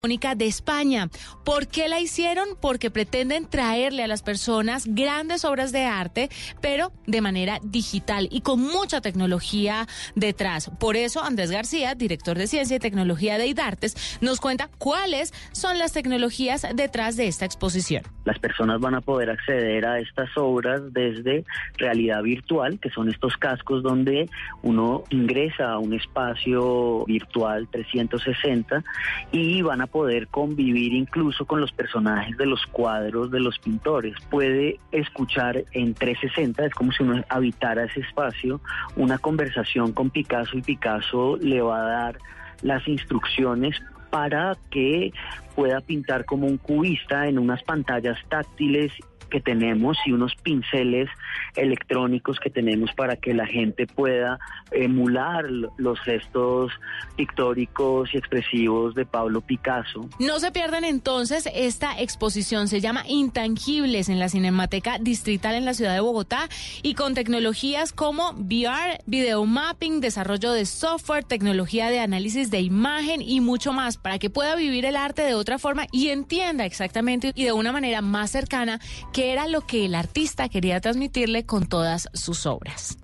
De España. ¿Por qué la hicieron? Porque pretenden traerle a las personas grandes obras de arte, pero de manera digital y con mucha tecnología detrás. Por eso Andrés García, director de Ciencia y Tecnología de IDARTES, nos cuenta cuáles son las tecnologías detrás de esta exposición. Las personas van a poder acceder a estas obras desde realidad virtual, que son estos cascos donde uno ingresa a un espacio virtual 360 y van a poder convivir incluso con los personajes de los cuadros de los pintores. Puede escuchar en 360, es como si uno habitara ese espacio, una conversación con Picasso y Picasso le va a dar las instrucciones para que pueda pintar como un cubista en unas pantallas táctiles que tenemos y unos pinceles electrónicos que tenemos para que la gente pueda emular los gestos pictóricos y expresivos de Pablo Picasso. No se pierdan entonces esta exposición, se llama Intangibles en la Cinemateca Distrital en la ciudad de Bogotá y con tecnologías como VR, video mapping, desarrollo de software, tecnología de análisis de imagen y mucho más para que pueda vivir el arte de otra forma y entienda exactamente y de una manera más cercana qué era lo que el artista quería transmitirle con todas sus obras.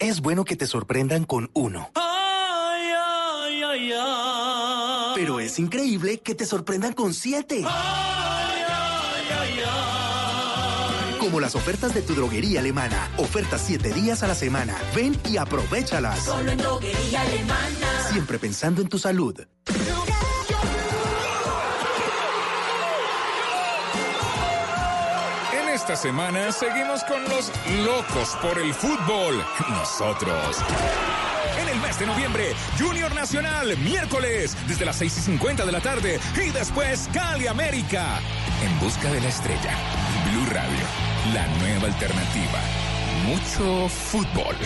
Es bueno que te sorprendan con uno. Pero es increíble que te sorprendan con siete. Como las ofertas de tu droguería alemana. Ofertas siete días a la semana. Ven y aprovechalas. Solo en droguería alemana. Siempre pensando en tu salud. Esta semana seguimos con los locos por el fútbol. Nosotros. En el mes de noviembre, Junior Nacional, miércoles, desde las 6 y 50 de la tarde. Y después, Cali América. En busca de la estrella. Blue Radio, la nueva alternativa. Mucho fútbol.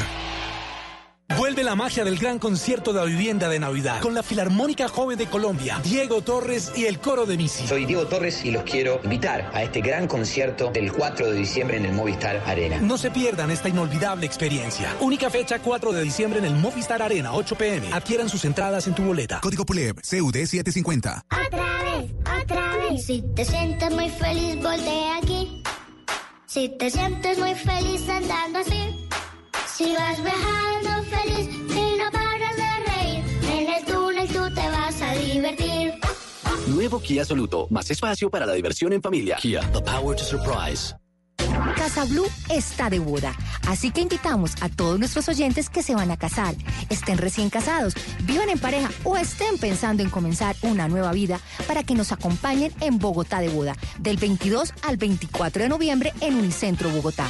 Vuelve la magia del gran concierto de la vivienda de Navidad con la Filarmónica Joven de Colombia, Diego Torres y el coro de Misi. Soy Diego Torres y los quiero invitar a este gran concierto del 4 de diciembre en el Movistar Arena. No se pierdan esta inolvidable experiencia. Única fecha 4 de diciembre en el Movistar Arena, 8 pm. Adquieran sus entradas en tu boleta. Código PULEB, CUD 750. Otra vez, otra vez. Si te sientes muy feliz, voltea aquí. Si te sientes muy feliz andando así. Si vas viajando feliz y no paras de reír, en el túnel tú te vas a divertir. Nuevo Kia Soluto, más espacio para la diversión en familia. Kia, the power to surprise. Casa Blue está de boda, así que invitamos a todos nuestros oyentes que se van a casar, estén recién casados, vivan en pareja o estén pensando en comenzar una nueva vida para que nos acompañen en Bogotá de boda, del 22 al 24 de noviembre en Unicentro Bogotá.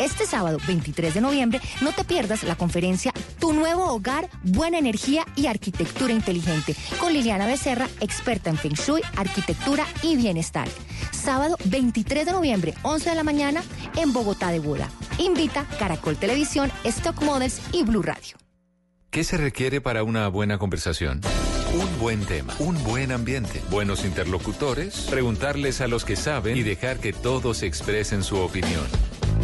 Este sábado 23 de noviembre no te pierdas la conferencia Tu nuevo hogar, buena energía y arquitectura inteligente con Liliana Becerra, experta en Feng Shui, arquitectura y bienestar. Sábado 23 de noviembre, 11 de la mañana en Bogotá de Boda. Invita Caracol Televisión, Stock Models y Blue Radio. ¿Qué se requiere para una buena conversación? Un buen tema, un buen ambiente, buenos interlocutores, preguntarles a los que saben y dejar que todos expresen su opinión.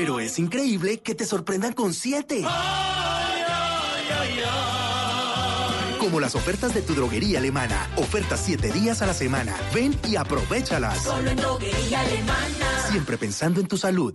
Pero es increíble que te sorprendan con siete. Como las ofertas de tu droguería alemana. Ofertas siete días a la semana. Ven y aprovechalas. Solo en droguería alemana. Siempre pensando en tu salud.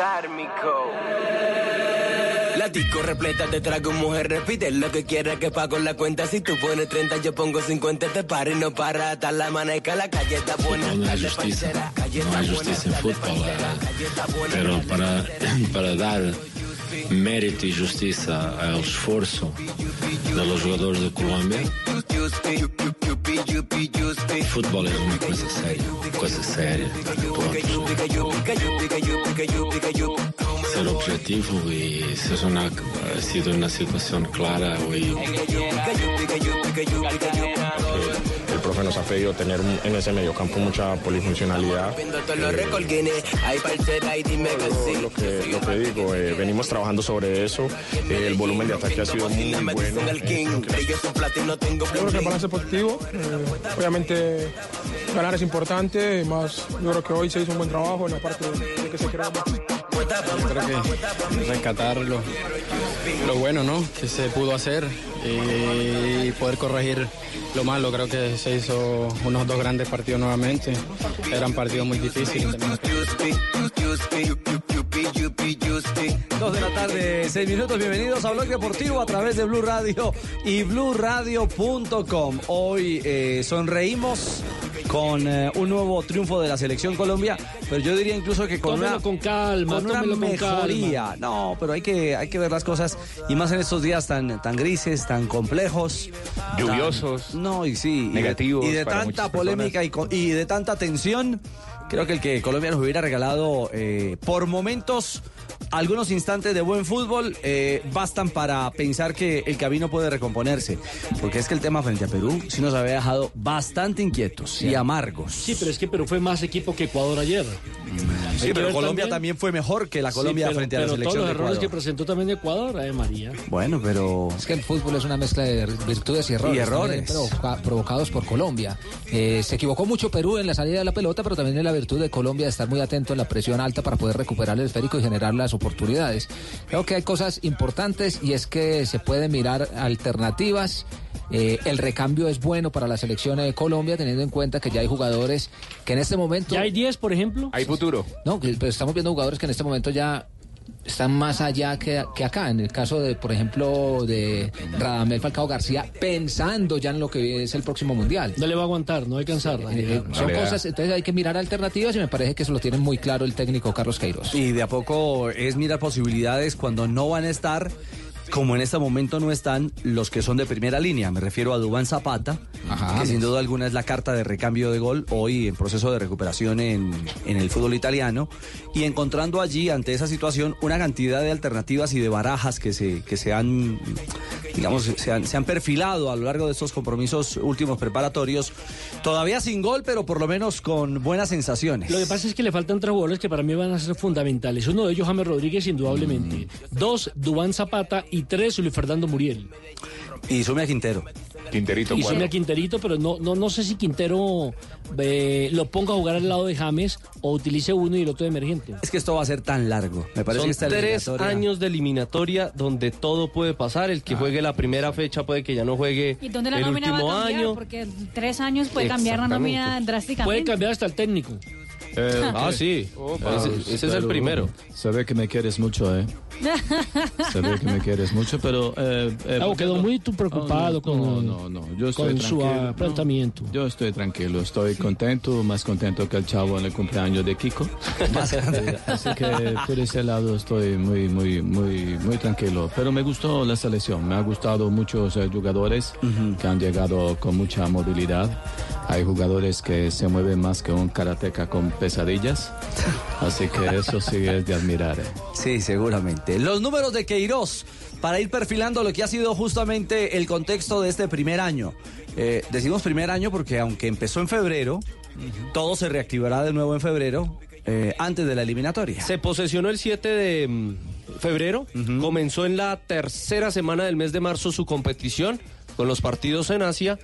Dármico. La disco repleta de trago, mujer, repite lo que quieras que pago la cuenta. Si tú pones 30, yo pongo 50, te para y no para. Hasta la maneca, la calle está buena. No hay justicia, no hay justicia en fútbol, pero para, para dar mérito y justicia al esfuerzo de los jugadores de Colombia, fútbol es una cosa seria, cosa seria. Ser objetivo y si es una, ha sido una situación clara hoy. Profe nos ha pedido tener un- en ese mediocampo mucha polifuncionalidad. Eh, lo, que, lo que digo, eh, venimos trabajando sobre eso. Eh, el volumen de ataque ha sido muy bueno. Eh, Yo creo que el balance positivo. eh, obviamente ganar es importante, más yo creo que hoy se hizo un buen trabajo en la parte de, de que se creó. Yo creo que rescatar lo, lo bueno ¿no? que se pudo hacer y poder corregir lo malo. Creo que se hizo unos dos grandes partidos nuevamente. Eran partidos muy difíciles. Dos de la tarde, seis minutos. Bienvenidos a Blog Deportivo a través de Blue Radio y BlueRadio.com. Hoy eh, sonreímos con eh, un nuevo triunfo de la selección Colombia, pero yo diría incluso que con Tómelo una con calma, con una con mejoría. calma. No, pero hay que hay que ver las cosas y más en estos días tan tan grises, tan complejos, Lluviosos, tan- no y sí, y y de, para tanta polémica y de tanta tensión. Creo que el que Colombia nos hubiera regalado eh, por momentos algunos instantes de buen fútbol eh, bastan para pensar que el camino puede recomponerse. Porque es que el tema frente a Perú sí nos había dejado bastante inquietos y amargos. Sí, pero es que Perú fue más equipo que Ecuador ayer. Sí, pero Colombia también fue mejor que la Sí, Colombia pero- frente a la selección todos de los errores que Ecuador. presentó también Ecuador, eh, María. Bueno, pero... Es que el fútbol es una mezcla de virtudes y errores. Y errores. también provocados por Colombia. Eh, se equivocó mucho Perú en la salida de la pelota, pero también es la virtud de Colombia de estar muy atento en la presión alta para poder recuperar el esférico y generar las oportunidades. Creo que hay cosas importantes y es que se pueden mirar alternativas. Eh, el recambio es bueno para la selección de Colombia, teniendo en cuenta que ya hay jugadores que en este momento... ¿Ya hay 10, por ejemplo? Hay futuro. No, pero estamos viendo jugadores que en este momento ya están más allá que, que acá. En el caso de, por ejemplo, de Radamel Falcao García, pensando ya en lo que es el próximo mundial. No le va a aguantar, no va a alcanzar. Eh, son cosas, entonces hay que mirar alternativas y me parece que eso lo tiene muy claro el técnico Carlos Queiroz. Y de a poco es mirar posibilidades cuando no van a estar, como en este momento no están los que son de primera línea. Me refiero a Dubán Zapata, que sin duda alguna es la carta de recambio de gol hoy en proceso de recuperación en, en el fútbol italiano. Y encontrando allí, ante esa situación, una cantidad de alternativas y de barajas que se, que se han, digamos, se han, se han perfilado a lo largo de estos compromisos últimos preparatorios. Todavía sin gol, pero por lo menos con buenas sensaciones. Lo que pasa es que le faltan tres jugadores que para mí van a ser fundamentales. Uno de ellos, James Rodríguez, indudablemente. Dos, Dubán Zapata. Y tres, Luis Fernando Muriel. Y sume a Quintero. Quinterito, Y a Quinterito, pero no, no, no sé si Quintero eh, lo ponga a jugar al lado de James o utilice uno y el otro de emergente. Es que esto va a ser tan largo. Me parece Son que esta tres eliminatoria- años de eliminatoria donde todo puede pasar. El que juegue la primera fecha puede que ya no juegue ¿Y dónde la el nómina va a último cambiar? año. Porque tres años puede cambiar la nómina drásticamente. Puede cambiar hasta el técnico. Eh, ah, sí. Ese, ese es el primero. Se ve que me quieres mucho, ¿eh? Se ve que me quieres mucho, pero... Eh, eh, Claro, quedó muy preocupado Oh, no, con, no, no, no, yo estoy con su tranquilo. planteamiento. Yo estoy tranquilo, estoy contento, más contento que el chavo en el cumpleaños de Kiko. Así que por ese lado estoy muy, muy, muy, muy tranquilo. Pero me gustó la selección, me ha gustado muchos eh, jugadores que han llegado con mucha movilidad. Hay jugadores que se mueven más que un karateca con pesadillas. Así que eso sí es de admirar. eh. Sí, seguramente. Los números de Queiroz para ir perfilando lo que ha sido justamente el contexto de este primer año. Eh, decimos primer año porque aunque empezó en febrero, todo se reactivará de nuevo en febrero eh, antes de la eliminatoria. Se posesionó el 7 de mm, febrero, comenzó en la tercera semana del mes de marzo su competición con los partidos en Asia,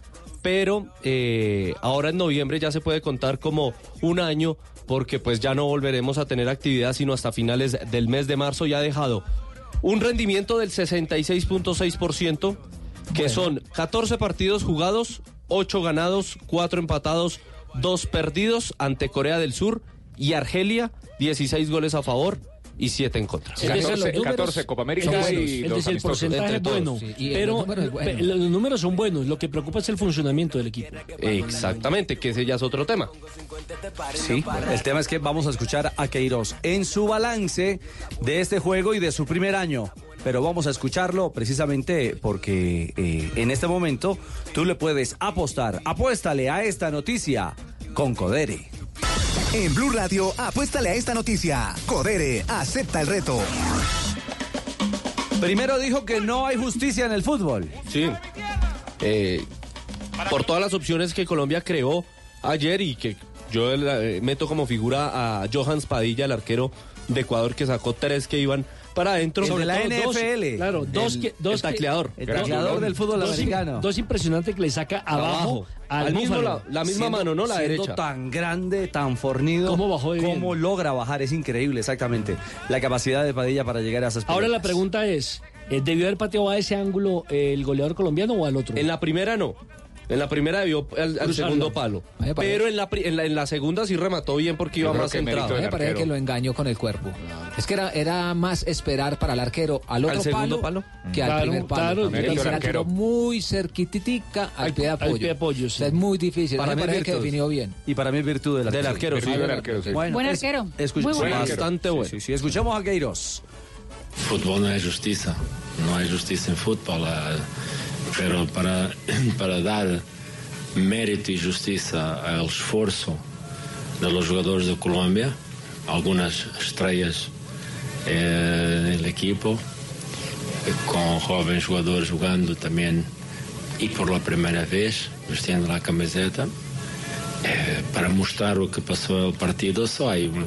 pero eh, ahora en noviembre ya se puede contar como un año porque pues ya no volveremos a tener actividad sino hasta finales del mes de marzo y ha dejado un rendimiento del 66.6%, que son 14 partidos jugados, 8 ganados, 4 empatados, 2 perdidos ante Corea del Sur y Argelia, 16 goles a favor y 7 en contra. Es decir, los 14, números 14 Copa América y Es dos decir, el porcentaje es bueno, sí. Y pero número es bueno. pe- los números son buenos. Lo que preocupa es el funcionamiento del equipo. Exactamente, que ese ya es otro tema. Sí, el tema es que vamos a escuchar a Queiroz en su balance de este juego y de su primer año. Pero vamos a escucharlo precisamente porque eh, en este momento tú le puedes apostar. Apuéstale a esta noticia con Codere. En Blue Radio, apuéstale a esta noticia. Codere, acepta el reto. Primero dijo que no hay justicia en el fútbol. Sí. Eh, por todas las opciones que Colombia creó ayer y que yo eh, meto como figura a Johans Padilla, el arquero de Ecuador, que sacó tres que iban para adentro. De la dos- NFL. claro, dos El- que, dos el tacleador. El tacleador del fútbol dos, americano. Dos impresionantes que le saca abajo, Abajo. al, Al mismo lado, la misma Siendo- mano, ¿no? La derecha. tan grande, tan fornido. ¿Cómo bajó de bien? ¿Cómo logra bajar? Es increíble, exactamente. La capacidad de Padilla para llegar a esas Ahora la pelotas. pregunta es, eh, ¿debió haber pateado a ese ángulo el goleador colombiano o al otro? En la primera no. En la primera debió al, al segundo palo. Me Pero en la, pri- en, la, en la segunda sí remató bien porque iba más que centrado. Me parece que lo engañó con el cuerpo. Es que era, era más esperar para el arquero al otro segundo palo, palo? que al Claro, primer palo. claro, Y la arquero. tiró muy cerquititica al, Al- pie de al apoyo. pie de apoyo, O sea, sí. es muy difícil. Para es parece que virtud. definió bien. Y para mí es virtud del arquero. del arquero, sí. Buen arquero. Bastante sí, bueno. Sí, sí, escuchemos a Queiroz. Fútbol no es justicia, no hay justicia en fútbol, eh, pero para, para dar mérito y justicia al esfuerzo de los jugadores de Colombia, algunas estrellas eh, en el equipo, eh, con jóvenes jugadores jugando también y por la primera vez vestiendo la camiseta, eh, para mostrar lo que pasó el partido, só hay un-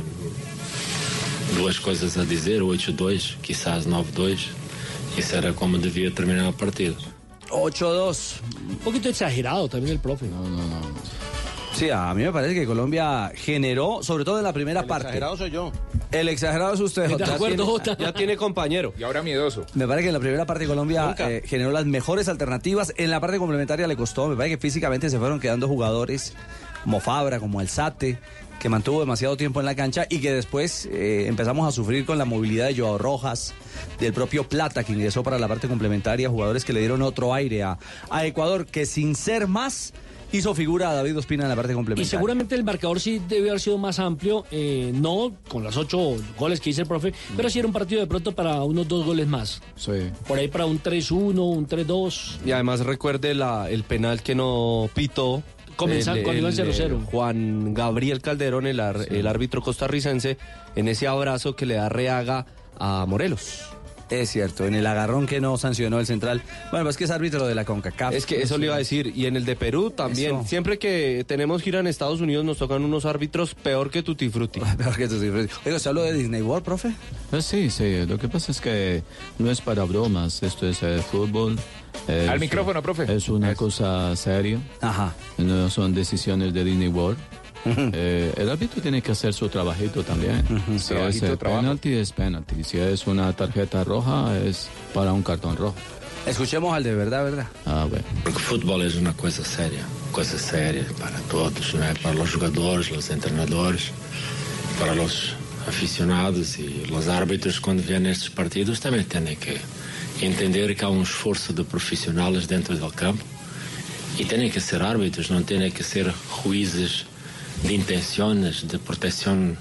duas coisas a dizer, 8-2, quizás 9-2. Isso era como devia terminar o partido. 8-2. Un poquito exagerado también el profe. No, no, no. Sí, a mí me parece que Colombia generó, sobre todo en la primera parte. exagerado soy yo. El exagerado es usted, ¿De Jota. Jota? Ya tiene compañero. Y ahora miedoso. Me parece que en la primera parte Colombia eh, generó las mejores alternativas. En la parte complementaria le costó. Me parece que físicamente se fueron quedando jugadores como Fabra, como Alzate, que mantuvo demasiado tiempo en la cancha y que después eh, empezamos a sufrir con la movilidad de Joao Rojas, del propio Plata, que ingresó para la parte complementaria. Jugadores que le dieron otro aire a, a Ecuador, que sin ser más hizo figura a David Ospina en la parte Y complementaria. seguramente el marcador sí debió haber sido más amplio, eh, no con los ocho goles que dice el profe, pero sí era un partido de pronto para unos dos goles más. Sí. Por ahí para un 3-1, un 3-2. Y además recuerde la, el penal que no pitó. Comenzar el- iban el, 0-0. eh, Juan Gabriel Calderón, el, ar- el árbitro costarricense, en ese abrazo que le da Reaga a Morelos. Es cierto, en el agarrón que no sancionó el central. Bueno, es que es árbitro de la CONCACAF. Es que eso le iba a decir. Y en el de Perú también. Eso. Siempre que tenemos gira en Estados Unidos nos tocan unos árbitros peor que Tutti Frutti. Peor que cifras. Oiga, ¿se habló de Disney World, profe? Eh, sí, sí. Lo que pasa es que no es para bromas. Esto es eh, fútbol. Es- Al micrófono, profe. Es una cosa seria. Ajá. No son decisiones de Disney World. Eh, el árbitro tiene que hacer su trabajito también. Si Trabajito, es penalti, es penalti. Si es una tarjeta roja, es para un cartón rojo. Escuchemos al de verdad, ¿verdad? Ah, bueno. Porque fútbol es una cosa seria. coisa séria para todos, não é? para os jogadores, os treinadores, para os aficionados e os árbitros quando vêm nestes partidos também têm que entender que há um esforço de profissionais dentro do campo e têm que ser árbitros, não têm que ser juízes de intenções, de proteção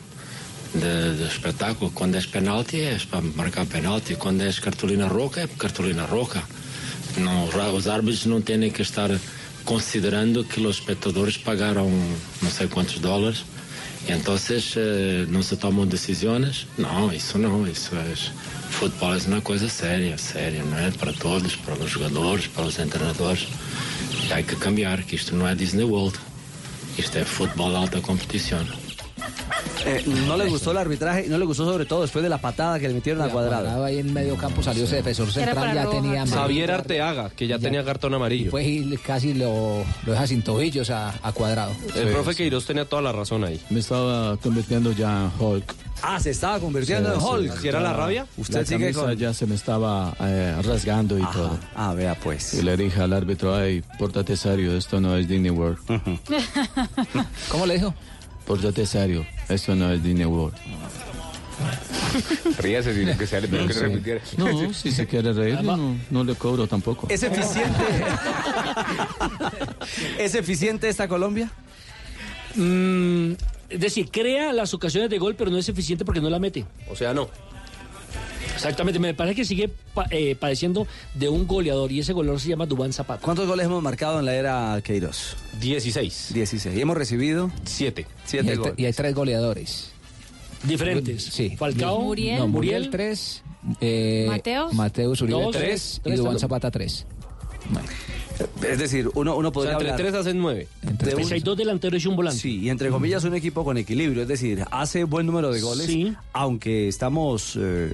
de espetáculo. Quando é penalti é para marcar penalti, quando é cartolina roca é cartolina roca. Não, os árbitros não têm que estar considerando que os espectadores pagaram não sei quantos dólares. Então eh, não se tomam decisões. Não, isso não. Isso é futebol é uma coisa séria, séria, não é? Para todos, para os jogadores, para os treinadores. E há que cambiar, que isto não é Disney World. Isto é futebol alta competição. Eh, no le gustó el arbitraje y no le gustó sobre todo después de la patada que le metieron a cuadrado. ahí en medio campo salió ese defensor central, ya tenía... Xavier Arteaga, que ya, tenía cartón amarillo. Pues y casi lo, lo deja sin tobillos a, a cuadrado. El profe Queiroz tenía toda la razón ahí. Me estaba convirtiendo ya en Hulk. Ah, se estaba convirtiendo en Hulk. ¿Si era la rabia? Usted sigue con... ya se me estaba eh, rasgando y todo. Ah, vea pues. Y le dije al árbitro, ay, pórtate serio, esto no es Disney World. ¿Cómo le dijo? Pórtate serio, esto no es Disney World. Ríase si no que se pero que Sí. repitiera. No, si se quiere reír, no, no le cobro tampoco. ¿Es eficiente? ¿Es eficiente esta Colombia? Mm, es decir, crea las ocasiones de gol, pero no es eficiente porque no la mete. O sea, no. Exactamente, me parece que sigue pa- eh, padeciendo de un goleador y ese goleador se llama Dubán Zapata. ¿Cuántos goles hemos marcado en la era Queiroz? 16. 16. ¿Y hemos recibido? 7. Y 7 hay, goles. y hay tres goleadores. Diferentes. Sí. Falcao, Muriel, no, Muriel Muriel. 3, eh, Mateos. Mateus Uribe Dos, 3 tres, y Dubán. Zapata 3. Es decir, uno, uno O podría sea, entre hablar 3 hacen 9. de Pues un- hay dos delanteros y un volante. Sí, y entre comillas un equipo con equilibrio, es decir, hace buen número de goles, Sí. aunque estamos eh,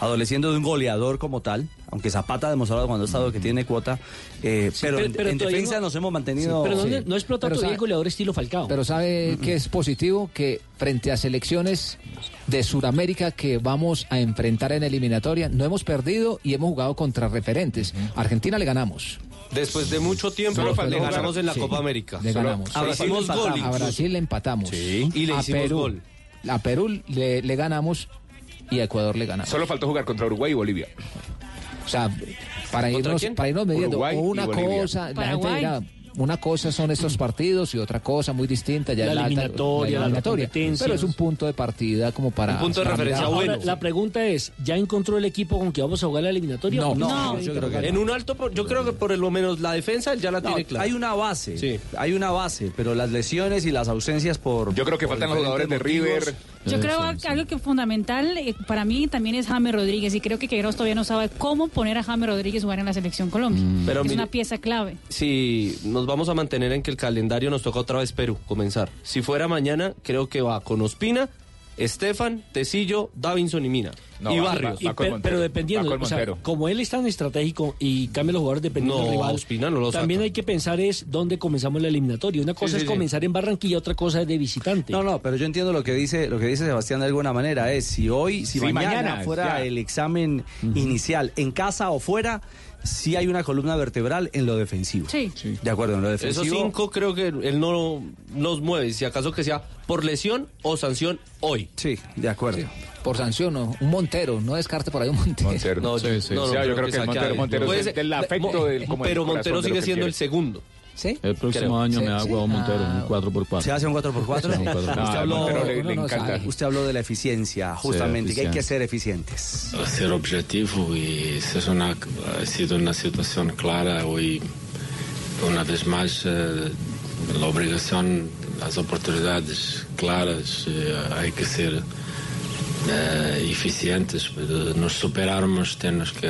adoleciendo de un goleador como tal, aunque Zapata ha demostrado cuando ha estado que tiene cuota, eh, pero, pero- en, pero en todavía defensa no- nos hemos mantenido... pero no, Sí. no explota Pero todavía sabe- el goleador estilo Falcao. Pero sabe que es positivo que frente a selecciones de Sudamérica que vamos a enfrentar en eliminatoria, no hemos perdido y hemos jugado contra referentes. Argentina le ganamos. Después de mucho tiempo Solo le ganamos en la Sí, Copa América. Le Solo- ganamos. A Brasil le empatamos. A Brasil le empatamos. Sí. Y le a hicimos Perú, gol. A Perú le, le ganamos y a Ecuador le ganamos. Solo faltó jugar contra Uruguay y Bolivia. O sea, para ¿Contra irnos, quién? para irnos midiendo, Uruguay o una cosa, la gente Paraguay. dirá, una cosa son estos partidos y otra cosa muy distinta ya La alta- eliminatoria, la eliminatoria. pero es un punto de partida como para para mirar. Ahora, la pregunta es, ¿ya encontró el equipo con que vamos a jugar la eliminatoria? No, ¿O no, yo creo que En un alto, por- yo creo que por lo menos la defensa él ya la No, tiene clara. Hay una base, Sí. hay una base, pero las lesiones y las ausencias por... Yo creo que faltan los jugadores de River. Yo creo que algo que es fundamental eh, para mí también es James Rodríguez y creo que Queiroz todavía no sabe cómo poner a James Rodríguez jugar en la selección Colombia. Pero es mire- una pieza clave. Si nos vamos a mantener en que el calendario nos toca otra vez Perú, comenzar. Si fuera mañana, creo que va con Ospina, Estefan, Tecillo, Davinson y Mina. No, y va- Barrios. va- va con Pe- Montero. pero dependiendo, o sea, como él es tan estratégico y cambia los jugadores dependiendo No, del rival, Ospina no lo también saca. hay que pensar es dónde comenzamos la eliminatoria. Una cosa sí, es sí. comenzar en Barranquilla, otra cosa es de visitante. No, no, pero yo entiendo lo que dice, lo que dice Sebastián de alguna manera es si hoy, si mañana, mañana, fuera ya. el examen inicial en casa o fuera, sí hay una columna vertebral en lo defensivo. Sí. De acuerdo, en lo Esos defensivo. cinco creo que él no los mueve, si acaso que sea por lesión o sanción hoy. Sí, de acuerdo. Por sanción, ¿no? un Montero, no descarte por ahí un Montero. Montero. No, Sí, yo- sí, no, sí. no yo creo creo que Montero, Montero es del afecto del como el Pero Montero sigue siendo quiere. el segundo. ¿Sí? El próximo Creo. año Sí, me sí. hago a un Montero, Ah. un 4x4. ¿Se hace un 4x4? Sí, un 4x4. usted, Ah, habló, le- encanta. usted habló de la eficiencia, justamente, que hay que ser eficientes. ser objetivo y ser una, ha sido una situación clara hoy una vez más eh, la obligación las oportunidades claras eh, hay que ser eh, eficientes nos superarmos tenemos que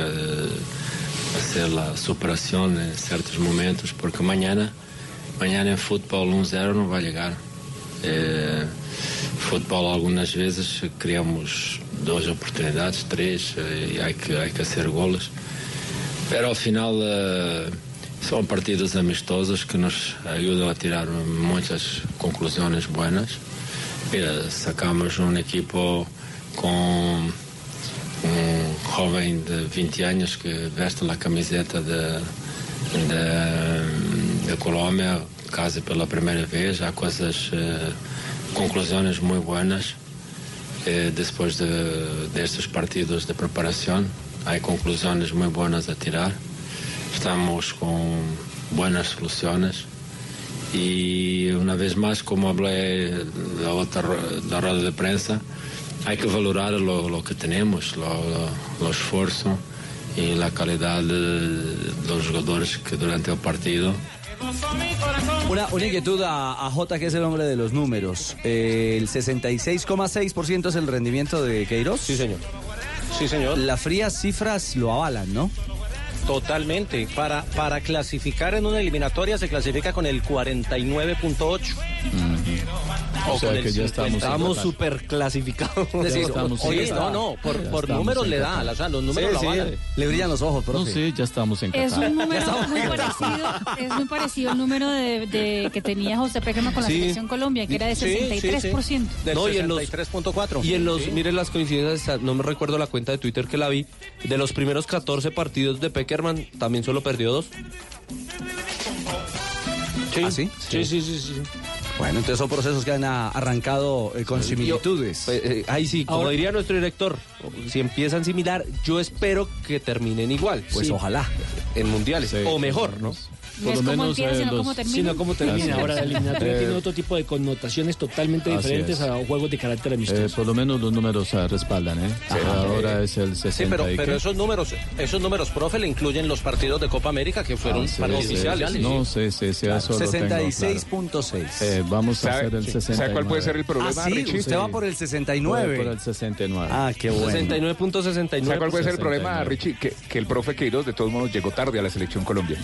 hacer la superación en ciertos momentos porque mañana mañana en fútbol 1-0 no va a llegar Eh, fútbol algumas vezes criamos duas oportunidades, três, e há que, há que hacer goles. Pero ao final eh, são partidas amistosas que nos ajudam a tirar muitas conclusões buenas. Sacamos um equipo com um jovem de 20 anos que veste a camiseta de, de Colômbia, casi pela primeira vez, há coisas, eh, conclusões muito buenas. Eh, depois de, destes partidos de preparação, há conclusões muito buenas a tirar. Estamos com buenas soluções. Y una vez más, como hablé la otra ro- la rueda de prensa, hay que valorar lo, lo que tenemos, lo, lo- lo esfuerzo y la calidad de los jugadores que durante el partido Una, una inquietud a, a J, que es el hombre de los números. Eh, el 66,6% es el rendimiento de Queiroz. Sí, señor. Sí, señor. Las frías cifras lo avalan, ¿no? Totalmente. Para, para clasificar en una eliminatoria se clasifica con el 49.8. O O sea con el que ya estamos 50. Estamos súper clasificados. Es oye, en no, no, por, números le da, o sea, los números lo avalan. Le brillan los ojos, No, profe. sí, ya estamos en Es Qatar. un número muy parecido, es muy parecido al número de, de- que tenía José Peckerman con la Sí. selección Colombia, que era de Sí, sí, sí. 63%. Del No, y en los- 63.4. Y en los, Sí. miren las coincidencias, no me recuerdo la cuenta de Twitter que la vi, de los primeros 14 partidos de Peckerman, también solo perdió dos. Sí. ¿Ah, sí? Sí, sí, sí, sí. Bueno, entonces son procesos que han arrancado eh, con similitudes. Eh, eh, ahí sí, como Ahora- diría nuestro director, si empiezan similar, yo espero que terminen igual. Pues Sí. ojalá. En mundiales, o mejor, ¿no? No es como empieza, sino como termina. Sino cómo termina. Ahora la eliminatoria Eh, tiene otro tipo de connotaciones totalmente diferentes es. a juegos de carácter amistoso. Eh, por lo menos los números ah, respaldan, ¿eh? Ahora es el 60 Sí, pero, pero esos números, esos números, profe, le incluyen los partidos de Copa América que fueron Ah, sí, oficiales. sí. No, sí, sí, sí, eso lo tengo claro. 66.6. Eh, vamos a ¿Sabe- hacer el sí. 69. ¿Sabe cuál puede ser el problema, Ah, sí, Richie? usted va por el 69. Voy por el 69. Ah, qué bueno. 69.69. ¿Sabe cuál puede ser el 69? problema, Richie? Que, que el profe Queiroz de todos modos llegó tarde a la selección Colombia.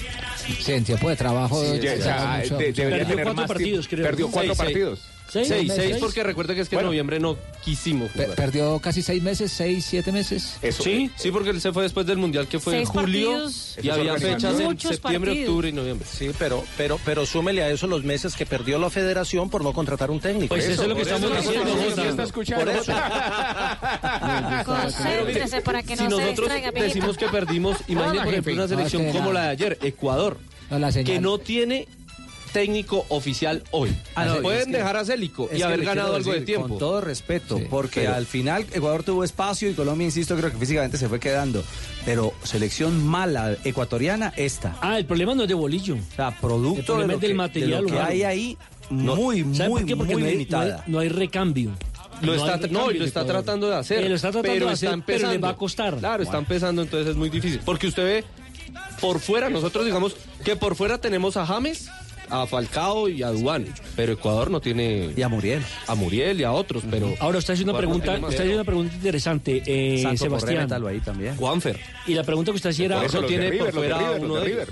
Sí, en tiempo de trabajo. Sí, ya, se ya, da mucho- de- mucho- debería Perdió tener cuatro más partidos, creo. Perdió cuatro Seis, seis. partidos. ¿Seis? Seis, porque recuerda que es que en noviembre no quisimos jugar. perdió casi seis meses, seis, siete meses. Eso, Sí, sí, porque él se fue después del Mundial que fue en julio partidos. y había fechas en septiembre, partidos. octubre y noviembre. Sí, pero, pero, pero súmele a eso los meses que perdió la federación por no contratar un técnico. Pues eso es lo que por eso, estamos diciendo, eso, Jota. ¿sí está escuchando? Por eso. Concéntrese para que no si se nosotros decimos que perdimos, imagínate por ejemplo una selección como la de ayer, Ecuador, No, la señal. que no tiene técnico oficial hoy. Ah, no, Pueden dejar a Célico y haber ganado algo de tiempo. Con todo respeto, Sí, porque pero- al final Ecuador tuvo espacio y Colombia, insisto, creo que físicamente se fue quedando. Pero selección mala ecuatoriana, esta. Ah, el problema no es de bolillo. O sea, El producto de lo es del que, material de lo que hay ahí, No, muy, ¿Sabe muy, por qué? Porque muy no hay, no, hay, limitada. no hay recambio. Lo No está, no, lo está tratando de hacer. Eh, lo está tratando pero de está hacer, pero le va a costar. Claro, está empezando, entonces es muy difícil. Porque usted ve por fuera, nosotros digamos que por fuera tenemos a James, a Falcao y a Duan, pero Ecuador no tiene Y a Muriel. a Muriel y a otros, pero Ahora usted hace una Ecuador no pregunta, más. usted hace una pregunta interesante, eh, Sebastián. métalo ahí también. Juanfer. Y la pregunta que usted hacía era, no tiene River, por de fuera River, uno de de River.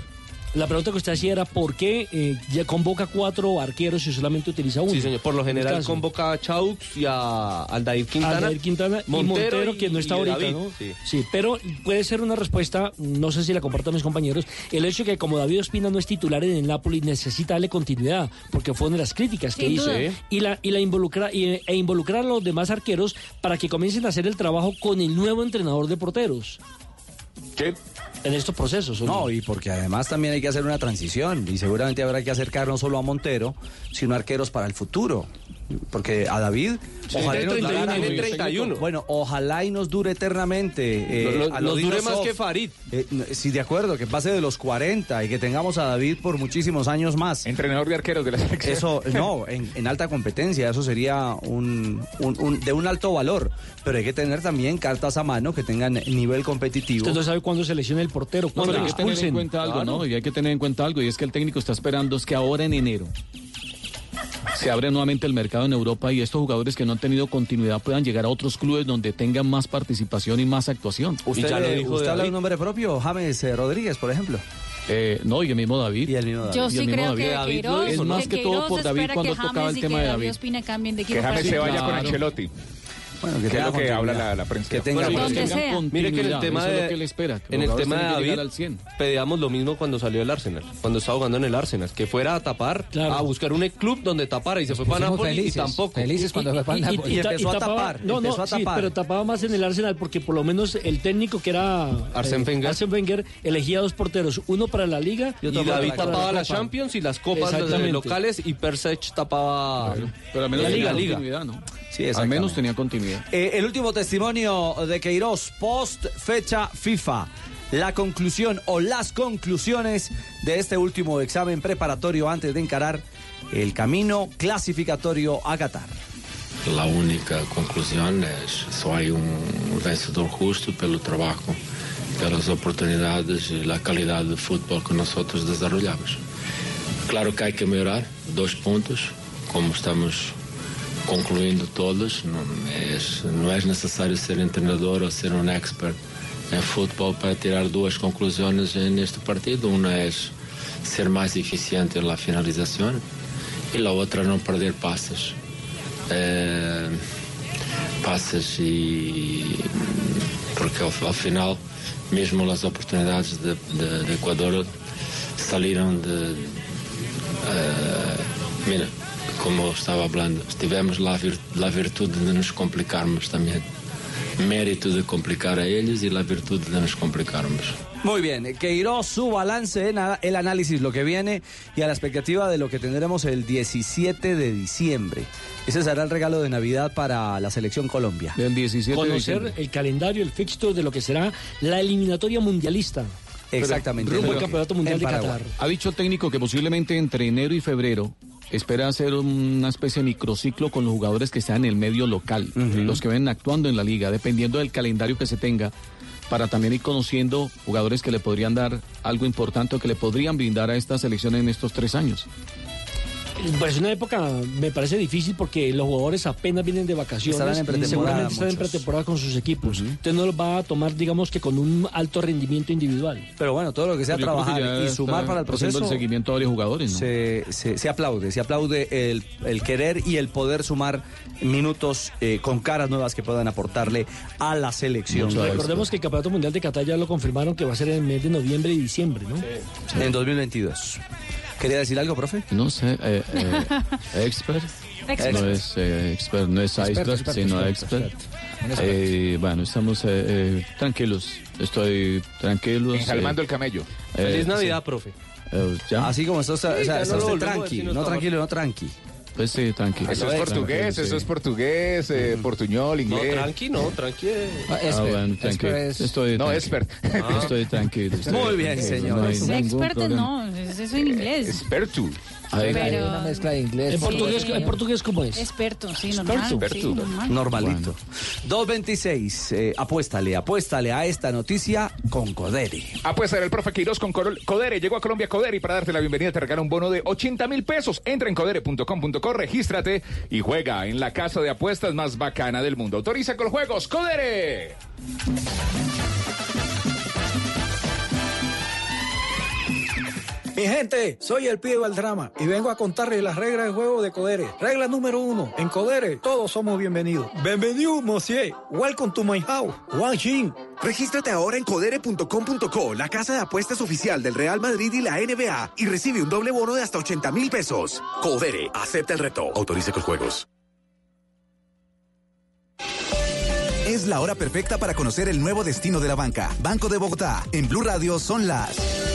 La pregunta que usted hacía era por qué eh, ya convoca cuatro arqueros y solamente utiliza uno. Sí, señor. Por lo En general convoca a Chaux y a Aldair Quintana. Aldair Quintana y Montero, que no está ahorita, David, ¿no? Sí. pero puede ser una respuesta, no sé si la compartan mis compañeros, el hecho de que como David Ospina no es titular en el Napoli, necesita darle continuidad, porque fue una de las críticas que Sin hizo. duda. Y la, y la involucra, y- e involucrar a los demás arqueros para que comiencen a hacer el trabajo con el nuevo entrenador de porteros. ¿Qué? En estos procesos. ¿o No, y porque además también hay que hacer una transición y seguramente habrá que acercar no solo a Montero, sino arqueros para el futuro. Porque a David, ojalá y nos 31, durara- tiene 31. Bueno, ojalá y nos dure eternamente. eh, Lo- lo- a lo nos dure más que Farid. Eh, no, sí, de acuerdo, que pase de los 40 y que tengamos a David por muchísimos años más. Entrenador de arqueros de la selección. Eso, no, en, en alta competencia, eso sería un, un- un- de un alto valor. Pero hay que tener también cartas a mano que tengan nivel competitivo. Usted no sabe cuándo se lesiona el portero, No, cuándo le hay que tener en cuenta algo, Claro. ¿no? Y hay que tener en cuenta algo, y es que el técnico está esperando es que ahora en enero se abre nuevamente el mercado en Europa y estos jugadores que no han tenido continuidad puedan llegar a otros clubes donde tengan más participación y más actuación. ¿Usted, ya lo le- dijo usted habla de un nombre propio? James eh, Rodríguez, por ejemplo. Eh, no, y el mismo David. Y el mismo David. Yo Y el sí mismo creo David. que David Queiroz, lo hizo, más que que todo por David cuando tocaba el tema de David David. Ospina cambien de equipo Que James se vaya con. Ancelotti. Bueno, que, es lo que habla la, la prensa. Que tenga Bueno, continuidad. mire que- Tengan mire que en el tema de, que él espera, que en el tema de David llegar al 100. pedíamos lo mismo cuando salió del Arsenal, cuando estaba jugando en el Arsenal, que fuera a tapar, a buscar un club donde tapara y se fue para Napoli felices, y tampoco. felices cuando fue para Y- y- Napoli. y empezó a tapar, No, no, empezó a sí, pero tapaba más en el Arsenal porque por lo menos el técnico que era Arsène eh, Wenger. Arsène Wenger elegía dos porteros, uno para la Liga Y, para David la tapaba las Champions y las copas de- locales y Persech tapaba Pero al menos la tenía liga, liga. continuidad, ¿no? Sí, al menos tenía continuidad. Eh, el último testimonio de Queiroz post fecha FIFA. La conclusión o las conclusiones de este último examen preparatorio antes de encarar el camino clasificatorio a Qatar. La única conclusão é só há um vencedor justo pelo trabalho, pelas oportunidades e a qualidade de futebol que nós outros desarrollamos. Claro que há que melhorar, dois pontos, como estamos concluindo todos, não é, não é necessário ser um treinador ou ser um expert em futebol para tirar duas conclusões neste partido. Uma é ser mais eficiente na finalização e a outra não perder passes. Eh, passes e porque ao, ao final mesmo as oportunidades de, de, de Equador saíram de eh, mira como estava falando tivemos lá a vir, lá a virtude de nos complicarmos também mérito de complicar a eles e a virtude de nos complicarmos Muy bien, Queiroz, su balance, en el análisis, lo que viene y a la expectativa de lo que tendremos el 17 de diciembre. Ese será el regalo de Navidad para la selección Colombia. Del 17 Conocer el calendario, el fixture de lo que será la eliminatoria mundialista. Exactamente. Rumbo al Campeonato Mundial de. Qatar. Ha dicho el técnico que posiblemente entre enero y febrero espera hacer una especie de microciclo con los jugadores que están en el medio local, los que ven actuando en la liga, dependiendo del calendario que se tenga, para también ir conociendo jugadores que le podrían dar algo importante o que le podrían brindar a esta selección en estos tres años. Pues una época me parece difícil porque los jugadores apenas vienen de vacaciones. Estarán en pretemporada seguramente están en pretemporada con sus equipos. Entonces no los va a tomar, digamos que con un alto rendimiento individual. Pero bueno, todo lo que sea Yo creo que trabajar y sumar para el proceso. el seguimiento a varios jugadores, ¿no? Se, se- se aplaude, se aplaude el, el querer y el poder sumar minutos eh, con caras nuevas que puedan aportarle a la selección. Recordemos que el Campeonato Mundial de Qatar ya lo confirmaron que va a ser en el mes de noviembre y diciembre, ¿no? En 2022. ¿Quería decir algo, profe? No sé, eh, eh, expert. Expert. No es eh, expert, no es Experto, iceberg, sino expert. experto. Eh, bueno, estamos eh, eh, tranquilos. Estoy tranquilos. Enjalmando eh, el camello. eh, Feliz Navidad, sí. profe. Eh, ¿ya? Así como está, o sea, Sí, ya está no usted tranqui, no tranquilo, no tranqui. Pues sí, tranquilo. Eso es portugués, eso es portugués, eh, portuñol, No, inglés. tranqui, no, tranqui. eh. Ah, Ah, bueno, tranquilo. Estoy No, expert. Estoy tranquilo. estoy Muy bien, tranquilo, señor. no problema. no, es- eso en inglés. Hay una mezcla de inglés. ¿En portugués, Sí. ¿En portugués cómo es? Experto, sí, normal. Experto. sí, normal. Normalito. 226, eh, apuéstale, apuéstale a esta noticia con Codere. Apuesta del profe Queiroz con Codere. Llegó a Colombia Codere y para darte la bienvenida te regala un bono de 80 mil pesos. Entra en codere.com.co, regístrate y juega en la casa de apuestas más bacana del mundo. Autoriza con juegos. Codere. Mi gente, soy el pibe del drama y vengo a contarles las reglas del juego de Codere. Regla número uno, en Codere todos somos bienvenidos. Bienvenido, monsieur. Welcome to my house. Wang Xin. Regístrate ahora en codere.com.co, la casa de apuestas oficial del Real Madrid y la NBA, y recibe un doble bono de hasta 80 mil pesos. Codere, acepta el reto. Autorice con juegos. Es la hora perfecta para conocer el nuevo destino de la banca. Banco de Bogotá. En Blue Radio son las.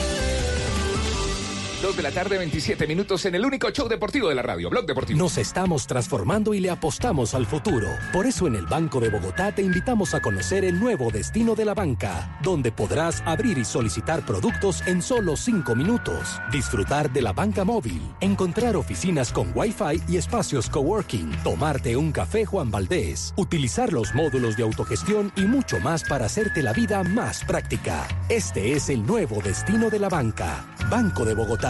2 de la tarde, 27 minutos en el único show deportivo de la radio, Blog Deportivo. Nos estamos transformando y le apostamos al futuro. Por eso en el Banco de Bogotá te invitamos a conocer el nuevo destino de la banca, donde podrás abrir y solicitar productos en solo 5 minutos, disfrutar de la banca móvil, encontrar oficinas con Wi-Fi y espacios coworking, tomarte un café Juan Valdés, utilizar los módulos de autogestión y mucho más para hacerte la vida más práctica. Este es el nuevo destino de la banca. Banco de Bogotá.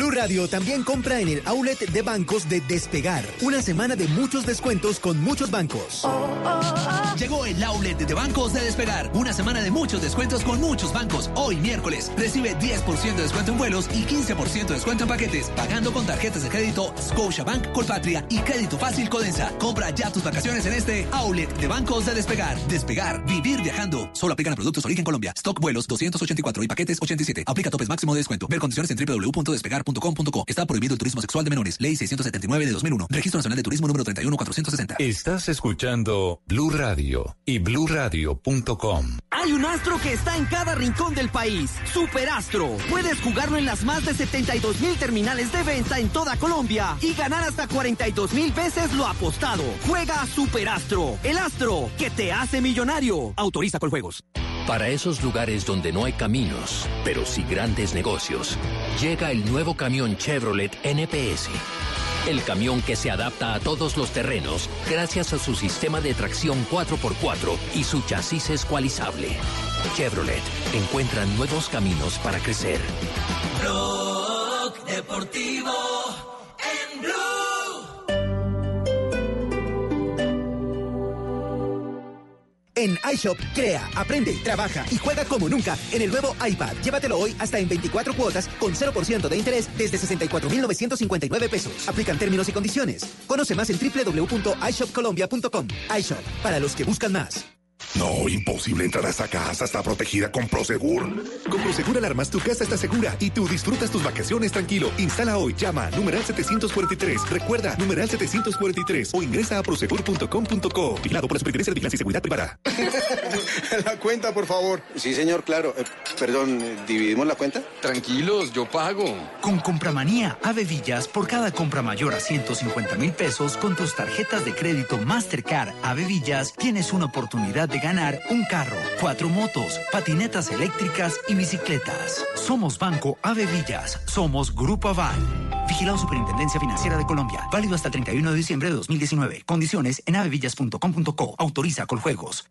Blue Radio también compra en el outlet de bancos de Despegar. Una semana de muchos descuentos con muchos bancos. Llegó el outlet de bancos de Despegar. Una semana de muchos descuentos con muchos bancos. Hoy miércoles recibe 10% de descuento en vuelos y 15% de descuento en paquetes. Pagando con tarjetas de crédito Scotiabank, Colpatria y Crédito Fácil Codensa. Compra ya tus vacaciones en este outlet de bancos de Despegar. Despegar, vivir viajando. Solo aplican a productos origen Colombia. Stock vuelos 284 y paquetes 87. Aplica topes máximo de descuento. Ver condiciones en Está prohibido el turismo sexual de menores. Ley 679 de 2001. Registro Nacional de Turismo número 31460. Estás escuchando Blue Radio y bluradio.com. Hay un astro que está en cada rincón del país. Superastro. Puedes jugarlo en las más de 72 mil terminales de venta en toda Colombia y ganar hasta 42 mil veces lo apostado. Juega Superastro. El astro que te hace millonario. Autoriza con juegos. Para esos lugares donde no hay caminos, pero sí grandes negocios, llega el nuevo camión Chevrolet NPS. El camión que se adapta a todos los terrenos gracias a su sistema de tracción 4x4 y su chasis escualizable. Chevrolet encuentra nuevos caminos para crecer. Deportivo en. En iShop, crea, aprende, trabaja y juega como nunca en el nuevo iPad. Llévatelo hoy hasta en 24 cuotas con 0% de interés desde 64,959 pesos. Aplican términos y condiciones. Conoce más en www.ishopcolombia.com. iShop, para los que buscan más. No, imposible entrar a esta casa. Está protegida con Prosegur. Con Prosegur Alarmas, tu casa está segura y tú disfrutas tus vacaciones tranquilo. Instala hoy. Llama numeral 743. Recuerda, numeral 743 o ingresa a prosegur.com.co. Vigilado por la Superintendencia de Vigilancia y Seguridad Privada. la cuenta, por favor. Sí, señor, claro. Eh, perdón, eh, ¿dividimos la cuenta? Tranquilos, yo pago. Con Compramanía Ave Villas, por cada compra mayor a 150 mil pesos con tus tarjetas de crédito Mastercard Ave Villas, tienes una oportunidad de ganar un carro, cuatro motos, patinetas eléctricas y bicicletas. Somos Banco Ave Villas. Somos Grupo Aval. Vigilado Superintendencia Financiera de Colombia. Válido hasta el 31 de diciembre de 2019. Condiciones en avevillas.com.co. Autoriza con juegos.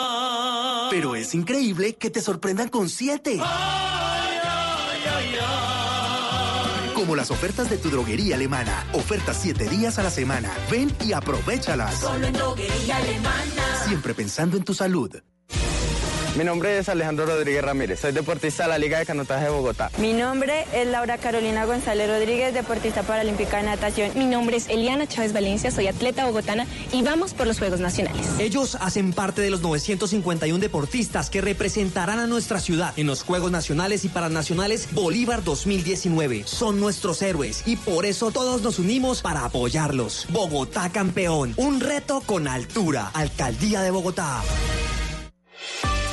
Pero es increíble que te sorprendan con siete. Ay, ay, ay, ay. Como las ofertas de tu droguería alemana. Ofertas siete días a la semana. Ven y aprovechalas. Solo en droguería alemana. Siempre pensando en tu salud. Mi nombre es Alejandro Rodríguez Ramírez, soy deportista de la Liga de Canotaje de Bogotá. Mi nombre es Laura Carolina González Rodríguez, deportista paralímpica de natación. Mi nombre es Eliana Chávez Valencia, soy atleta bogotana y vamos por los Juegos Nacionales. Ellos hacen parte de los 951 deportistas que representarán a nuestra ciudad en los Juegos Nacionales y Paranacionales Bolívar 2019. Son nuestros héroes y por eso todos nos unimos para apoyarlos. Bogotá campeón, un reto con altura. Alcaldía de Bogotá.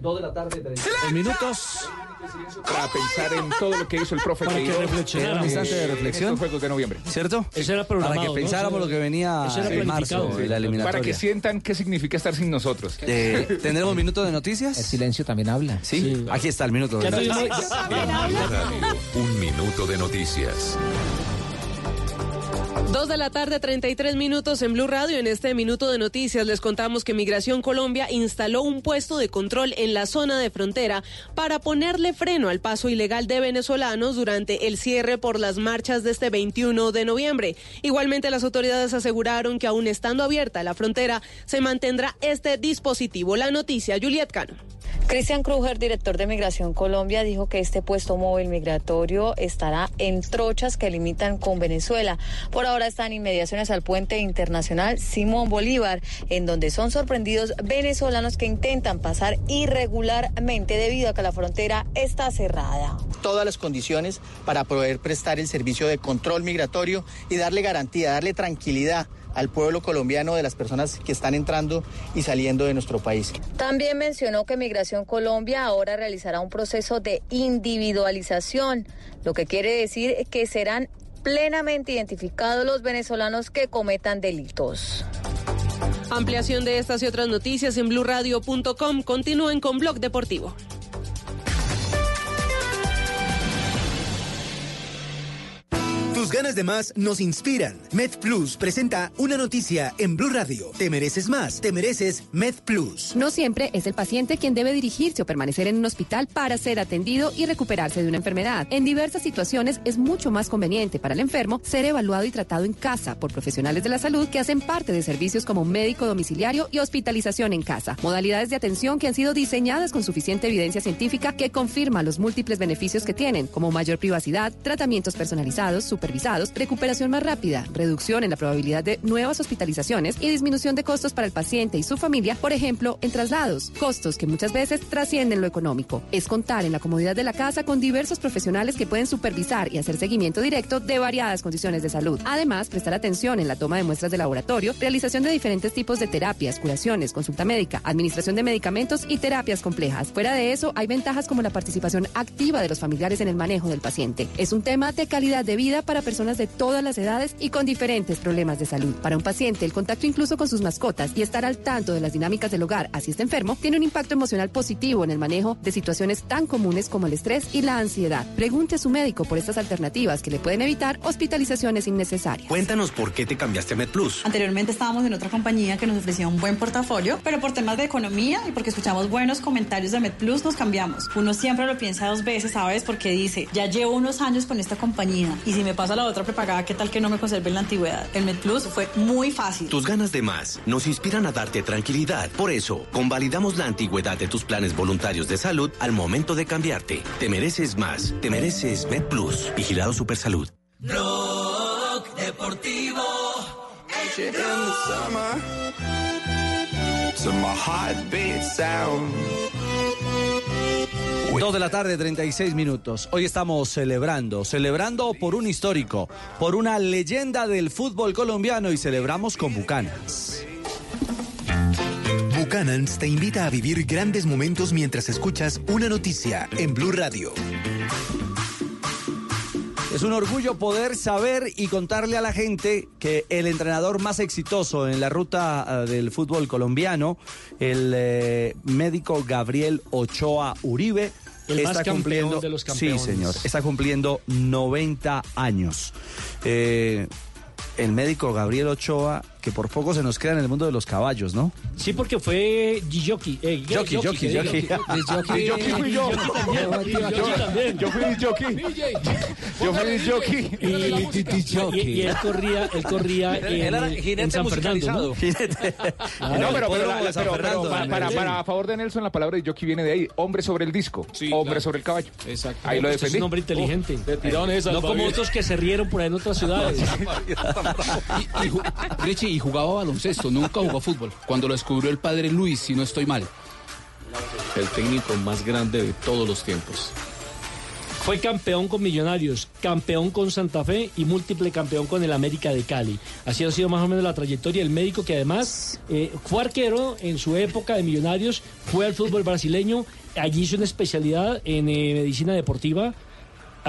Dos de la tarde, En minutos para pensar en todo lo que hizo el profe Para que Queiroz, reflexionáramos. eh, Un instante de reflexión. Estos Juegos de noviembre. ¿Cierto? Eso era Para programado, que ¿no? pensáramos lo que venía eso era en marzo de la eliminatoria. Para que sientan qué significa estar sin nosotros. Eh, ¿Tendremos minuto de noticias? El silencio también habla. Sí, aquí está el minuto de noticias. un minuto de noticias. Dos de la tarde, 33 minutos en Blue Radio. En este minuto de noticias les contamos que Migración Colombia instaló un puesto de control en la zona de frontera para ponerle freno al paso ilegal de venezolanos durante el cierre por las marchas de este 21 de noviembre. Igualmente, las autoridades aseguraron que aún estando abierta la frontera, se mantendrá este dispositivo. La noticia, Juliet Cano. Cristian Kruger, director de Migración Colombia, dijo que este puesto móvil migratorio estará en trochas que limitan con Venezuela. Por ahora están inmediaciones al puente internacional Simón Bolívar, en donde son sorprendidos venezolanos que intentan pasar irregularmente debido a que la frontera está cerrada. Todas las condiciones para poder prestar el servicio de control migratorio y darle garantía, darle tranquilidad al pueblo colombiano de las personas que están entrando y saliendo de nuestro país. También mencionó que Migración Colombia ahora realizará un proceso de individualización, lo que quiere decir que serán plenamente identificados los venezolanos que cometan delitos. Ampliación de estas y otras noticias en blurradio.com. Continúen con Blog Deportivo. Tus ganas de más nos inspiran. MedPlus presenta una noticia en Blue Radio. Te mereces más, te mereces MedPlus. No siempre es el paciente quien debe dirigirse o permanecer en un hospital para ser atendido y recuperarse de una enfermedad. En diversas situaciones es mucho más conveniente para el enfermo ser evaluado y tratado en casa por profesionales de la salud que hacen parte de servicios como médico domiciliario y hospitalización en casa. Modalidades de atención que han sido diseñadas con suficiente evidencia científica que confirma los múltiples beneficios que tienen, como mayor privacidad, tratamientos personalizados, supervisados, recuperación más rápida, reducción en la probabilidad de nuevas hospitalizaciones y disminución de costos para el paciente y su familia, por ejemplo, en traslados, costos que muchas veces trascienden lo económico. Es contar en la comodidad de la casa con diversos profesionales que pueden supervisar y hacer seguimiento directo de variadas condiciones de salud. Además, prestar atención en la toma de muestras de laboratorio, realización de diferentes tipos de terapias, curaciones, consulta médica, administración de medicamentos y terapias complejas. Fuera de eso, hay ventajas como la participación activa de los familiares en el manejo del paciente. Es un tema de calidad de vida para personas de todas las edades y con diferentes problemas de salud. Para un paciente, el contacto incluso con sus mascotas y estar al tanto de las dinámicas del hogar, así está enfermo, tiene un impacto emocional positivo en el manejo de situaciones tan comunes como el estrés y la ansiedad. Pregunte a su médico por estas alternativas que le pueden evitar hospitalizaciones innecesarias. Cuéntanos por qué te cambiaste a MedPlus. Anteriormente estábamos en otra compañía que nos ofrecía un buen portafolio, pero por temas de economía y porque escuchamos buenos comentarios de MedPlus nos cambiamos. Uno siempre lo piensa dos veces, ¿sabes? Porque dice, ya llevo unos años con esta compañía y si me pasa la otra prepagada, ¿qué tal que no me conserve en la antigüedad? El MedPlus fue muy fácil. Tus ganas de más nos inspiran a darte tranquilidad. Por eso, convalidamos la antigüedad de tus planes voluntarios de salud al momento de cambiarte. Te mereces más. Te mereces MedPlus. Vigilado Supersalud. Blog Deportivo. in the summer to my heartbeat sound. Dos de la tarde, 36 minutos. Hoy estamos celebrando, celebrando por un histórico, por una leyenda del fútbol colombiano y celebramos con Bucanas. Buchanans te invita a vivir grandes momentos mientras escuchas una noticia en Blue Radio. Es un orgullo poder saber y contarle a la gente que el entrenador más exitoso en la ruta eh, del fútbol colombiano, el eh, médico Gabriel Ochoa Uribe, El está cumpliendo, de los sí campeones. señor, está cumpliendo 90 años. Eh, el médico Gabriel Ochoa, que por poco se nos queda en el mundo de los caballos, ¿no? Sí, porque fue jockey. Eh, Jockey, jockey, jockey. Jockey, fui yo. Yo fui jockey. Yo fui jockey. Y, él corría, él corría en, Él era el- jinete en San Fernando, ¿no? No, pero, para, favor de Nelson, la palabra de jockey viene de ahí. Hombre sobre el disco. hombre sobre el caballo. Exacto. Ahí lo defendí. Es un hombre inteligente. Oh, no como otros que se rieron por ahí en otras ciudades. Richie, y jugaba baloncesto, nunca jugó fútbol. Cuando lo descubrió el padre Luis, si no estoy mal. El técnico más grande de todos los tiempos. Fue campeón con Millonarios, campeón con Santa Fe y múltiple campeón con el América de Cali. Así ha sido más o menos la trayectoria del médico que además eh, fue arquero en su época de Millonarios, fue al fútbol brasileño, allí hizo una especialidad en eh, medicina deportiva.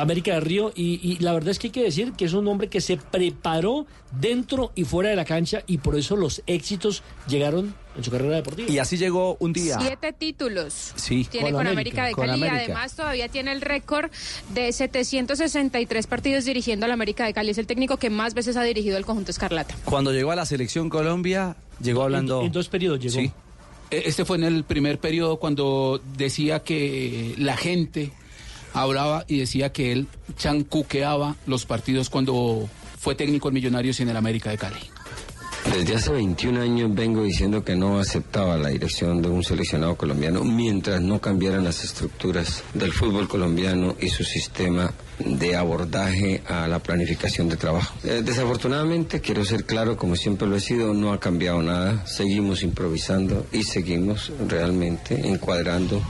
América de Río, y, y la verdad es que hay que decir que es un hombre que se preparó dentro y fuera de la cancha y por eso los éxitos llegaron en su carrera deportiva. Y así llegó un día. Siete títulos. Sí. Tiene Con con, América, América, de Cali y además todavía tiene el récord de 763 partidos dirigiendo al América de Cali. Es el técnico que más veces ha dirigido el conjunto Escarlata. Cuando llegó a la selección Colombia, llegó hablando. En dos periodos llegó. Sí. E- Este fue en el primer periodo cuando decía que la gente hablaba y decía que él chancuqueaba los partidos cuando fue técnico en Millonarios y en el América de Cali. Desde hace 21 años vengo diciendo que no aceptaba la dirección de un seleccionado colombiano mientras no cambiaran las estructuras del fútbol colombiano y su sistema de abordaje a la planificación de trabajo. Eh, desafortunadamente, quiero ser claro, como siempre lo he sido, no ha cambiado nada. Seguimos improvisando y seguimos realmente encuadrando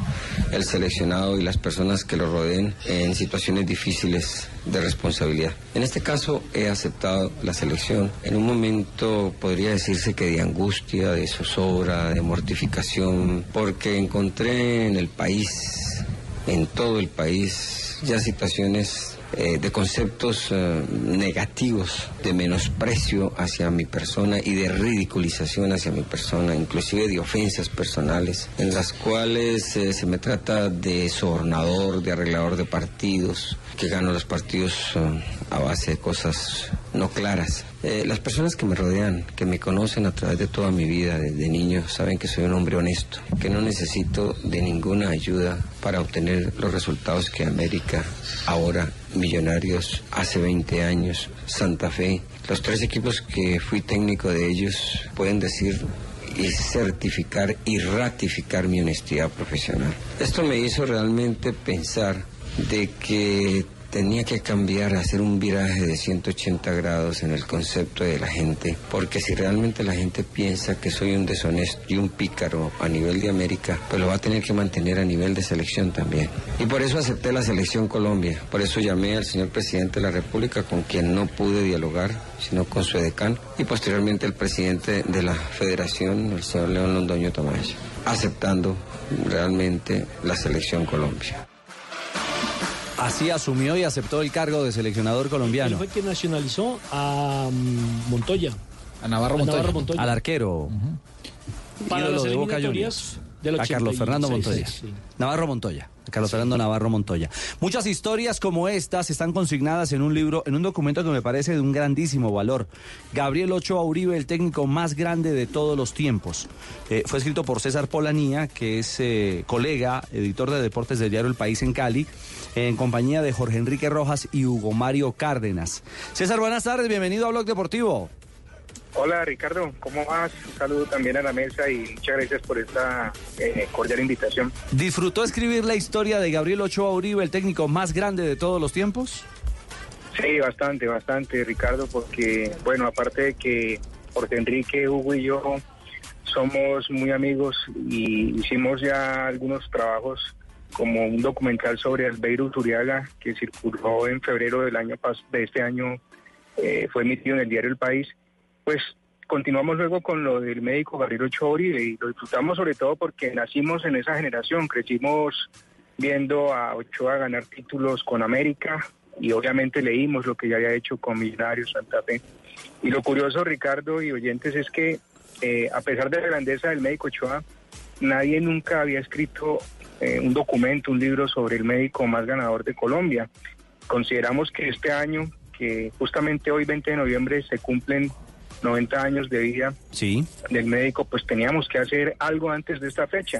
el seleccionado y las personas que lo rodeen en situaciones difíciles de responsabilidad. En este caso he aceptado la selección en un momento podría decirse que de angustia, de zozobra, de mortificación, porque encontré en el país, en todo el país, ya situaciones eh, de conceptos eh, negativos, de menosprecio hacia mi persona y de ridiculización hacia mi persona, inclusive de ofensas personales, en las cuales eh, se me trata de sobornador, de arreglador de partidos, que gano los partidos eh, a base de cosas no claras. Eh, las personas que me rodean, que me conocen a través de toda mi vida, desde niño, saben que soy un hombre honesto, que no necesito de ninguna ayuda para obtener los resultados que América, ahora Millonarios, hace 20 años, Santa Fe, los tres equipos que fui técnico de ellos pueden decir y certificar y ratificar mi honestidad profesional. Esto me hizo realmente pensar de que tenía que cambiar, hacer un viraje de 180 grados en el concepto de la gente, porque si realmente la gente piensa que soy un deshonesto y un pícaro a nivel de América, pues lo va a tener que mantener a nivel de selección también. Y por eso acepté la selección Colombia, por eso llamé al señor presidente de la República, con quien no pude dialogar, sino con su decano, y posteriormente el presidente de la federación, el señor León Londoño Tomás, aceptando realmente la selección Colombia. Así asumió y aceptó el cargo de seleccionador Él colombiano. fue quien nacionalizó a mm, Montoya. A Navarro Montoya. Al arquero. Para ídolo las de Boca Juniors. del A Carlos 86, Fernando Montoya. sí, sí. Navarro Montoya. A Carlos Fernando Navarro Montoya. Muchas historias como estas están consignadas en un libro, en un documento que me parece de un grandísimo valor. Gabriel Ochoa Uribe, el técnico más grande de todos los tiempos. Eh, fue escrito por César Polanía, que es eh, colega, editor de deportes del diario El País en Cali, en compañía de Jorge Enrique Rojas y Hugo Mario Cárdenas. César, buenas tardes, bienvenido a Blog Deportivo. Hola Ricardo, ¿cómo vas? Un saludo también a la mesa y muchas gracias por esta eh, cordial invitación. ¿Disfrutó escribir la historia de Gabriel Ochoa Uribe, el técnico más grande de todos los tiempos? Sí, bastante, bastante Ricardo, porque bueno, aparte de que Jorge Enrique, Hugo y yo somos muy amigos y hicimos ya algunos trabajos como un documental sobre Albeiro Turiaga que circuló en febrero del año pas- de este año, eh, fue emitido en el diario El País, pues continuamos luego con lo del médico Gabriel Ochoa y lo disfrutamos sobre todo porque nacimos en esa generación, crecimos viendo a Ochoa ganar títulos con América y obviamente leímos lo que ya había hecho con Millonarios Santa Fe. Y lo curioso, Ricardo y oyentes, es que eh, a pesar de la grandeza del médico Ochoa, nadie nunca había escrito eh, un documento, un libro sobre el médico más ganador de Colombia. Consideramos que este año, que justamente hoy 20 de noviembre se cumplen 90 años de vida Sí. del médico, pues teníamos que hacer algo antes de esta fecha.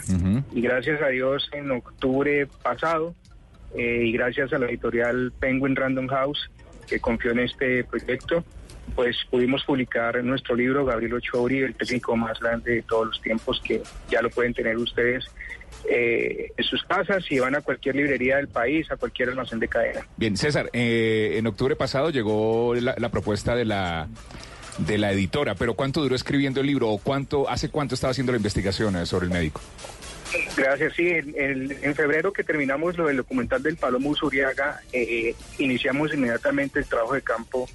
Y gracias a Dios en octubre pasado, eh, y gracias a la editorial Penguin Random House, que confió en este proyecto, pues pudimos publicar nuestro libro Gabriel Ochoa el técnico más grande de todos los tiempos, que ya lo pueden tener ustedes eh, en sus casas y van a cualquier librería del país, a cualquier almacén de cadena. Bien, César, eh, en octubre pasado llegó la, la propuesta de la de la editora, pero ¿cuánto duró escribiendo el libro o cuánto hace cuánto estaba haciendo la investigación eh, sobre el médico? Gracias, sí. En, en- en febrero que terminamos lo del documental del Palomo Usuriaga, eh, iniciamos inmediatamente el trabajo de campo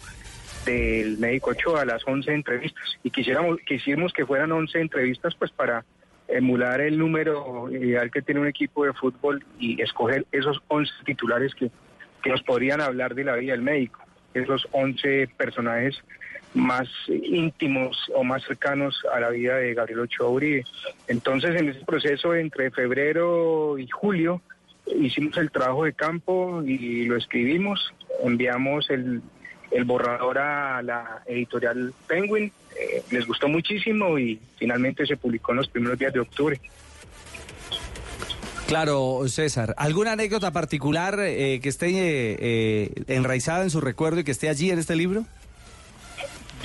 del médico Ochoa a las 11 entrevistas. Y quisiéramos, quisimos que fueran 11 entrevistas pues para emular el número ideal que tiene un equipo de fútbol y escoger esos 11 titulares que que nos podrían hablar de la vida del médico. Esos 11 personajes más íntimos o más cercanos a la vida de Gabriel Ochoa Uribe. Entonces, en ese proceso entre febrero y julio, hicimos el trabajo de campo y lo escribimos, enviamos el, el borrador a la editorial Penguin, eh, les gustó muchísimo y finalmente se publicó en los primeros días de octubre. Claro, César. ¿Alguna anécdota particular eh, que esté eh, eh, enraizada en su recuerdo y que esté allí en este libro?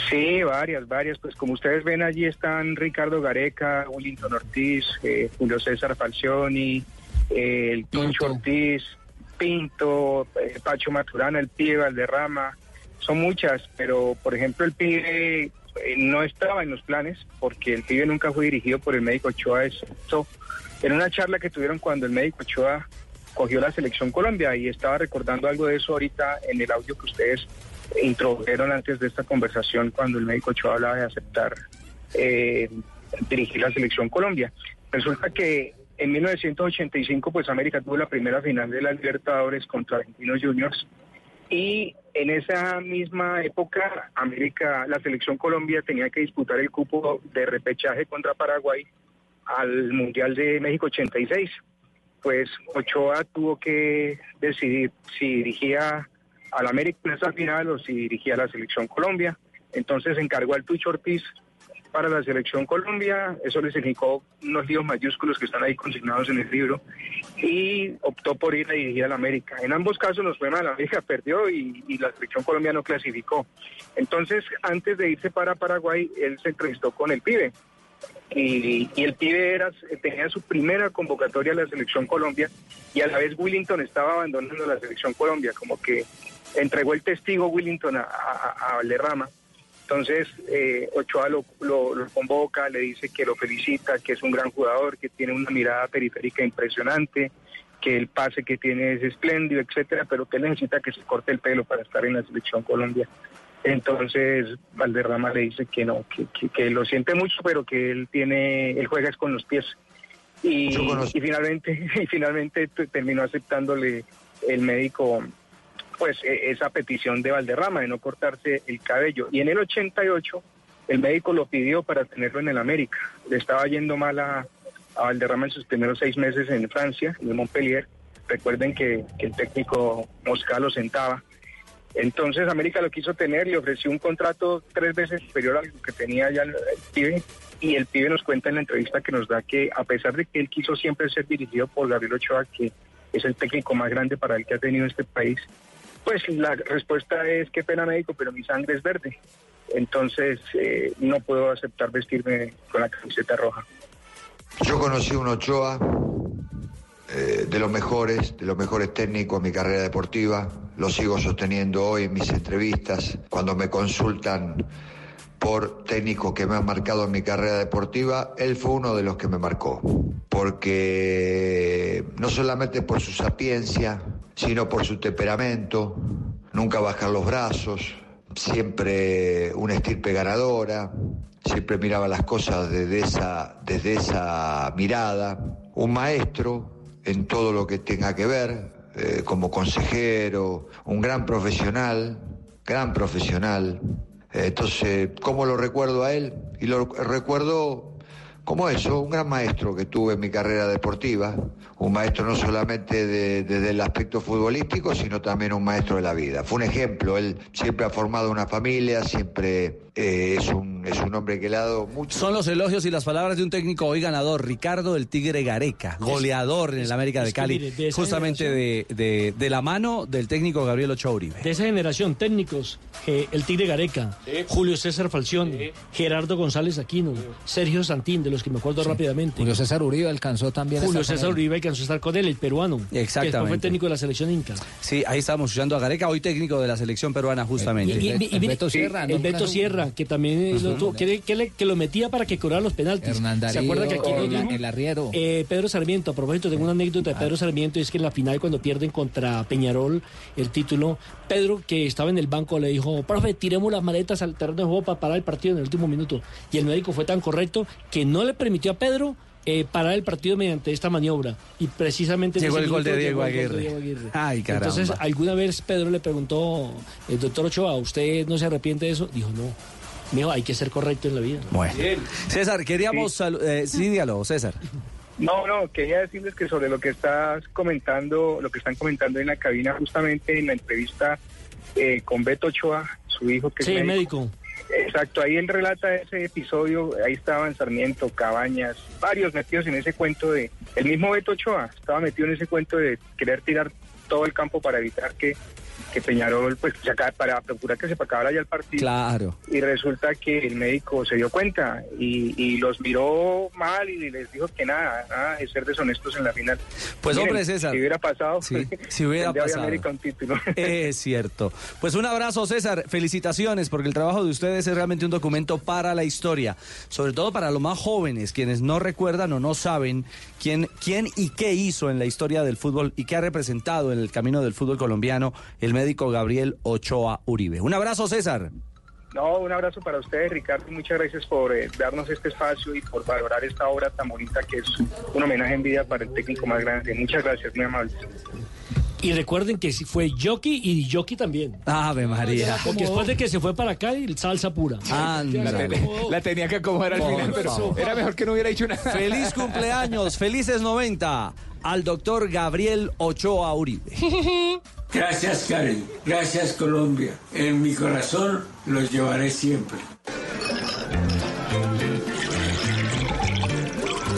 Sí, varias, varias. Pues como ustedes ven, allí están Ricardo Gareca, Willington Ortiz, eh, Julio César Falcioni, eh, el Tuncho Ortiz, Pinto, eh, Pacho Maturana, el pibe Valderrama. Son muchas, pero por ejemplo el pibe eh, no estaba en los planes porque el pibe nunca fue dirigido por el médico Ochoa. Esto en una charla que tuvieron cuando el médico Ochoa cogió la selección Colombia y estaba recordando algo de eso ahorita en el audio que ustedes introdujeron antes de esta conversación cuando el médico Ochoa hablaba de aceptar eh, dirigir la selección Colombia. Resulta que en 1985 pues América tuvo la primera final de la Libertadores contra Argentinos Juniors y en esa misma época América, la selección Colombia tenía que disputar el cupo de repechaje contra Paraguay al Mundial de México 86. Pues Ochoa tuvo que decidir si dirigía al América en esa final o si dirigía a la selección Colombia. Entonces encargó al Tucho Ortiz para la selección Colombia, eso le significó unos líos mayúsculos que están ahí consignados en el libro, y optó por ir a dirigir al América. En ambos casos nos fue mal, la América perdió y, la selección Colombia no clasificó. Entonces, antes de irse para Paraguay, él se entrevistó con el pibe, y, y el pibe era, tenía su primera convocatoria a la selección Colombia y a la vez Willington estaba abandonando la selección Colombia, como que entregó el testigo Willington a, a, a Valderrama. Entonces eh, Ochoa lo, lo, lo convoca, le dice que lo felicita, que es un gran jugador, que tiene una mirada periférica impresionante, que el pase que tiene es espléndido, etcétera, pero que él necesita que se corte el pelo para estar en la selección Colombia. Entonces Valderrama le dice que no, que, que, que lo siente mucho, pero que él tiene, él juega es con los pies. Y, y finalmente, y finalmente terminó aceptándole el médico pues e- esa petición de Valderrama de no cortarse el cabello. Y en el 88 el médico lo pidió para tenerlo en el América. Le estaba yendo mal a, Valderrama en sus primeros seis meses en Francia, en el Montpellier. Recuerden que, el técnico Mosca lo sentaba. Entonces América lo quiso tener, le ofreció un contrato tres veces superior al que tenía ya el, pibe y el pibe nos cuenta en la entrevista que nos da que a pesar de que él quiso siempre ser dirigido por Gabriel Ochoa, que es el técnico más grande para el que ha tenido este país, pues la respuesta es qué pena médico, pero mi sangre es verde. Entonces eh, no puedo aceptar vestirme con la camiseta roja. Yo conocí un Ochoa eh, de los mejores, de los mejores técnicos en mi carrera deportiva. Lo sigo sosteniendo hoy en mis entrevistas. Cuando me consultan por técnicos que me han marcado en mi carrera deportiva, él fue uno de los que me marcó. Porque no solamente por su sapiencia, sino por su temperamento, nunca bajar los brazos, siempre una estirpe ganadora, siempre miraba las cosas desde esa, desde esa mirada, un maestro en todo lo que tenga que ver, eh, como consejero, un gran profesional, gran profesional. Entonces, ¿cómo lo recuerdo a él? Y lo recuerdo como eso, un gran maestro que tuve en mi carrera deportiva, un maestro no solamente de- desde el aspecto futbolístico, sino también un maestro de la vida. Fue un ejemplo, él siempre ha formado una familia, siempre eh, es, un, es un hombre que le ha dado mucho. Son los elogios y las palabras de un técnico hoy ganador, Ricardo el Tigre Gareca, goleador en el América de Cali, mire, de esa justamente de, de- de la mano del técnico Gabriel Ochoa Uribe. De esa generación, técnicos, eh, el Tigre Gareca, Julio César Falcioni, Gerardo González Aquino, Sergio Santín, de los que me acuerdo rápidamente. Julio César Uribe alcanzó también a Julio estar con César. Uribe alcanzó a estar con él, el peruano. Que después fue Exactamente. técnico de la selección Inca. Sí, ahí estamos escuchando a Gareca, hoy técnico de la selección peruana justamente. Y- y- y mire, El Beto Sierra, que también eh, lo tuvo- que, que le- que lo metía para que cobrara los penaltis. Hernán ¿Se acuerda que aquí el- dijo? el arriero. Eh, Pedro Sarmiento, a propósito, tengo una anécdota de Ah. Pedro Sarmiento, es que en la final cuando pierden contra Peñarol el título, Pedro, que estaba en el banco, le dijo, profe, tiremos las maletas al terreno de juego para parar el partido en el último minuto. Y el médico fue tan correcto que no le permitió a Pedro eh, parar el partido mediante esta maniobra. Y precisamente... en Llegó el gol de Diego de Aguirre. Diego Aguirre. Ay, caramba. Entonces, alguna vez Pedro le preguntó, el doctor Ochoa, ¿usted no se arrepiente de eso? Dijo, no. Me dijo, hay que ser correcto en la vida. Bueno. César, queríamos... salu- eh, sí, dígalo, César. No, no, quería decirles que sobre lo que estás comentando, lo que están comentando en la cabina, justamente en la entrevista eh, con Beto Ochoa, su hijo que es Sí, médico. Exacto, ahí él relata ese episodio, ahí estaban Sarmiento, Cabañas, varios metidos en ese cuento de, el mismo Beto Ochoa estaba metido en ese cuento de querer tirar todo el campo para evitar que, que Peñarol, pues, se acabe- para procurar que se acabara ya el partido. Claro. Y resulta que el médico se dio cuenta y, y los miró mal y les dijo que nada, nada de ser deshonestos en la final. Pues, Miren, hombre, César. Si hubiera pasado, Sí, si hubiera pasado. América un título. Es cierto. Pues un abrazo, César. Felicitaciones, porque el trabajo de ustedes es realmente un documento para la historia. Sobre todo para los más jóvenes, quienes no recuerdan o no saben quién, quién y qué hizo en la historia del fútbol y qué ha representado en el camino del fútbol colombiano el médico Gabriel Ochoa Uribe. Un abrazo, César. No, un abrazo para ustedes, Ricardo. y Muchas gracias por eh, darnos este espacio y por valorar esta obra tan bonita que es un homenaje en vida para el técnico más grande. Muchas gracias, muy amables. Y recuerden que sí fue Jockey y Jockey también. Ave María. Porque después de que se fue para acá, y salsa pura. La, ten- la tenía que acomodar al final, pero favor. era mejor que no hubiera dicho nada. Feliz cumpleaños, felices 90 al doctor Gabriel Ochoa Uribe. Gracias Karen, gracias Colombia. En mi corazón los llevaré siempre.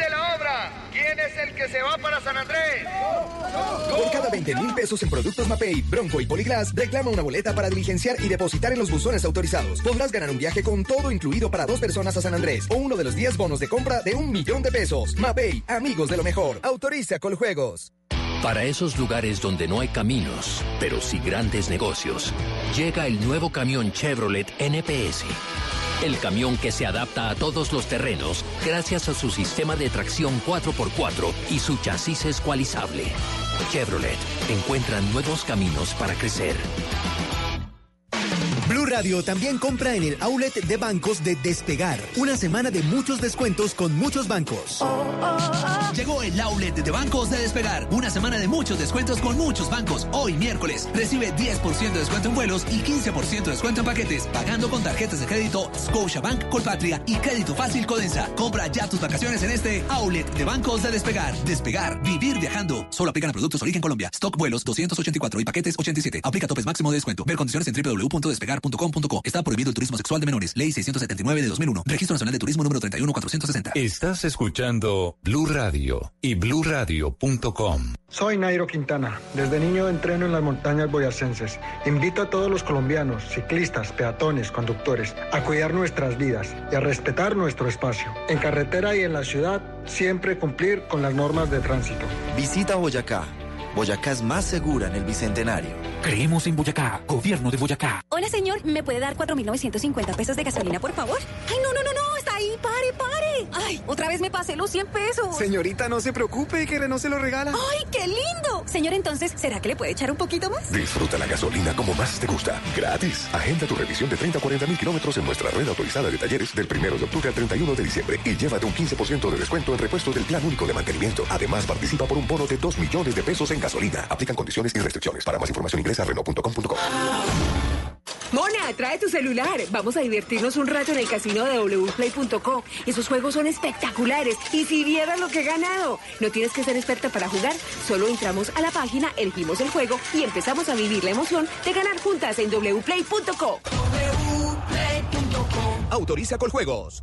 de la obra. ¿Quién es el que se va para San Andrés? Por cada 20 mil pesos en productos Mapei, Bronco y Poliglass, reclama una boleta para diligenciar y depositar en los buzones autorizados. Podrás ganar un viaje con todo incluido para dos personas a San Andrés o uno de los 10 bonos de compra de un millón de pesos. Mapei, amigos de lo mejor. Autoriza con juegos. Para esos lugares donde no hay caminos, pero sí grandes negocios, llega el nuevo camión Chevrolet NPS. El camión que se adapta a todos los terrenos gracias a su sistema de tracción 4x4 y su chasis escualizable. Chevrolet encuentra nuevos caminos para crecer. Blue Radio también compra en el outlet de bancos de Despegar. Una semana de muchos descuentos con muchos bancos. Llegó el outlet de bancos de Despegar. Una semana de muchos descuentos con muchos bancos. Hoy miércoles recibe 10% de descuento en vuelos y 15% de descuento en paquetes. Pagando con tarjetas de crédito Scotiabank, Colpatria y Crédito Fácil Codensa. Compra ya tus vacaciones en este outlet de bancos de Despegar. Despegar, vivir viajando. Solo aplican a productos origen Colombia. Stock vuelos 284 y paquetes 87. Aplica topes máximo de descuento. Ver condiciones en www.despegar.com.co. Está prohibido el turismo sexual de menores. Ley 679 de 2001. Registro Nacional de Turismo número 31460. Estás escuchando Blue Radio y bluradio.com. Soy Nairo Quintana. Desde niño entreno en las montañas boyacenses. Invito a todos los colombianos, ciclistas, peatones, conductores, a cuidar nuestras vidas y a respetar nuestro espacio. En carretera y en la ciudad, siempre cumplir con las normas de tránsito. Visita Boyacá. Boyacá es más segura en el Bicentenario. Creemos en Boyacá, gobierno de Boyacá. Hola, señor. ¿Me puede dar 4.950 pesos de gasolina, por favor? Ay, no, no, no, no. Ahí. Pare, pare. Ay, otra vez me pasé los 100 pesos. Señorita, no se preocupe, que Renault se lo regala. Ay, qué lindo. Señor, entonces, ¿será que le puede echar un poquito más? Disfruta la gasolina como más te gusta. Gratis. Agenda tu revisión de 30 a 40 mil kilómetros en nuestra red autorizada de talleres del 1 de octubre al 31 de diciembre y llévate un 15% de descuento en repuesto del plan único de mantenimiento. Además, participa por un bono de 2 millones de pesos en gasolina. Aplican condiciones y restricciones. Para más información ingresa a Renault.com.co. Mona, trae tu celular. Vamos a divertirnos un rato en el casino de wplay.co. Esos juegos son espectaculares. Y si vieras lo que he ganado. No tienes que ser experta para jugar. Solo entramos a la página, elegimos el juego y empezamos a vivir la emoción de ganar juntas en wplay.co. Autoriza con juegos.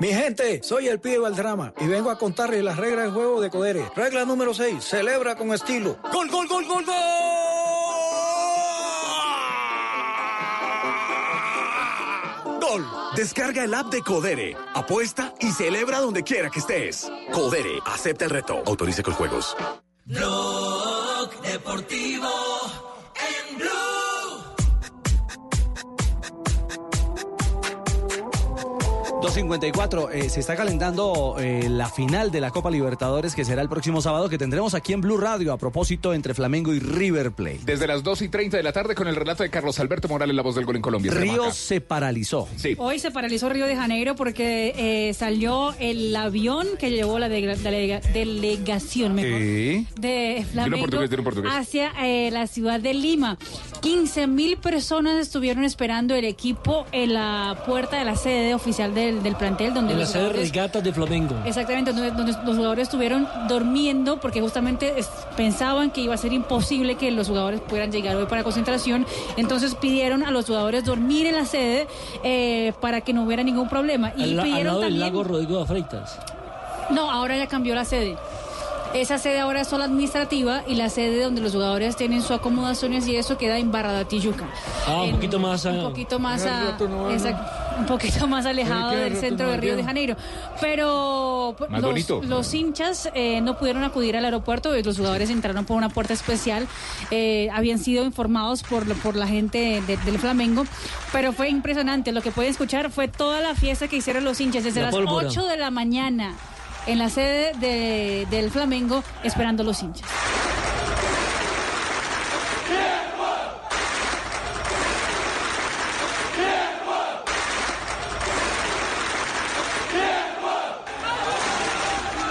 Mi gente, soy el pibe Valdrama y vengo a contarles las reglas del juego de Codere. Regla número 6, celebra con estilo. ¡Gol, gol, gol, gol, gol! Gol. Descarga el app de Codere, apuesta y celebra donde quiera que estés. Codere, acepta el reto. Autorice con juegos. Blog Deportivo 254, eh, se está calentando eh, la final de la Copa Libertadores que será el próximo sábado que tendremos aquí en Blue Radio a propósito entre Flamengo y River Plate. Desde las 2 y 30 de la tarde con el relato de Carlos Alberto Morales, la voz del gol en Colombia. Río se paralizó. Sí. Hoy se paralizó Río de Janeiro porque eh, salió el avión que llevó la de- delega- delegación mejor, Sí. de Flamengo portugués, portugués. hacia eh, la ciudad de Lima. 15 mil personas estuvieron esperando el equipo en la puerta de la sede oficial del, del plantel donde En la sede de regatas de Flamengo. Exactamente, donde, donde los jugadores estuvieron durmiendo porque justamente es- pensaban que iba a ser imposible que los jugadores pudieran llegar hoy para concentración. Entonces pidieron a los jugadores dormir en la sede eh, para que no hubiera ningún problema. Y al, la- al pidieron lado del también... lago Rodrigo de Freitas. No, ahora ya cambió la sede. Esa sede ahora es solo administrativa y la sede donde los jugadores tienen sus acomodaciones y eso queda en Barradatiyuca. Ah, un poquito más a- Un poquito más a- no un poquito más alejado del centro no de Río de. Janeiro. Pero los, los hinchas eh, no pudieron acudir al aeropuerto, los jugadores entraron por una puerta especial, eh, habían sido informados por, por la gente de- del Flamengo, pero fue impresionante. Lo que pueden escuchar fue toda la fiesta que hicieron los hinchas desde La las pólvora. 8 de la mañana en la sede de- del Flamengo esperando los hinchas.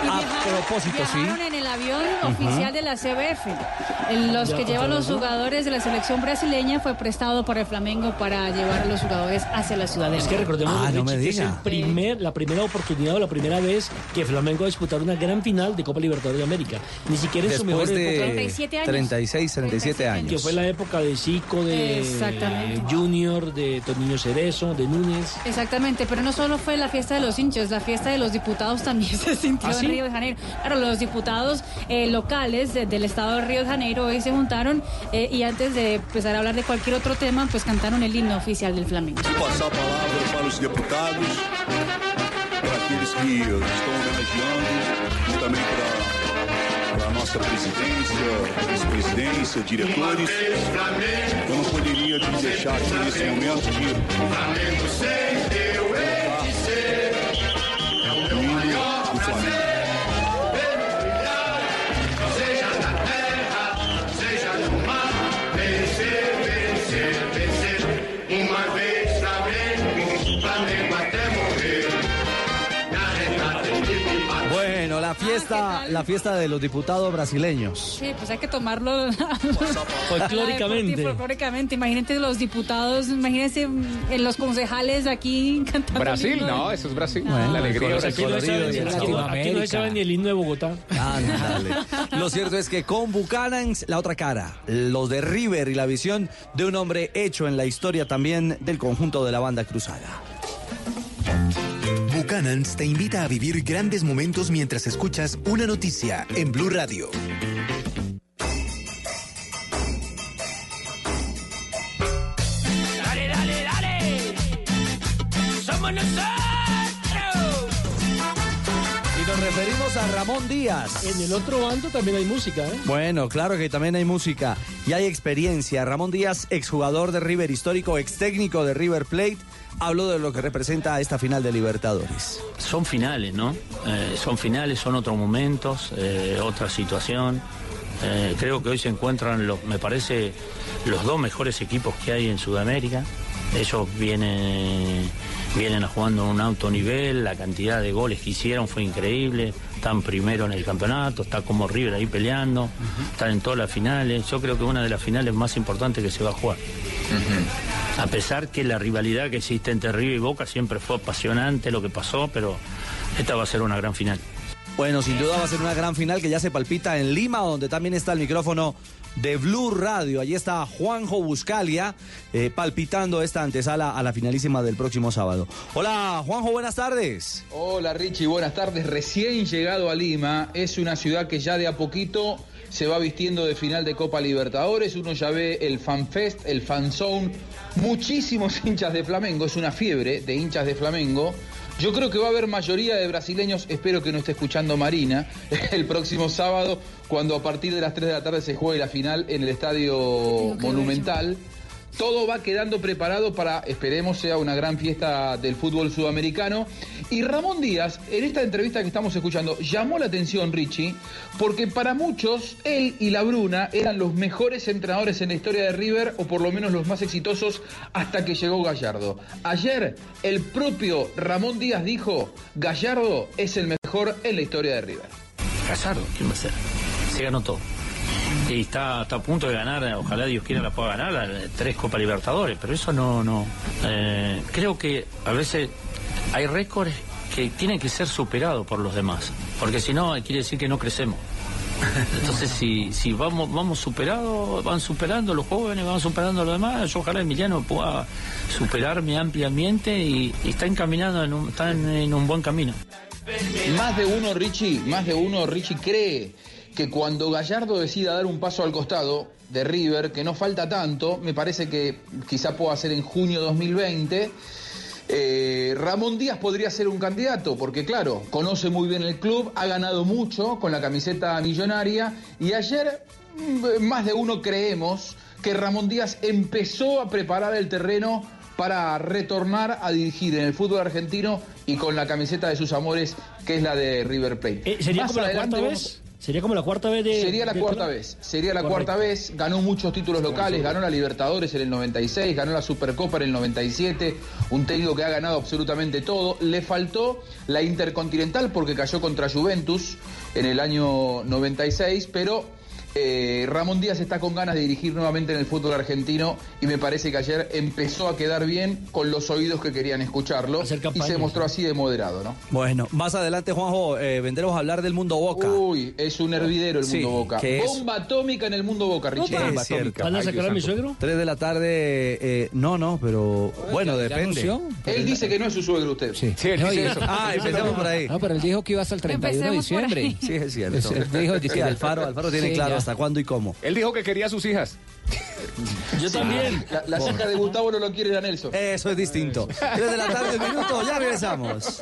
A propósito, sí. En avión oficial de la CBF. El- Los Ya, que llevan los jugadores de la selección brasileña fue prestado por el Flamengo para llevar a los jugadores hacia la ciudad de Es que recordemos Ah, no Richie, me que es el primer, la primera oportunidad o la primera vez que Flamengo va a disputar una gran final de Copa Libertadores de América. Ni siquiera en su mejor Después de época. 37 años. 36, 37 años. Que fue la época de Zico, de Exactamente. Junior, de Toniño Cerezo, de Núñez. Exactamente, pero no solo fue la fiesta de los hinchas, la fiesta de los diputados también se sintió ¿Ah, sí? en Río de Janeiro. Claro, los diputados eh, locales de- del estado de Río de Janeiro hoy se juntaron eh, y antes de empezar a hablar de cualquier otro tema, pues cantaron el himno oficial del Flamengo. Passar a palavra para os deputados, para aqueles que estão homenageando, e também para, para nossa presidência, vice-presidência, diretores. Eu não poderia de deixar aqui nesse momento de fiesta, la fiesta de los diputados brasileños. Sí, pues hay que tomarlo Folclóricamente. Folclóricamente. Imagínate los diputados, imagínense mm, los concejales aquí cantando. el Brasil, no, eso es Brasil. Bueno, la alegría el de Aquí no, aquí no- aquí no se sabe ni el himno de Bogotá. Ándale. Lo cierto es que con Buchanans, la otra cara, los de River y la visión de un hombre hecho en la historia también del conjunto de la banda cruzada. Te invita a vivir grandes momentos mientras escuchas una noticia en Blue Radio. Dale, dale, dale. Somos nosotros. Y nos referimos a Ramón Díaz. En el otro bando también hay música, ¿eh? Bueno, claro que también hay música y hay experiencia. Ramón Díaz, exjugador de River histórico, ex técnico de River Plate, habló de lo que representa esta final de Libertadores. Son finales, ¿no? Eh, son finales, son otros momentos, eh, otra situación. Eh, creo que hoy se encuentran, los, me parece, los dos mejores equipos que hay en Sudamérica. Ellos vienen, vienen jugando a un alto nivel, la cantidad de goles que hicieron fue increíble. Están primero en el campeonato, está como River ahí peleando, están en todas las finales. Yo creo que una de las finales más importantes que se va a jugar. A pesar que la rivalidad que existe entre River y Boca siempre fue apasionante lo que pasó, pero esta va a ser una gran final. Bueno, sin duda va a ser una gran final que ya se palpita en Lima, donde también está el micrófono de Blue Radio. Allí está Juanjo Buscalia eh, palpitando esta antesala a la finalísima del próximo sábado. Hola, Juanjo, buenas tardes. Hola Richie, buenas tardes. Recién llegado a Lima, es una ciudad que ya de a poquito se va vistiendo de final de Copa Libertadores. Uno ya ve el FanFest, el FanZone, muchísimos hinchas de Flamengo, es una fiebre de hinchas de Flamengo. Yo creo que va a haber mayoría de brasileños, espero que no esté escuchando Marina, el próximo sábado, cuando a partir de las 3 de la tarde se juegue la final en el Estadio Monumental. Todo va quedando preparado para, esperemos, sea una gran fiesta del fútbol sudamericano. Y Ramón Díaz, en esta entrevista que estamos escuchando, llamó la atención, Richie, porque para muchos, él y la Bruna eran los mejores entrenadores en la historia de River, o por lo menos los más exitosos, hasta que llegó Gallardo. Ayer, el propio Ramón Díaz dijo, Gallardo es el mejor en la historia de River. Gallardo, ¿quién va a ser? Se ganó todo. Y está, está a punto de ganar, ojalá Dios quiera la pueda ganar, tres Copa Libertadores, pero eso no, no. eh, creo que a veces hay récords que tienen que ser superados por los demás, porque si no quiere decir que no crecemos. Entonces, si, si vamos, vamos superados, van superando los jóvenes, van superando los demás, yo ojalá Emiliano pueda superarme ampliamente y, está encaminado, en un, está en un buen camino. Más de uno, Richie, más de uno, Richie cree que cuando Gallardo decida dar un paso al costado de River, que no falta tanto, me parece que quizá pueda ser en junio 2020, eh, Ramón Díaz podría ser un candidato, porque claro, conoce muy bien el club, ha ganado mucho con la camiseta millonaria y ayer mm, más de uno creemos que Ramón Díaz empezó a preparar el terreno para retornar a dirigir en el fútbol argentino y con la camiseta de sus amores, que es la de River Plate. Eh, ¿Sería Más como la cuarta vez? ¿Sería como la cuarta vez de.? Sería la de- cuarta vez, sería la Correcto. cuarta vez, ganó muchos títulos locales, ganó la Libertadores en el 96, ganó la Supercopa en el 97, un técnico que ha ganado absolutamente todo, le faltó la Intercontinental porque cayó contra Juventus en el año 96, pero eh, Ramón Díaz está con ganas de dirigir nuevamente en el fútbol argentino y me parece que ayer empezó a quedar bien con los oídos que querían escucharlo y se mostró así de moderado, ¿no? Bueno, más adelante, Juanjo, eh, vendremos a hablar del mundo Boca. Uy, es un hervidero el Sí, mundo Boca. Bomba atómica en el mundo Boca, Richie. Es cierto. ¿Van a sacar a mi suegro? Tres de la tarde, eh, no, no, pero bueno, depende. Él dice que no es su suegro usted. Sí, él dice eso. Ah, empecemos por ahí. No, pero él dijo que iba hasta el 31 de diciembre. Sí, es cierto. Es- él dijo- Sí, Alfaro, Alfaro tiene Sí, claro. Hasta cuándo y cómo. Él dijo que quería a sus hijas. Yo también. La, la hija de Gustavo no lo quiere a Nelson. Eso es distinto. Tres de la tarde, un minuto, ya regresamos.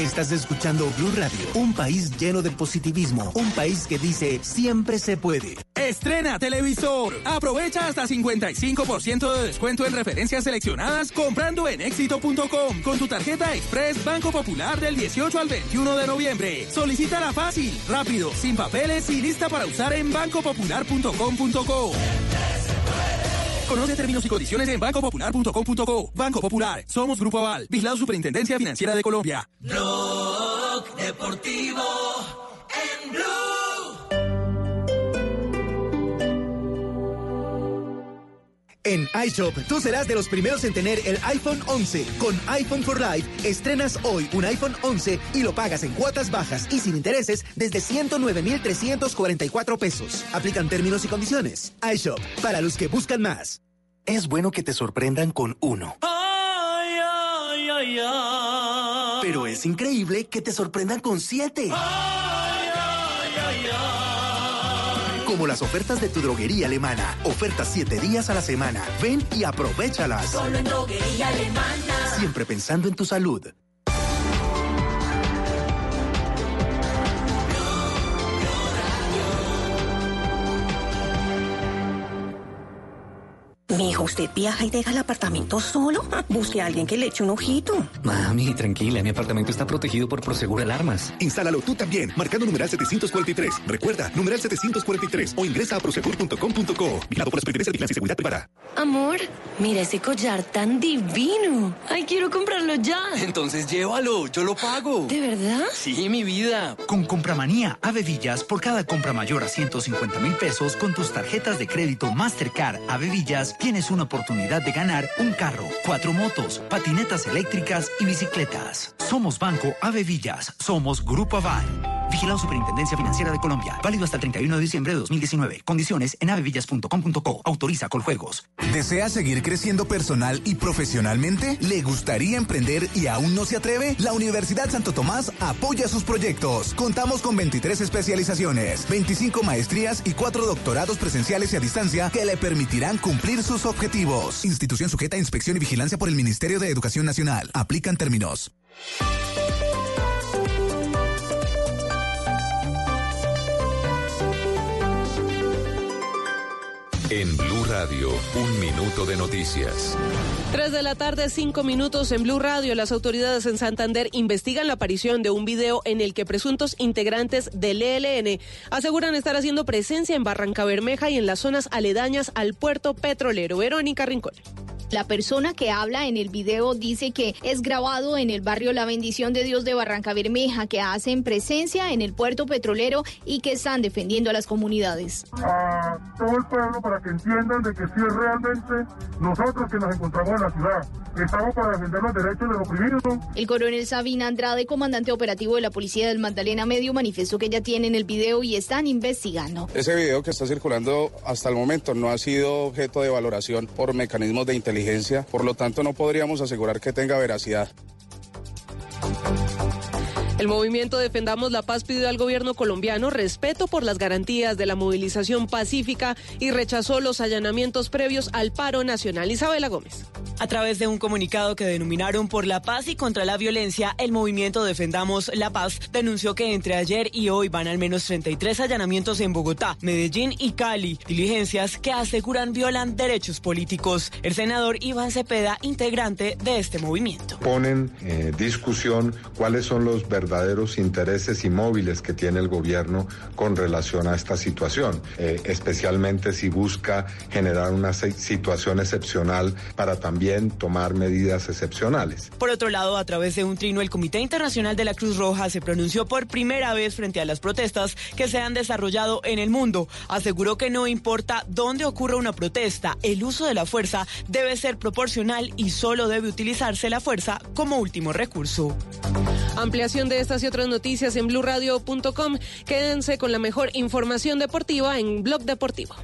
Estás escuchando Blue Radio, un país lleno de positivismo, un país que dice siempre se puede. Estrena televisor. Aprovecha hasta 55% de descuento en referencias seleccionadas comprando en éxito.com con tu tarjeta Express Banco Popular del 18 al 21 de noviembre. Solicítala fácil, rápido, sin papeles y lista para usar en bancopopular.com.co. Conoce términos y condiciones en bancopopular.com.co. Banco Popular. Somos Grupo Aval. Vigilado Superintendencia Financiera de Colombia. Blog Deportivo En iShop, tú serás de los primeros en tener el iPhone 11. Con iPhone for Life, estrenas hoy un iPhone 11 y lo pagas en cuotas bajas y sin intereses desde 109,344 pesos. Aplican términos y condiciones. iShop, para los que buscan más. Es bueno que te sorprendan con uno. Ay, ay, ay, ay. Pero es increíble que te sorprendan con siete. Como las ofertas de tu droguería alemana. Ofertas siete días a la semana. Ven y aprovechalas. Solo en droguería alemana. Siempre pensando en tu salud. Mi hijo, ¿usted viaja y deja el apartamento solo? Busque a alguien que le eche un ojito. Mami, tranquila, mi apartamento está protegido por Prosegur Alarmas. Instálalo tú también, marcando numeral 743. Recuerda, numeral 743 o ingresa a prosegur.com.co. Vigilado por la Superintendencia de Vigilancia y Seguridad Privada. Amor, mira ese collar tan divino. Ay, quiero comprarlo ya. Entonces llévalo, yo lo pago. ¿De verdad? Sí, mi vida. Con Compramanía Ave Villas, por cada compra mayor a 150 mil pesos con tus tarjetas de crédito Mastercard Ave Villas, tienes una oportunidad de ganar un carro, cuatro motos, patinetas eléctricas y bicicletas. Somos Banco Ave Villas. Somos Grupo Aval. Vigilado Superintendencia Financiera de Colombia. Válido hasta el 31 de diciembre de 2019. Condiciones en avevillas.com.co. Autoriza Coljuegos. ¿Desea seguir creciendo personal y profesionalmente? ¿Le gustaría emprender y aún no se atreve? La Universidad Santo Tomás apoya sus proyectos. Contamos con 23 especializaciones, 25 maestrías y 4 doctorados presenciales y a distancia que le permitirán cumplir sus objetivos. Institución sujeta a inspección y vigilancia por el Ministerio de Educación Nacional. Aplican términos. En Blue Radio, un minuto de noticias. Tres de la tarde, cinco minutos en Blue Radio. Las autoridades en Santander investigan la aparición de un video en el que presuntos integrantes del ELN aseguran estar haciendo presencia en Barranca Bermeja y en las zonas aledañas al puerto petrolero. Verónica Rincón. La persona que habla en el video dice que es grabado en el barrio La Bendición de Dios de Barranca Bermeja, que hacen presencia en el puerto petrolero y que están defendiendo a las comunidades. a todo el pueblo para que entiendan de que sí es realmente nosotros que nos encontramos en la ciudad. Estamos para defender los derechos de los oprimidos. El coronel Sabina Andrade, comandante operativo de la Policía del Magdalena Medio, manifestó que ya tienen el video y están investigando. Ese video que está circulando hasta el momento no ha sido objeto de valoración por mecanismos de inteligencia, por lo tanto no podríamos asegurar que tenga veracidad. El movimiento Defendamos la Paz pidió al gobierno colombiano respeto por las garantías de la movilización pacífica y rechazó los allanamientos previos al paro nacional. Isabela Gómez. A través de un comunicado que denominaron por la paz y contra la violencia, el movimiento Defendamos la Paz denunció que entre ayer y hoy van al menos 33 allanamientos en Bogotá, Medellín y Cali, diligencias que aseguran violan derechos políticos. El senador Iván Cepeda, integrante de este movimiento. Ponen en discusión cuáles son los verdaderos intereses y móviles que tiene el gobierno con relación a esta situación, eh, especialmente si busca generar una situación excepcional para también tomar medidas excepcionales. Por otro lado, a través de un trino, el Comité Internacional de la Cruz Roja se pronunció por primera vez frente a las protestas que se han desarrollado en el mundo. Aseguró que no importa dónde ocurra una protesta, el uso de la fuerza debe ser proporcional y solo debe utilizarse la fuerza como último recurso. Ampliación de estas y otras noticias en blurradio.com. Quédense con la mejor información deportiva en Blog Deportivo.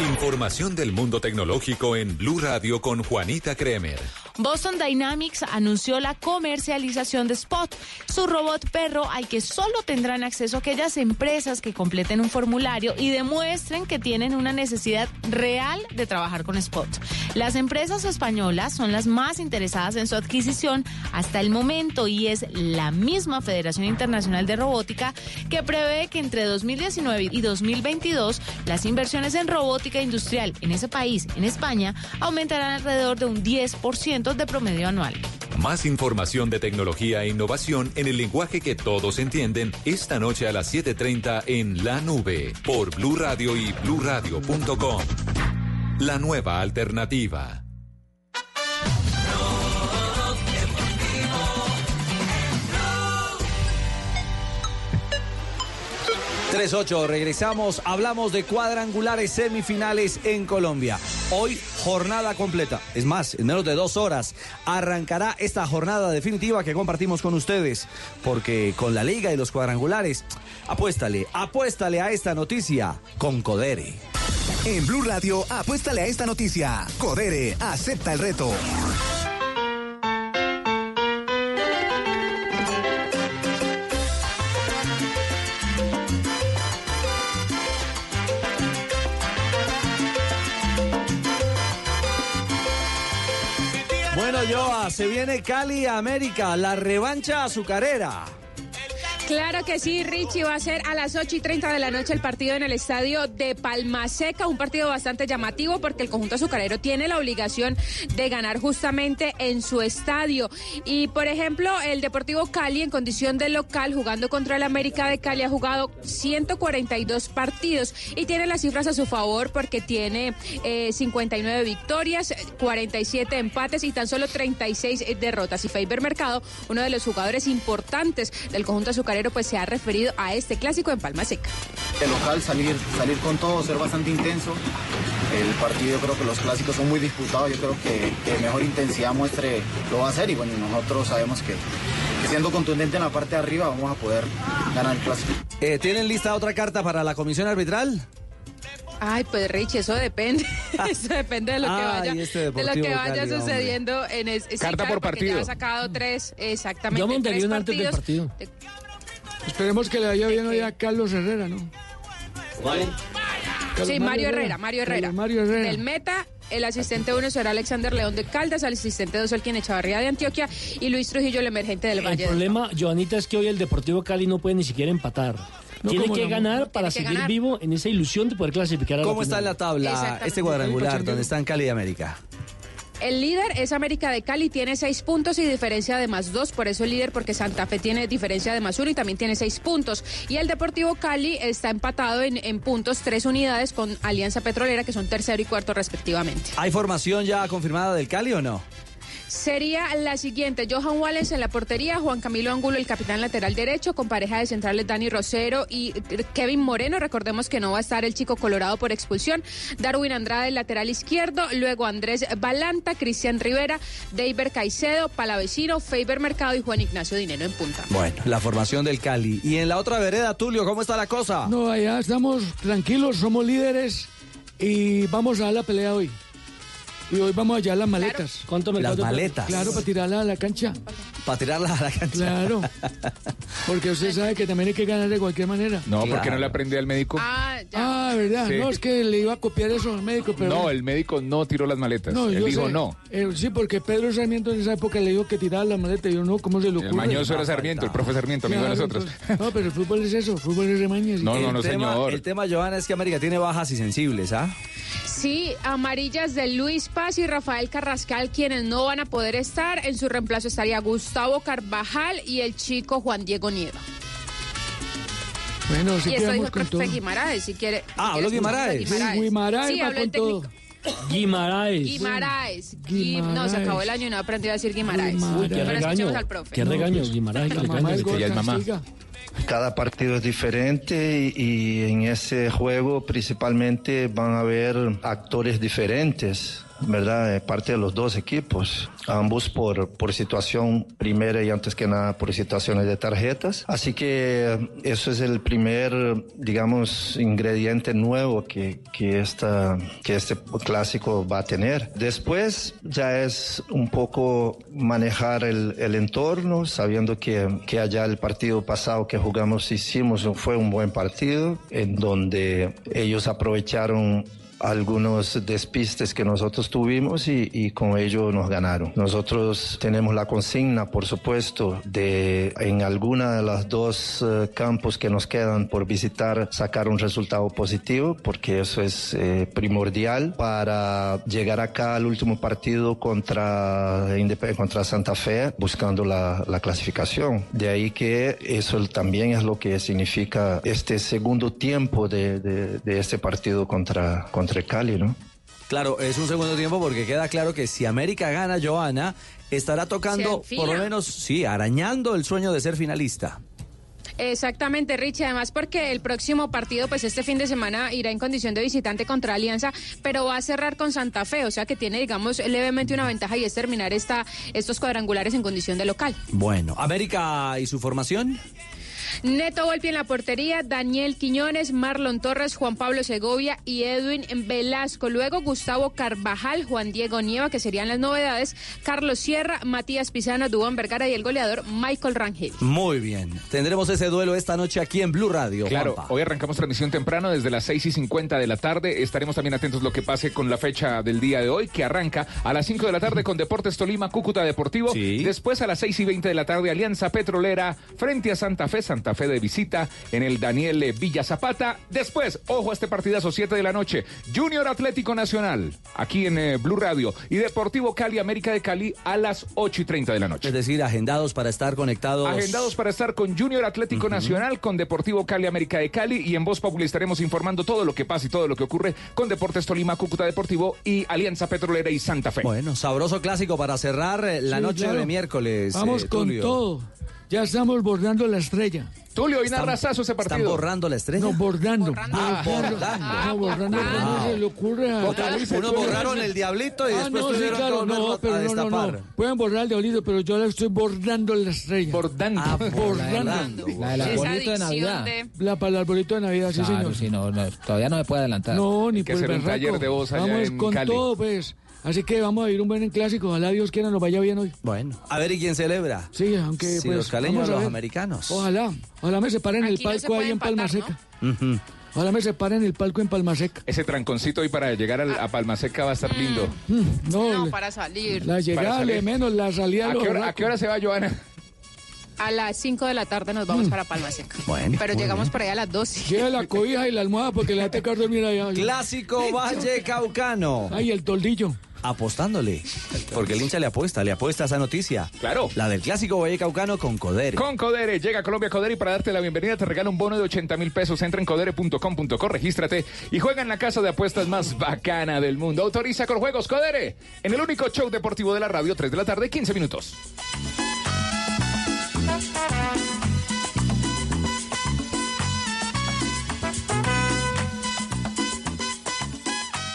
Información del mundo tecnológico en Blue Radio con Juanita Kremer. Boston Dynamics anunció la comercialización de Spot, su robot perro al que solo tendrán acceso aquellas empresas que completen un formulario y demuestren que tienen una necesidad real de trabajar con Spot. Las empresas españolas son las más interesadas en su adquisición hasta el momento y es la misma Federación Internacional de Robótica que prevé que entre 2019 y 2022 las inversiones en robótica industrial en ese país, en España, aumentarán alrededor de un 10% de promedio anual. Más información de tecnología e innovación en el lenguaje que todos entienden esta noche a las 7:30 en La Nube por Blue Radio y bluradio.com. La nueva alternativa. 3-8, regresamos, hablamos de cuadrangulares semifinales en Colombia. Hoy jornada completa, es más, en menos de dos horas arrancará esta jornada definitiva que compartimos con ustedes, porque con la liga y los cuadrangulares, apuéstale, apuéstale a esta noticia con Codere. En Blue Radio, apuéstale a esta noticia. Codere, acepta el reto. Joa, se viene Cali América, la revancha azucarera. Claro que sí, Richie. Va a ser a las 8 y 30 de la noche el partido en el estadio de Palmaseca. Un partido bastante llamativo porque el conjunto azucarero tiene la obligación de ganar justamente en su estadio. Y por ejemplo, el Deportivo Cali, en condición de local, jugando contra el América de Cali, ha jugado 142 partidos y tiene las cifras a su favor porque tiene eh, 59 victorias, 47 empates y tan solo 36 derrotas. Y Faber Mercado, uno de los jugadores importantes del conjunto azucarero, pues se ha referido a este clásico en Palma Seca. El local salir, salir con todo, ser bastante intenso. El partido creo que los clásicos son muy disputados, yo creo que, que mejor intensidad muestre lo va a hacer y bueno, nosotros sabemos que, que siendo contundente en la parte de arriba vamos a poder ganar el clásico. Eh, ¿Tienen lista otra carta para la comisión arbitral? Ay, pues Rich, eso depende. eso depende de lo que Ay, vaya, este de lo Deportivo que vaya Cali, hombre. sucediendo en ese sí, Carta claro, por porque ya partido. ha sacado tres, exactamente. Yo montaría tres una antes del partidos. partido. Esperemos que le vaya bien hoy a Carlos Herrera, ¿no? Carlos Sí, Mario Herrera, Mario Herrera. Mario Herrera. Del meta, el asistente uno será Alexander León de Caldas, el asistente dos el quien Echavarría de Antioquia y Luis Trujillo, el emergente del El Valle. del problema, Joanita, es que hoy el Deportivo Cali no puede ni siquiera empatar. No, Tiene ¿cómo que no? ganar para seguir ganar. vivo en esa ilusión de poder clasificar a ¿Cómo está en la tabla este cuadrangular donde están Cali y América? El líder es América de Cali, tiene seis puntos y diferencia de más dos, por eso el líder, porque Santa Fe tiene diferencia de más uno y también tiene seis puntos. Y el Deportivo Cali está empatado en, en puntos, tres unidades con Alianza Petrolera, que son tercero y cuarto respectivamente. ¿Hay formación ya confirmada del Cali o no? Sería la siguiente, Johan Wallace en la portería, Juan Camilo Angulo, el capitán lateral derecho, con pareja de centrales Dani Rosero y Kevin Moreno, recordemos que no va a estar el chico colorado por expulsión, Darwin Andrade, el lateral izquierdo, luego Andrés Balanta, Cristian Rivera, Deiber Caicedo, Palavecino, Faber Mercado y Juan Ignacio Dinero en punta. Bueno, la formación del Cali. Y en la otra vereda, Tulio, ¿cómo está la cosa? No, allá estamos tranquilos, somos líderes y vamos a dar la pelea hoy. Y hoy vamos a hallar las maletas. ¿Cuánto me Las maletas. Claro, para tirarla a la cancha. Para tirarla a la cancha. Claro. Porque usted sabe que también hay que ganar de cualquier manera. No, ¿por qué no le aprendió al médico? Ah, Ah, ¿verdad? Sí. No, es que le iba a copiar eso al médico, pero... No, el médico no tiró las maletas. No, Él yo dijo sé. no. Eh, sí, porque Pedro Sarmiento en esa época le dijo que tiraba la maleta. Yo no, ¿cómo se le ocurre? El mañoso era Sarmiento, el profe Sarmiento, amigo de Claro, nosotros. entonces- no, pero el fútbol es eso, el fútbol es remañas. No, no, no, el tema, señor. El tema, Johanna, es que América tiene bajas y sensibles, ¿ah? Sí, amarillas de Luis Paz y Rafael Carrascal, quienes no van a poder estar. En su reemplazo estaría Gustavo Carvajal y el chico Juan Diego Nieva. Bueno, sí y eso dijo el con profe. Guimaraes, si quiere. Ah, si habló Guimaraes. Sí, Guimaraes Sí, va habló el con todo. técnico. Guimaraes. Guimaraes. Guim- No, se acabó el año y no aprendió a decir Guimaraes. Uy, qué Pero regaño. al profe. Qué regaño, Guimaraes. La mamá es gol, castiga. Cada partido es diferente y, y en ese juego principalmente van a haber actores diferentes. ¿Verdad? Parte de los dos equipos, ambos por, por situación primera y antes que nada por situaciones de tarjetas. Así que eso es el primer, digamos, ingrediente nuevo que, que, esta, que este clásico va a tener. Después ya es un poco manejar el, el entorno, sabiendo que, que allá el partido pasado que jugamos hicimos fue un buen partido, en donde ellos aprovecharon algunos despistes que nosotros tuvimos y, con ello nos ganaron. Nosotros tenemos la consigna, por supuesto, de en alguna de las dos eh, campos que nos quedan por visitar sacar un resultado positivo, porque eso es eh, primordial para llegar acá al último partido contra, contra Santa Fe buscando la, clasificación. De ahí que eso también es lo que significa este segundo tiempo de, de, este partido contra, contra entre Cali, ¿no? Claro, es un segundo tiempo porque queda claro que si América gana, Joana, estará tocando, por lo menos, sí, arañando el sueño de ser finalista. Exactamente, Richie. Además, porque el próximo partido, pues este fin de semana irá en condición de visitante contra Alianza, pero va a cerrar con Santa Fe, o sea que tiene, digamos, levemente una ventaja y es terminar esta, estos cuadrangulares en condición de local. Bueno, América y su formación. Neto Volpi en la portería, Daniel Quiñones, Marlon Torres, Juan Pablo Segovia y Edwin Velasco. Luego Gustavo Carvajal, Juan Diego Nieva, que serían las novedades, Carlos Sierra, Matías Pizano, Dubán Vergara y el goleador Michael Rangel. Muy bien. Tendremos ese duelo esta noche aquí en Blue Radio. Claro, hoy arrancamos transmisión temprano desde las 6 y 50 de la tarde. Estaremos también atentos a lo que pase con la fecha del día de hoy, que arranca a las 5 de la tarde con Deportes Tolima, Cúcuta Deportivo. Después a las 6 y 20 de la tarde, Alianza Petrolera frente a Santa Fe. Santa Fe de visita en el Daniel Villa Zapata. Después, ojo a este partidazo, 7 de la noche. Junior Atlético Nacional, aquí en eh, Blue Radio. Y Deportivo Cali, América de Cali, a las 8 y 30 de la noche. Es decir, agendados para estar conectados. Agendados para estar con Junior Atlético Nacional, con Deportivo Cali, América de Cali. Y en Voz Popular estaremos informando todo lo que pasa y todo lo que ocurre con Deportes Tolima, Cúcuta Deportivo y Alianza Petrolera y Santa Fe. Bueno, sabroso clásico para cerrar eh, la noche de miércoles. Vamos eh, con todo. Ya estamos bordando la estrella. Tulio, y narrazazo ese partido. ¿Están borrando la estrella? No, bordando. Ah, bordando. No, borrando. Ah, se le ocurre a... Uno borraron el diablito y ah, después no, tuvieron sí, claro, no, pero no, no, no, Pueden borrar el diablito, pero yo la estoy bordando la estrella. Bordando. Ah, bordando. La del arbolito de Navidad. La para el arbolito de Navidad, sí, señor. Sí, no, todavía no me puede adelantar. No, ni por el un taller de voz allá Vamos con todo, pues. Así que vamos a ir un buen clásico. Ojalá Dios quiera nos vaya bien hoy. Bueno, a ver, ¿y quién celebra? Sí, aunque si pues. los caleños los americanos. Ojalá. Ojalá me separen el palco ahí en Palma Seca. Ojalá me separen el palco en Palma Seca. Ese tranconcito ahí para llegar a Palma Seca va a estar lindo. Mm, no, para salir. La llegada, menos la salida. ¿A qué, hora, ¿A qué hora se va, Joana? A las 5 de la tarde nos vamos mm. para Palma Seca. Bueno, Pero llegamos por ahí a las 12. Lleva la cobija y la almohada porque le va a tocar dormir allá. Clásico Valle Caucano. Ay, el toldillo apostándole. Porque el hincha le apuesta, le apuesta a esa noticia. Claro. La del clásico Vallecaucano con Codere. Con Codere. Llega a Colombia Codere y para darte la bienvenida te regala un bono de 80 mil pesos. Entra en codere.com.co, regístrate y juega en la casa de apuestas más bacana del mundo. Autoriza con juegos Codere. En el único show deportivo de la radio, 3 de la tarde, 15 minutos.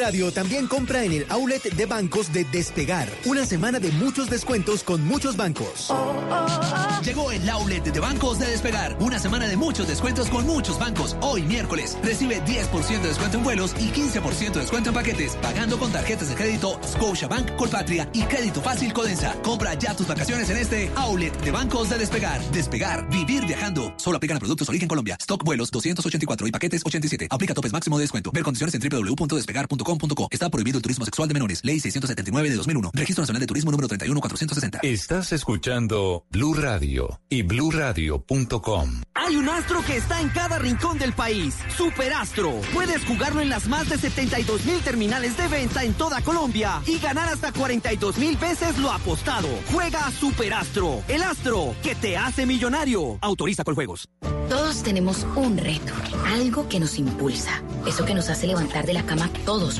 Radio también compra en el outlet de bancos de Despegar. Una semana de muchos descuentos con muchos bancos. Llegó el outlet de bancos de Despegar. Una semana de muchos descuentos con muchos bancos. Hoy miércoles recibe 10% de descuento en vuelos y 15% de descuento en paquetes. Pagando con tarjetas de crédito Scotiabank, Colpatria y Crédito Fácil Codensa. Compra ya tus vacaciones en este outlet de bancos de Despegar. Despegar, vivir viajando. Solo aplican a productos origen Colombia. Stock vuelos 284 y paquetes 87. Aplica topes máximo de descuento. Ver condiciones en Está prohibido el turismo sexual de menores. Ley 679 de 2001. Registro Nacional de Turismo número 31460. Estás escuchando Blue Radio y bluradio.com. Hay un astro que está en cada rincón del país. Superastro. Puedes jugarlo en las más de 72 mil terminales de venta en toda Colombia y ganar hasta 42 mil veces lo apostado. Juega a Superastro. El astro que te hace millonario. Autoriza con juegos. Todos tenemos un reto, algo que nos impulsa, eso que nos hace levantar de la cama todos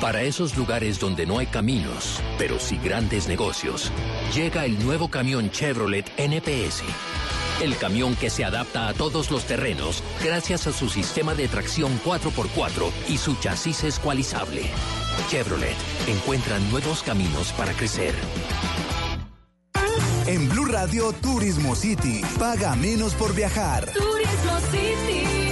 Para esos lugares donde no hay caminos, pero sí grandes negocios, llega el nuevo camión Chevrolet NPS. El camión que se adapta a todos los terrenos gracias a su sistema de tracción 4x4 y su chasis escualizable. Chevrolet encuentra nuevos caminos para crecer. En Blue Radio Turismo City. Paga menos por viajar. Turismo City.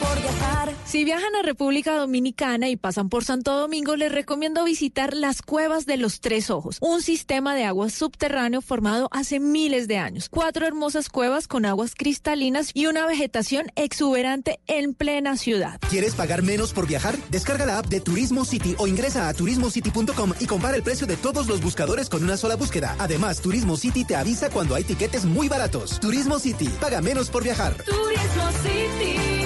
Por viajar. Si viajan a República Dominicana y pasan por Santo Domingo, les recomiendo visitar las Cuevas de los Tres Ojos, un sistema de agua subterráneo formado hace miles de años. Cuatro hermosas cuevas con aguas cristalinas y una vegetación exuberante en plena ciudad. ¿Quieres pagar menos por viajar? Descarga la app de Turismo City o ingresa a turismocity.com y compara el precio de todos los buscadores con una sola búsqueda. Además, Turismo City te avisa cuando hay tiquetes muy baratos. Turismo City, paga menos por viajar. Turismo City.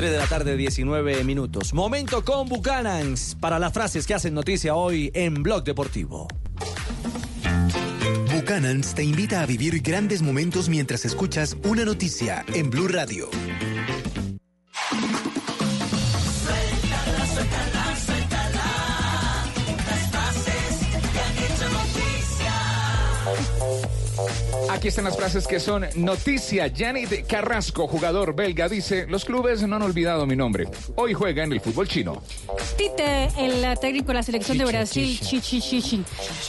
Tres de la tarde, 19 minutos. Momento con Buchanans para las frases que hacen noticia hoy en Blog Deportivo. Buchanans te invita a vivir grandes momentos mientras escuchas una noticia en Blue Radio. Aquí están las frases que son noticia. Janet Carrasco, jugador belga, dice, los clubes no han olvidado mi nombre. Hoy juega en el fútbol chino. Tite, el técnico de la selección de Brasil, Chichi Chichi,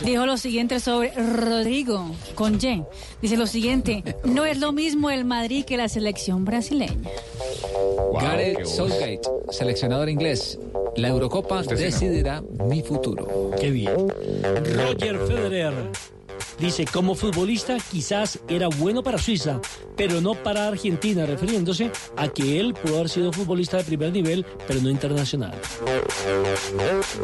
dijo lo siguiente sobre Rodrigo con Jen. Dice lo siguiente, no es lo mismo el Madrid que la selección brasileña. Gareth Southgate, seleccionador inglés. La Eurocopa sí, ¿no? decidirá mi futuro. Qué bien. Roger Federer dice, como futbolista quizás era bueno para Suiza, pero no para Argentina, refiriéndose a que él pudo haber sido futbolista de primer nivel, pero no internacional.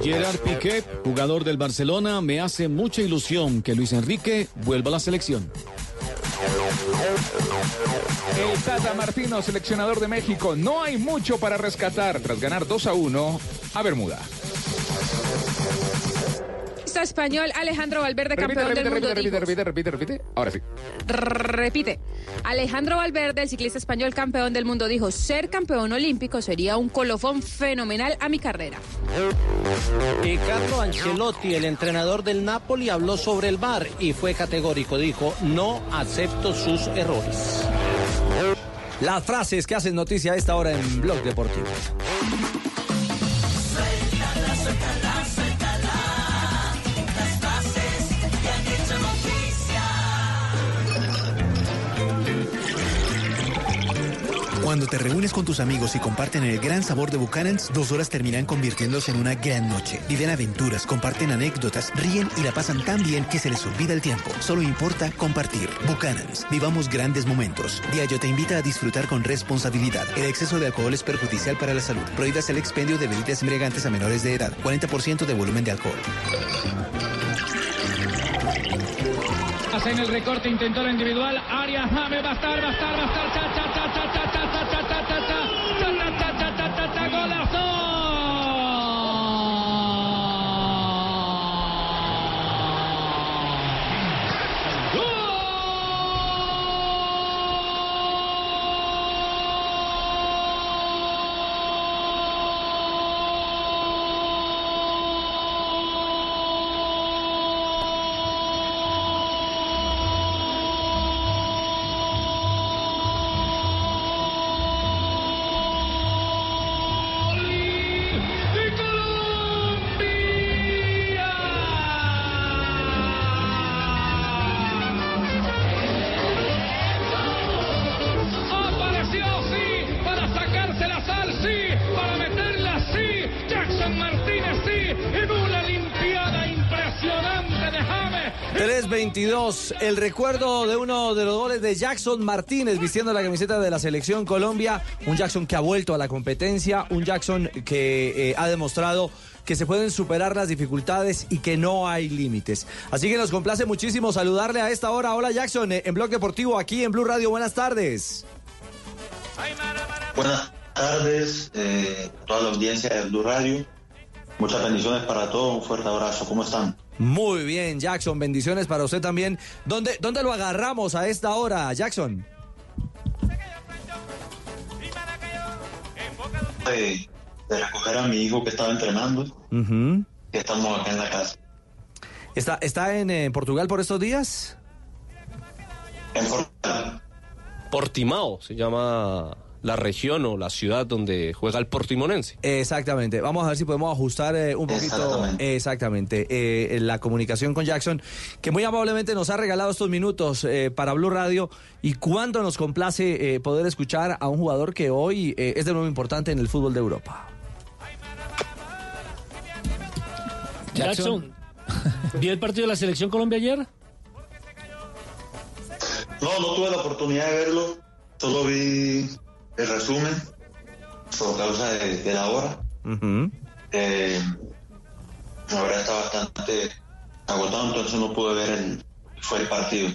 Gerard Piqué, jugador del Barcelona, me hace mucha ilusión que Luis Enrique vuelva a la selección. El Tata Martino, seleccionador de México, no hay mucho para rescatar tras ganar 2 a 1 a Bermuda. Español Alejandro Valverde, Repite, campeón repite, del mundo. repite, dijo- repite, repite, repite, repite. Ahora sí. Repite. Alejandro Valverde, el ciclista español campeón del mundo, dijo, ser campeón olímpico sería un colofón fenomenal a mi carrera. Y Carlo Ancelotti, el entrenador del Napoli, habló sobre el VAR y fue categórico. Dijo, no acepto sus errores. Las frases que hacen noticia a esta hora en Blog Deportivo. Cuando te reúnes con tus amigos y comparten el gran sabor de Buchanan's, dos horas terminan convirtiéndose en una gran noche. Viven aventuras, comparten anécdotas, ríen y la pasan tan bien que se les olvida el tiempo. Solo importa compartir. Buchanan's. Vivamos grandes momentos. Diallo te invita a disfrutar con responsabilidad. El exceso de alcohol es perjudicial para la salud. Prohíbas el expendio de bebidas embriagantes a menores de edad. 40% de volumen de alcohol. Hacen el recorte, intentó individual. Arias, James, va a estar, va a estar, va a estar. Cha, cha, cha, cha, cha, cha. Cha, cha, cha, cha, cha, 322, el recuerdo de uno de los goles de Jackson Martínez vistiendo la camiseta de la selección Colombia, un Jackson que ha vuelto a la competencia, un Jackson que eh, ha demostrado que se pueden superar las dificultades y que no hay límites. Así que nos complace muchísimo saludarle a esta hora. Hola Jackson, eh, en Blog Deportivo aquí en Blue Radio. Buenas tardes. Buenas tardes, eh, toda la audiencia de Blue Radio. Muchas bendiciones para todos, un fuerte abrazo. ¿Cómo están? Muy bien, Jackson. Bendiciones para usted también. ¿Dónde, dónde lo agarramos a esta hora, Jackson? De, de recoger a mi hijo que estaba entrenando, Ujú. que estamos acá en la casa. ¿Está, está en eh, Portugal por estos días? Portimao se llama la región o la ciudad donde juega el Portimonense. Exactamente. Vamos a ver si podemos ajustar eh, un poquito exactamente eh, la comunicación con Jackson, que muy amablemente nos ha regalado estos minutos eh, para Blue Radio y cuánto nos complace eh, poder escuchar a un jugador que hoy eh, es de nuevo importante en el fútbol de Europa. Jackson, ¿vio el partido de la selección Colombia ayer? No, no tuve la oportunidad de verlo, solo vi el resumen por causa de, de la hora. Eh, la verdad está bastante agotado, entonces no pude ver el, fue el partido.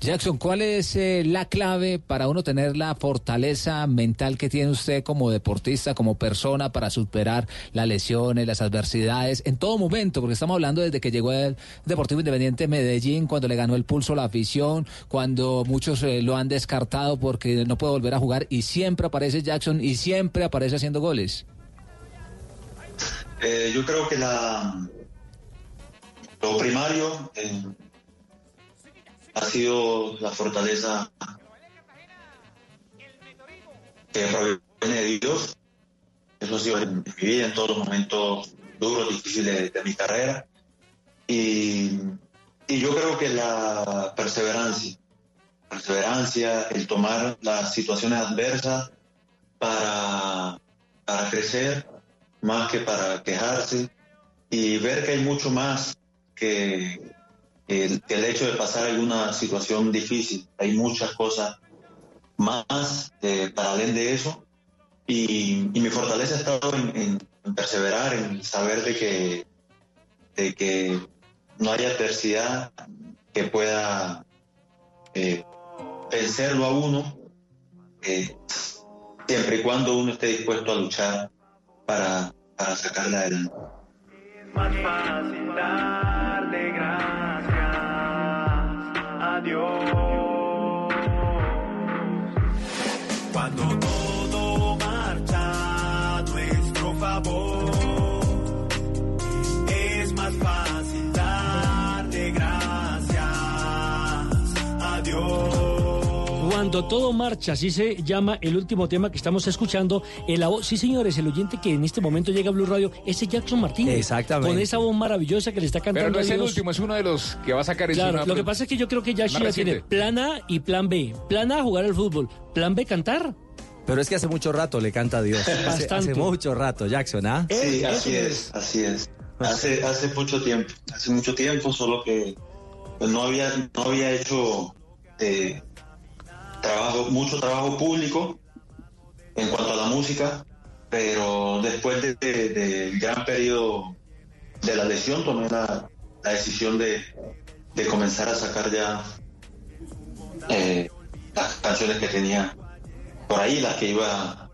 Jackson, ¿cuál es eh, la clave para uno tener la fortaleza mental que tiene usted como deportista, como persona, para superar las lesiones, las adversidades, en todo momento? Porque estamos hablando desde que llegó el Deportivo Independiente Medellín, cuando le ganó el pulso a la afición, cuando muchos eh, lo han descartado porque no puede volver a jugar, y siempre aparece Jackson y siempre aparece haciendo goles. Eh, yo creo que la lo primario ha sido la fortaleza que proviene de Dios. Eso ha sido en mi vida, en todos los momentos duros, difíciles de, de mi carrera. Y, y yo creo que la perseverancia, perseverancia, el tomar las situaciones adversas para, para crecer, más que para quejarse, y ver que hay mucho más que, el, hecho de pasar alguna situación difícil. Hay muchas cosas más eh, paralelo de eso. Y, mi fortaleza ha estado en perseverar, en saber de que, de que no hay adversidad que pueda eh, vencerlo a uno, eh, siempre y cuando uno esté dispuesto a luchar para, para sacarla adelante. Más fácil darle gracias a Dios. Cuando todo marcha a nuestro favor, Cuando todo marcha, así se llama el último tema que estamos escuchando. El, avo- sí, señores, el oyente que en este momento llega a Blue Radio es Jackson Martínez. Exactamente. Con esa voz maravillosa que le está cantando Pero no es el último, es uno de los que va a sacar Claro, una lo que pasa es que yo creo que ya más Shia tiene plan A y plan B. Plan A, jugar al fútbol. Plan B, cantar. Pero es que hace mucho rato le canta a Dios. Hace, Bastante. hace mucho rato, Jackson, ¿ah? Sí, así es, así es. Hace, hace mucho tiempo, hace mucho tiempo, solo que pues, no había, no había hecho eh, trabajo, mucho trabajo público en cuanto a la música, pero después de- de- del gran periodo de la lesión tomé la, la decisión de, de comenzar a sacar ya eh, las canciones que tenía por ahí, las que iba,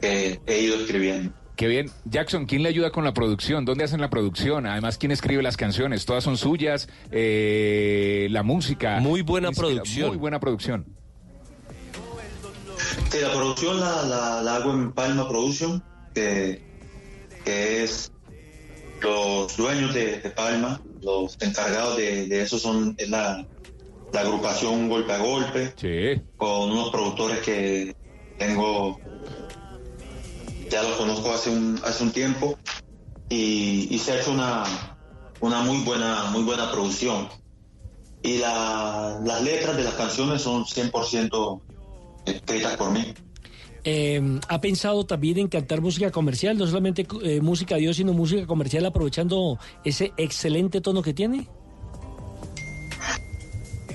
que he ido escribiendo. Qué bien. Jackson, ¿quién le ayuda con la producción? ¿Dónde hacen la producción? Además, ¿quién escribe las canciones? Todas son suyas. Eh, la música. Muy buena Inspira- producción. Muy buena producción. Sí, la producción la, la- la hago en Palma Production, que, que es los dueños de, de Palma, los encargados de, de eso son es la, la agrupación Golpe a Golpe, con unos productores que tengo, ya los conozco hace un, hace un tiempo, y, y se ha hecho una, una muy buena, muy buena producción. Y la- las letras de las canciones son 100% escritas por mí. Eh, ¿Ha pensado también en cantar música comercial? No solamente eh, música de Dios, sino música comercial, aprovechando ese excelente tono que tiene.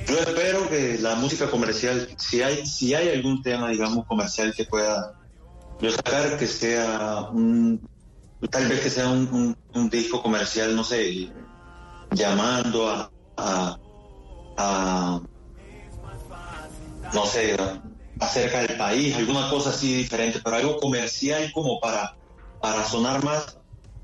yo espero que la música comercial, si hay, si hay algún tema, digamos, comercial que pueda yo sacar, que sea un, tal vez que sea un, un- un disco comercial, no sé, llamando a, a, a, no sé, acerca del país, alguna cosa así diferente, pero algo comercial como para, para sonar más,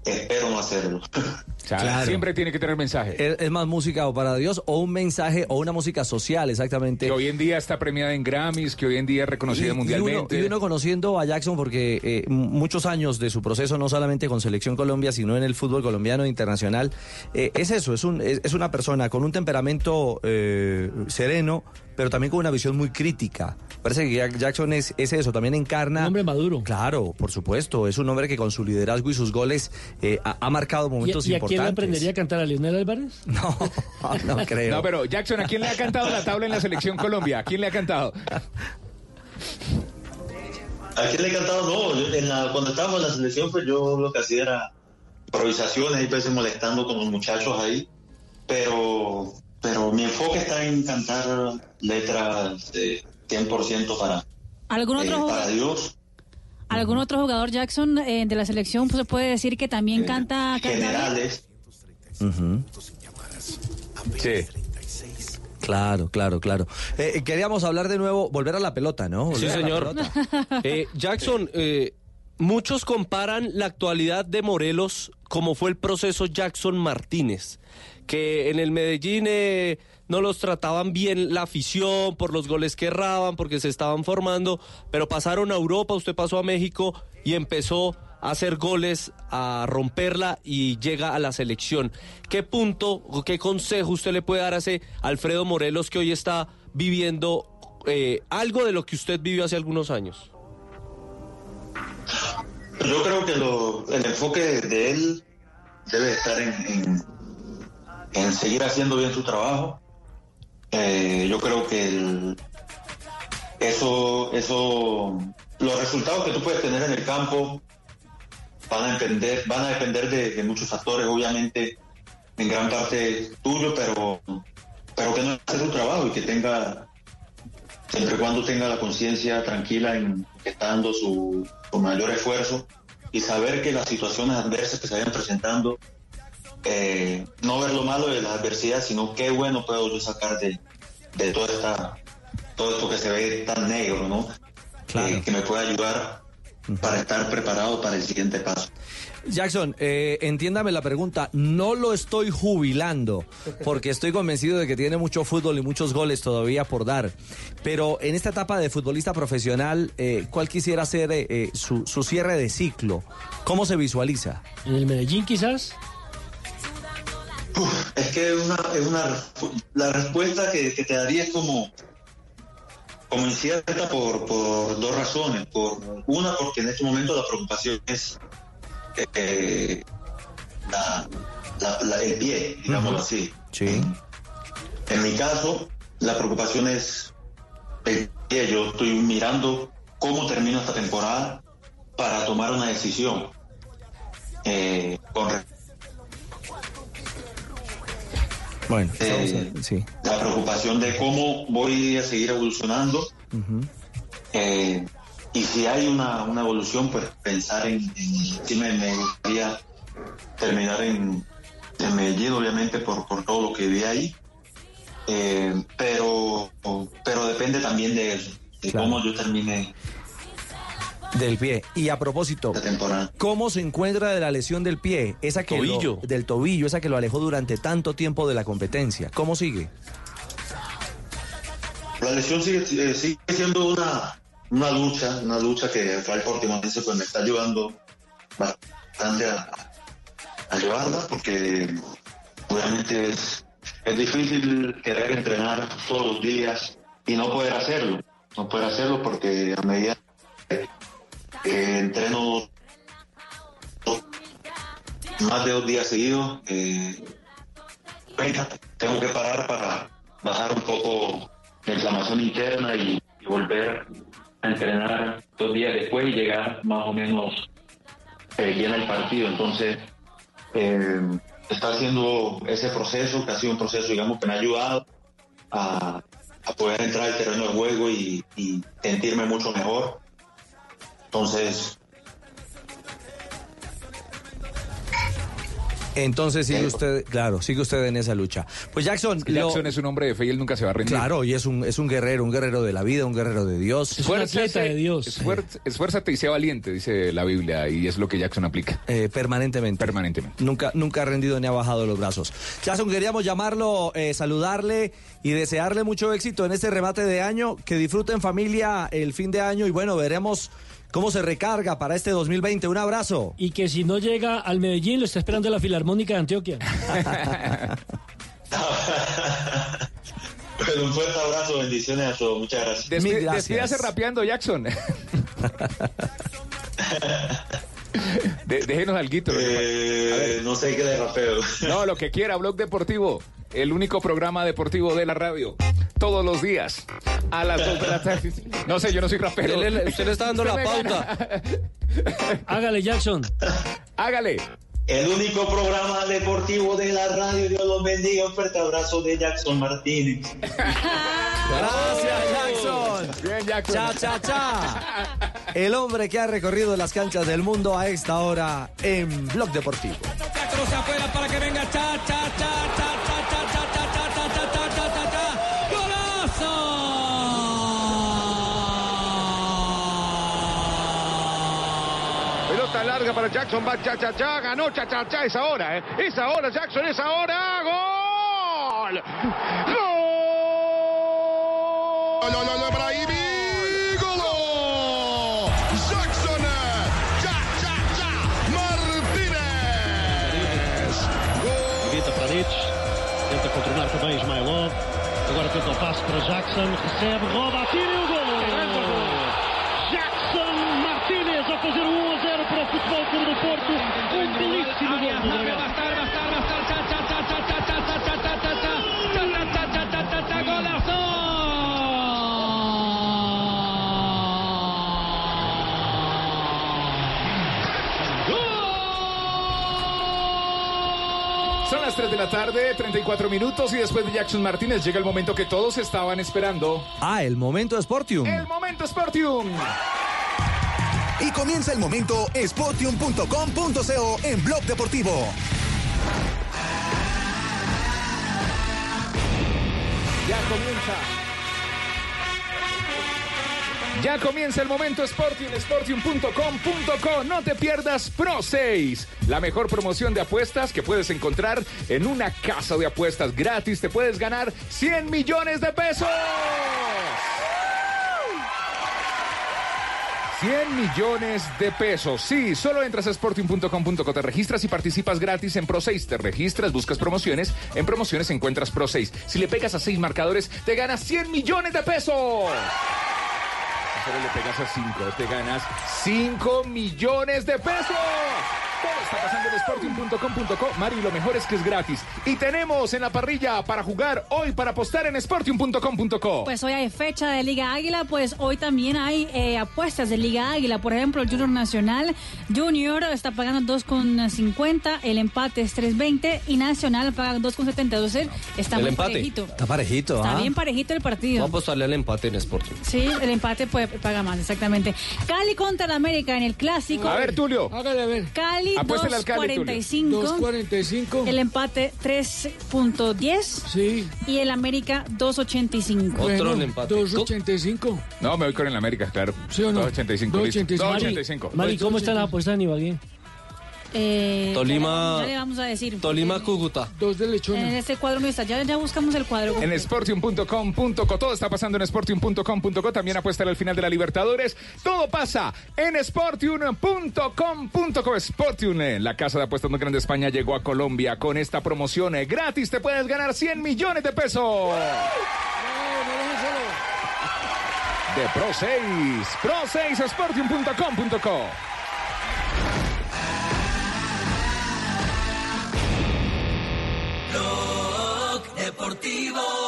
espero no hacerlo. Claro. Siempre tiene que tener mensaje. Es, es más música o para Dios o un mensaje o una música social, exactamente. Que hoy en día está premiada en Grammys, que hoy en día es reconocida Y- y uno- mundialmente. Y uno, conociendo a Jackson porque eh, muchos años de su proceso, no solamente con Selección Colombia, sino en el fútbol colombiano e internacional, eh, es eso, es, un, es, es una persona con un temperamento eh, sereno, pero también con una visión muy crítica. Parece que Jack- Jackson es, es eso, también encarna... Un hombre maduro. Claro, por supuesto, es un hombre que con su liderazgo y sus goles eh, ha, ha marcado ¿Y, momentos y a quién le importantes. aprendería a cantar a Lionel Álvarez? No, no creo. No, pero Jackson, ¿a quién le ha cantado la tabla en la selección Colombia? ¿A quién le ha cantado? ¿A quién le he cantado? No, yo en la- cuando estábamos en la selección, pues yo lo que hacía era improvisaciones, y veces molestando con los muchachos ahí, pero, pero mi enfoque está en cantar letras de 100% para, ¿Algún eh, otro, para Dios, ¿Algún otro jugador Jackson eh, de la selección pues, se puede decir que también canta, canta generales. Ujú. Sí. Claro, claro, claro. Eh, eh, queríamos hablar de nuevo, volver a la pelota, ¿no? Sí, Volver señor. Eh, Jackson, eh, muchos comparan la actualidad de Morelos como fue el proceso Jackson Martínez, que en el Medellín eh, no los trataban bien la afición por los goles que erraban, porque se estaban formando, pero pasaron a Europa, usted pasó a México y empezó a hacer goles, a romperla y llega a la selección. ¿Qué punto o qué consejo usted le puede dar a ese Alfredo Morelos que hoy está viviendo eh, algo de lo que usted vivió hace algunos años? Yo creo que lo- el enfoque de él debe estar en, seguir haciendo bien su trabajo. Eh, yo creo que el- eso, eso, los resultados que tú puedes tener en el campo van a depender, van a depender de, muchos factores, obviamente en gran parte tuyo, pero, pero que no hace su trabajo y que tenga, siempre y cuando tenga la conciencia tranquila en que está dando su, su mayor esfuerzo y saber que las situaciones adversas que se vayan presentando, eh, no ver lo malo de la adversidad, sino qué bueno puedo yo sacar de, de toda esta, todo esto que se ve tan negro, ¿no? Eh, que me pueda ayudar para estar preparado para el siguiente paso. Jackson, eh, entiéndame la pregunta. No lo estoy jubilando, porque estoy convencido de que tiene mucho fútbol y muchos goles todavía por dar. Pero en esta etapa de futbolista profesional, eh, ¿cuál quisiera ser eh, eh, su, su cierre de ciclo? ¿Cómo se visualiza? ¿En el Medellín quizás? Es que es una, es una la respuesta que, que te daría es como, como incierta por, por dos razones. Por una, porque en este momento la preocupación es eh, la- la- la- el pie, digámoslo así. Sí. En mi caso, la preocupación es el pie. Yo estoy mirando cómo termino esta temporada para tomar una decisión. Eh, con re- Bueno, Eh, sí. la preocupación de cómo voy a seguir evolucionando. Eh, y si hay una, una evolución, pues pensar en, en si me, me gustaría terminar en, en Medellín, obviamente por, por todo lo que vi ahí, Eh, pero, pero depende también de eso, de cómo yo termine Del pie. Y a propósito, ¿cómo se encuentra de la lesión del pie? Esa que lo- Tobillo. del tobillo, esa que lo alejó durante tanto tiempo de la competencia. ¿Cómo sigue? La lesión sigue, eh, sigue siendo una, una lucha, una lucha que el Real Portimonense pues me está ayudando bastante a, a llevarla porque obviamente es, es difícil querer entrenar todos los días y no poder hacerlo, no poder hacerlo porque a medida que, que entreno más de dos días seguidos, eh, tengo que parar para bajar un poco la inflamación interna y, volver a entrenar dos días después y llegar más o menos eh, bien al partido. Entonces, eh, está haciendo ese proceso, que ha sido un proceso, digamos, que me ha ayudado a, a poder entrar al terreno de juego y sentirme mucho mejor. Entonces, Entonces sigue usted, claro, sigue usted en esa lucha. Pues Jackson, lo- Jackson es un hombre de fe y él nunca se va a rendir. claro, y es un, es un guerrero, un guerrero de la vida, un guerrero de Dios. Esfuérzate, esfuer- esfuérzate y sea valiente, dice la Biblia, y es lo que Jackson aplica. Eh, permanentemente. Permanentemente. Nunca, nunca ha rendido ni ha bajado los brazos. Jackson, queríamos llamarlo, eh, saludarle y desearle mucho éxito en este remate de año. Que disfrute en familia el fin de año y bueno, veremos cómo se recarga para este 2020. Un abrazo. Y que si no llega al Medellín, lo está esperando la Filarmónica de Antioquia. Bueno, un fuerte abrazo, bendiciones a todos, muchas gracias. Despídase rapeando, Jackson. De- déjenos alguito. Eh, no sé qué de rapeo. No, lo que quiera, Blog Deportivo. El único programa deportivo de la radio. Todos los días. A las 2 de la tarde. No sé, yo no soy rapero. Él- él- usted le está dando la pauta. Hágale, Jackson. Hágale. El único programa deportivo de la radio, Dios los bendiga. Un fuerte abrazo de Jackson Martínez. Gracias, Jackson. Bien, Jackson. Cha, cha, cha. El hombre que ha recorrido las canchas del mundo a esta hora en Blog Deportivo. Afuera para que venga cha cha cha cha cha cha cha cha cha cha cha cha cha cha cha Pelota larga para Jackson, va cha cha cha, ganó cha cha cha, es ahora, ¿eh? Es ahora, Jackson, es ahora, gol. Gol. Gol, o passe para Jackson, recebe, rouba, atira e o gol! Las 3 de la tarde, 34 minutos, y después de Jackson Martínez llega el momento que todos estaban esperando. Ah, el momento Sportium. El momento Sportium. Y comienza el momento sportium.com.co en Blog Deportivo. Ya comienza. Ya comienza el momento Sportium, sportium.com.co. No te pierdas Pro 6, la mejor promoción de apuestas que puedes encontrar en una casa de apuestas gratis. Te puedes ganar 100 millones de pesos. 100 millones de pesos. Sí, solo entras a sporting.com.co, te registras y participas gratis en Pro 6. Te registras, buscas promociones, en promociones encuentras Pro 6. Si le pegas a 6 marcadores, te ganas 100 millones de pesos. Si solo le pegas a 5, te ganas 5 millones de pesos. Todo está pasando en sporting.com.co. Mari, lo mejor es que es gratis. Y tenemos en la parrilla para jugar hoy, para apostar en sporting.com.co. Pues hoy hay fecha de Liga Águila, pues hoy también hay eh, apuestas de Liga Águila. Por ejemplo, el Junior Nacional Junior está pagando 2,50, el empate es 3,20 y Nacional paga 2,72. Está El muy empate. parejito. Está parejito, Está ¿ah? bien parejito el partido. Vamos a apostarle al empate en Sporting. Sí, el empate puede, paga más, exactamente. Cali contra el América en el clásico. A ver, Tulio. Hágale a ver. Cali Cali, Tulio. 2.45. 2.45. El empate 3.10. Sí. Y el América 2.85. Otro el empate. 2.85. No, me voy con el América, claro. ¿Sí o no? 285. listo. 2.85. 285. Mari, ¿cómo está la apuesta de Ibagué? Eh, Tolima- Ya le vamos a decir. Tolima, Cúcuta. Dos de En lechona. este cuadro no está. Ya, ya buscamos el cuadro. En sportium.com.co. Todo está pasando en sportium.com.co. También apuesta al final de la Libertadores. Todo pasa en sportium.com.co. Sportium, eh, la casa de apuestas más grande de España, llegó a Colombia con esta promoción eh, gratis. Te puedes ganar 100 millones de pesos. De Pro 6. Pro 6, sportium.com.co. Blog Deportivo.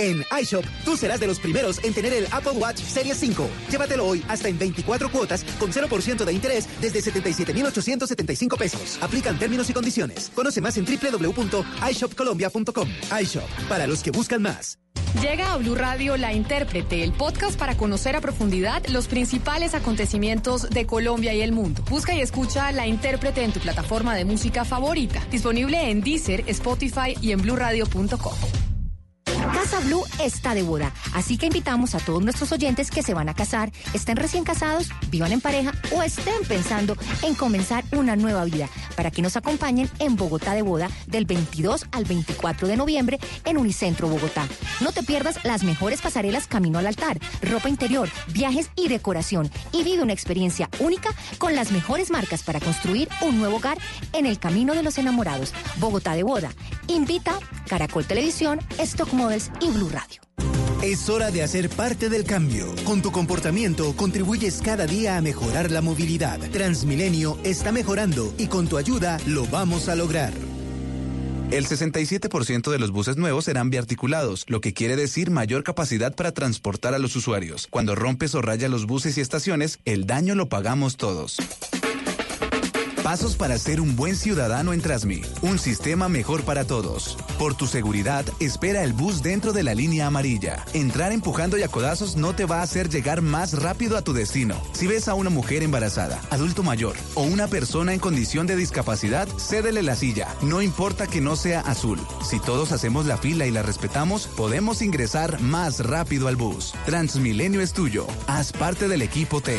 En iShop, tú serás de los primeros en tener el Apple Watch Series 5. Llévatelo hoy hasta en 24 cuotas con 0% de interés desde 77,875 pesos. Aplican términos y condiciones. Conoce más en www.ishopcolombia.com. iShop, para los que buscan más. Llega a Blue Radio La Intérprete, el podcast para conocer a profundidad los principales acontecimientos de Colombia y el mundo. Busca y escucha La Intérprete en tu plataforma de música favorita. Disponible en Deezer, Spotify y en bluradio.com. Casa Blue está de boda, así que invitamos a todos nuestros oyentes que se van a casar, estén recién casados, vivan en pareja o estén pensando en comenzar una nueva vida, para que nos acompañen en Bogotá de boda del 22 al 24 de noviembre en Unicentro Bogotá. No te pierdas las mejores pasarelas camino al altar, ropa interior, viajes y decoración y vive una experiencia única con las mejores marcas para construir un nuevo hogar en el camino de los enamorados. Bogotá de boda. Invita Caracol Televisión, Stock Models y Blue Radio. Es hora de hacer parte del cambio. Con tu comportamiento contribuyes cada día a mejorar la movilidad. Transmilenio está mejorando y con tu ayuda lo vamos a lograr. El 67% de los buses nuevos serán biarticulados, lo que quiere decir mayor capacidad para transportar a los usuarios. Cuando rompes o rayas los buses y estaciones, el daño lo pagamos todos. Pasos para ser un buen ciudadano en Trasmi. Un sistema mejor para todos. Por tu seguridad, espera el bus dentro de la línea amarilla. Entrar empujando y a codazos no te va a hacer llegar más rápido a tu destino. Si ves a una mujer embarazada, adulto mayor o una persona en condición de discapacidad, cédele la silla. No importa que no sea azul. Si todos hacemos la fila y la respetamos, podemos ingresar más rápido al bus. Transmilenio es tuyo. Haz parte del equipo T.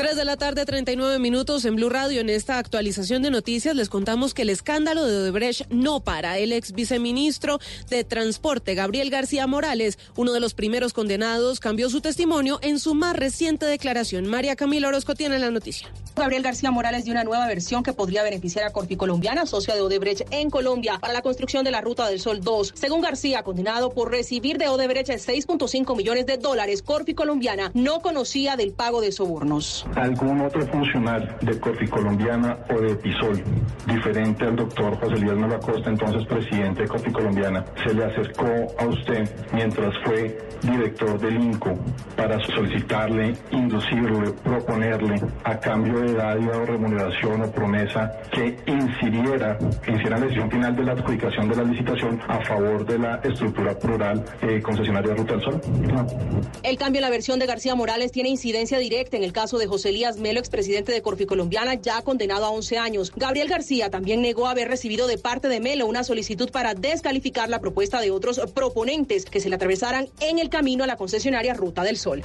3 de la tarde, 39 minutos en Blue Radio. En esta actualización de noticias les contamos que el escándalo de Odebrecht no para. El ex viceministro de Transporte, Gabriel García Morales, uno de los primeros condenados, cambió su testimonio en su más reciente declaración. María Camila Orozco tiene la noticia. Gabriel García Morales dio una nueva versión que podría beneficiar a Corpi Colombiana, socia de Odebrecht en Colombia, para la construcción de la Ruta del Sol 2. Según García, condenado por recibir de Odebrecht 6.5 millones de dólares, Corpi Colombiana no conocía del pago de sobornos algún otro funcionario de Corfi Colombiana o de Pisol, diferente al doctor José Luis Malacosta, entonces presidente de Corfi Colombiana, se le acercó a usted mientras fue director del INCO para solicitarle, inducirle, proponerle a cambio de dádiva o remuneración o promesa que incidiera, incidiera en la decisión final de la adjudicación de la licitación a favor de la estructura plural eh, concesionaria Ruta del Sol. No. El cambio en la versión de García Morales tiene incidencia directa en el caso de José Elías Melo, expresidente de Corfi Colombiana, ya condenado a 11 años. Gabriel García también negó haber recibido de parte de Melo una solicitud para descalificar la propuesta de otros proponentes que se le atravesaran en el camino a la concesionaria Ruta del Sol.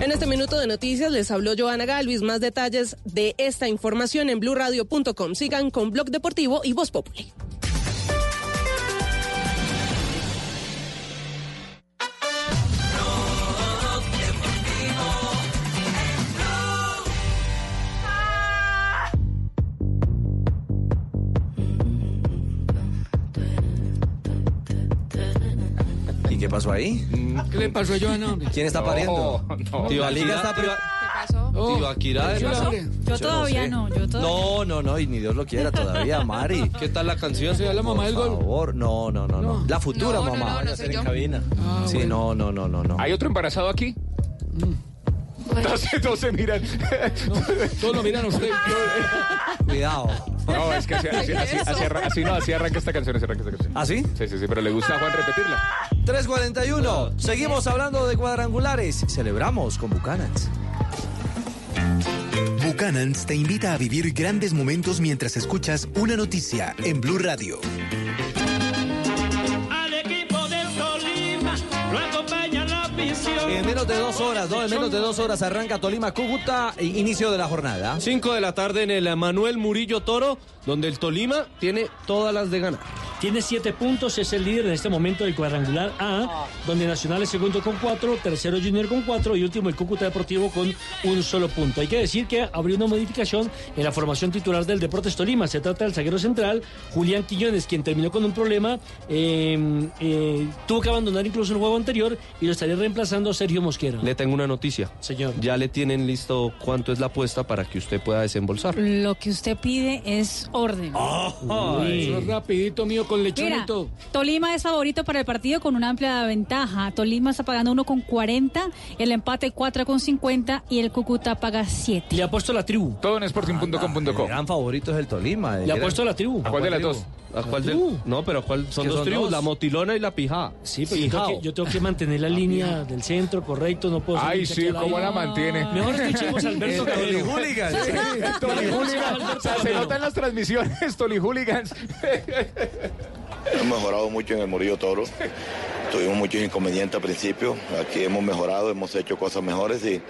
En este minuto de noticias les habló Joana Galvis. Más detalles de esta información en blurradio.com. Sigan con Blog Deportivo y Voz Populi. Pasó ahí? ¿Qué le pasó a Joana? hombre? ¿Quién está pariendo? no. Tío La liga Akira está tío- Oh. Tío Akira, ¿Qué ¿de pasó? Yo todavía sé. no, yo todavía No, no, no, y ni Dios lo quiera todavía, Mari. ¿Qué tal la canción? ¿Se la mamá del Por gol? favor, no, no, no, no. La futura No, no, mamá. no, no soy yo. cabina. Ah, sí, no, no, no, no, no. ¿Hay otro embarazado aquí? Entonces, no se miran. Todos lo miran a usted. Cuidado. No, es que así, así, así, así así no, así arranca esta canción, así arranca esta canción. ¿Ah, sí? Sí, sí, sí, pero le gusta a Juan repetirla. 341. Seguimos hablando de cuadrangulares. Celebramos con Bucanans. Buchanan's te invita a vivir grandes momentos mientras escuchas una noticia en Blue Radio. Al equipo del Tolima lo. En menos de dos horas, ¿no? En menos de dos horas arranca Tolima Cúcuta, inicio de la jornada. 5 de la tarde en el Manuel Murillo Toro, donde el Tolima tiene todas las de ganar. Tiene siete puntos, es el líder en este momento del cuadrangular A, donde Nacional es segundo con cuatro, tercero Junior con cuatro y último el Cúcuta Deportivo con un solo punto. Hay que decir que habría una modificación en la formación titular del Deportes Tolima. Se trata del zaguero central, Julián Quiñones, quien terminó con un problema, eh, eh, tuvo que abandonar incluso el juego anterior y lo estaría reemplazando Sergio Mosquera. Le tengo una noticia. Señor. Ya le tienen listo cuánto es la apuesta para que usted pueda desembolsar. Lo que usted pide es orden. Eso es rapidito mío con Mira, todo. Tolima es favorito para el partido con una amplia ventaja. Tolima está pagando 1,40, el empate 4,50 y el Cúcuta paga 7. Le ha puesto la tribu. Todo en sporting.com.co. El gran favorito es el Tolima. Le ha puesto la tribu. ¿A cuál de las dos? ¿A cuál del-? No, pero ¿cuál? Son dos son tribus, dos. la motilona y la pijá. Sí, pero yo tengo, que, yo tengo que mantener la línea del centro correcto, no puedo Ay, sí, ¿cómo la mantiene? Mejor escuchemos a Alberto El Toli Hooligans. O sea, se nota en las transmisiones, Toli Hooligans. Hemos mejorado mucho en el Murillo Toro. Tuvimos muchos inconvenientes al principio. Aquí hemos mejorado, hemos hecho cosas mejores y,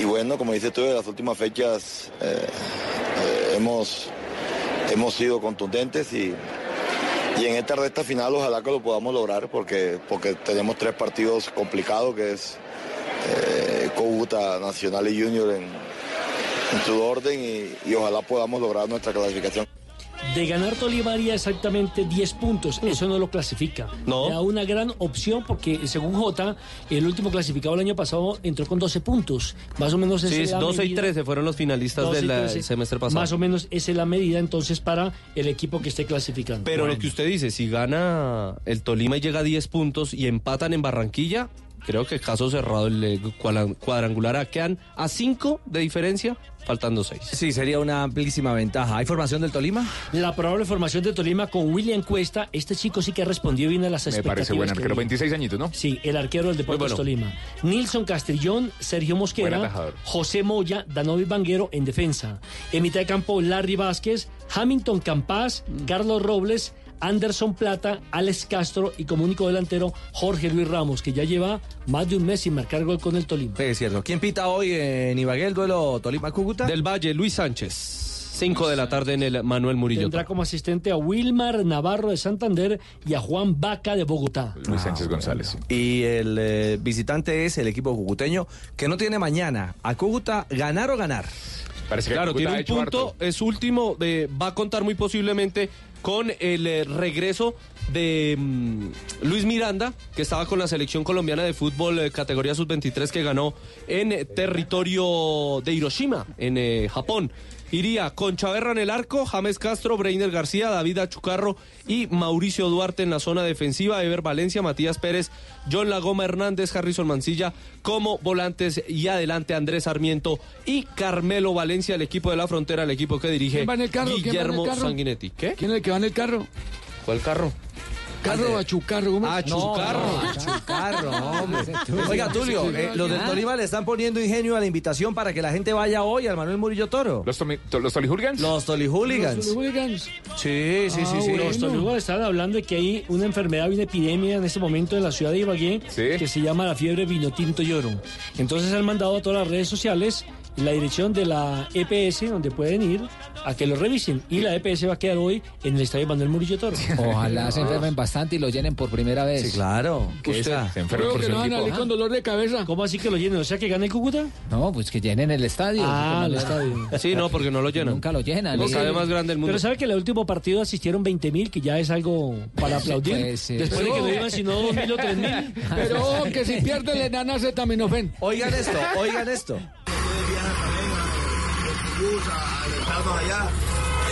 y bueno, como dices tú, en las últimas fechas eh, eh, hemos, hemos sido contundentes y, y en esta recta final ojalá que lo podamos lograr porque, porque tenemos tres partidos complicados que es eh, Nacional y Junior en, su orden y ojalá podamos lograr nuestra clasificación. De ganar Tolima haría exactamente 10 puntos. Eso no lo clasifica. No. Le da una gran opción porque, según Jota, el último clasificado el año pasado entró con 12 puntos. Más o menos esa Sí, es la 12 y medida. 13 fueron los finalistas 12 y del 13. semestre pasado. Más o menos esa es la medida entonces para el equipo que esté clasificando. Pero Bueno. lo que usted dice, si gana el Tolima y llega a 10 puntos y empatan en Barranquilla, creo que caso cerrado el eh, cuadra- cuadrangular A. quedan a 5 de diferencia, faltando 6. Sí, sería una amplísima ventaja. ¿Hay formación del Tolima? La probable formación de Tolima con William Cuesta. Este chico sí que respondió bien a las Me expectativas. parece buen que arquero, había. 26 añitos, ¿no? Sí, el arquero del Deportes bueno. Tolima. Nilson Castrillón, Sergio Mosquera. José Moya, Danovi Banguero en defensa. En mitad de campo, Larry Vázquez, Hamilton Campás, Carlos Robles, Anderson Plata, Alex Castro y como único delantero, Jorge Luis Ramos, que ya lleva más de un mes sin marcar gol con el Tolima. Sí, es cierto. ¿Quién pita hoy en Ibagué el duelo Tolima-Cúcuta? Del Valle, Luis Sánchez. 5 de la tarde en el Manuel Murillo. Tendrá como asistente a Wilmar Navarro de Santander y a Juan Vaca de Bogotá. Luis Sánchez González. Y el eh, visitante es el equipo cucuteño, que no tiene mañana. A Cúcuta, ganar o ganar. Parece que Claro, Cúcuta tiene un punto, harto. es último, de- va a contar muy posiblemente con el eh, regreso de mm, Luis Miranda, que estaba con la selección colombiana de fútbol eh, categoría sub-23 que ganó en territorio de Hiroshima, en eh, Japón. Iría con Chaverra en el arco, James Castro, Breiner García, David Achucarro y Mauricio Duarte en la zona defensiva, Ever Valencia, Matías Pérez, John Lagoma Hernández, Harrison Mancilla como volantes y adelante Andrés Sarmiento y Carmelo Valencia, el equipo de la frontera, el equipo que dirige ¿Quién va en el carro? ¿Quién va en el Guillermo carro? Sanguinetti. ¿Qué? ¿Quién es el que va en el carro? ¿Cuál carro? ¿Carro o achucarro? ¿Cómo? Achucarro. Achucarro, hombre. Oiga, Tulio, eh, los del Tolima le están poniendo ingenio a la invitación para que la gente vaya hoy al Manuel Murillo Toro. ¿Los, to- los Toli Hooligans? Los Toli Hooligans. Los hooligans. Sí, sí, sí, sí. Los tolugos están hablando de que hay una enfermedad, una epidemia en este momento en la ciudad de Ibagué que se llama la fiebre vino tinto y oro. Entonces han mandado a todas las redes sociales la dirección de la EPS donde pueden ir a que lo revisen. Y la EPS va a quedar hoy en el estadio Manuel Murillo Toro. Ojalá se enfermen bastante y lo llenen por primera vez. Sí, claro. Que Usted esa- se enferma por que su no van a con dolor de cabeza. ¿Cómo así que lo llenen? O sea que gane el Cúcuta. No, pues que llenen el estadio. Ah, el estadio. Sí, no, porque no lo llenan. Nunca lo llenan. El Sí. estadio más grande del mundo. Pero sabe que en el último partido asistieron 20 mil, que ya es algo para aplaudir. pues, sí. Después de que Pero- no iban sino 2 mil o 3 mil. Pero ojo que si pierde le dan acetaminofén. Oigan esto, oigan esto. Allá.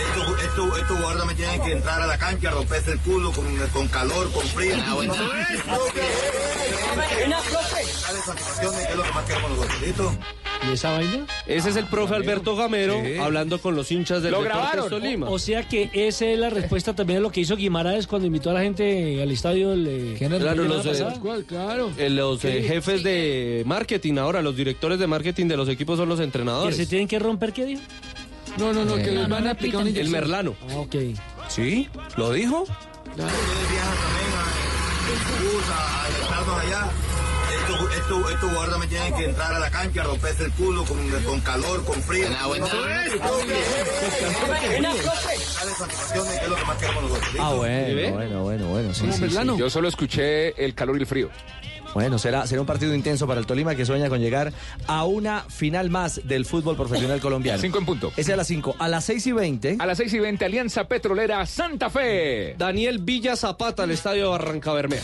Estos, estos, estos también tienen que entrar a la cancha, romperse el culo con, con calor, con frío. Darle satisfacciones, que es lo que más queremos nosotros, ¿listo? ¿Y esa vaina? Ese es el profe Alberto Gamero hablando con los hinchas del Lo grabaron. Tolima. O sea que esa es la respuesta también a lo que hizo Guimaraes cuando invitó a la gente al estadio. El, eh, Claro, los, eh, pasada. ¿Cuál? Claro. Eh, los eh, Sí. jefes de marketing ahora, los directores de marketing de los equipos son los ¿Que entrenadores. se tienen que romper qué dijo? No, no, no, que Eh, les van a aplicar El. Merlano. Ah, ok. ¿Sí? ¿Lo dijo? allá. Estos, estos, también tienen que entrar a la cancha, romperse el culo con, con calor, con frío. Una Ah, ¿Sí bueno, bueno, bueno, bueno. Sí, ¿Cómo, sí, sí. Yo solo escuché el calor y el frío. Bueno, será, será un partido intenso para el Tolima que sueña con llegar a una final más del fútbol profesional colombiano. Cinco en punto. Ese a las 5. A las 6 y 20. A las 6 y 20, Alianza Petrolera Santa Fe. Daniel Villa Zapata al estadio Barranca Bermeja.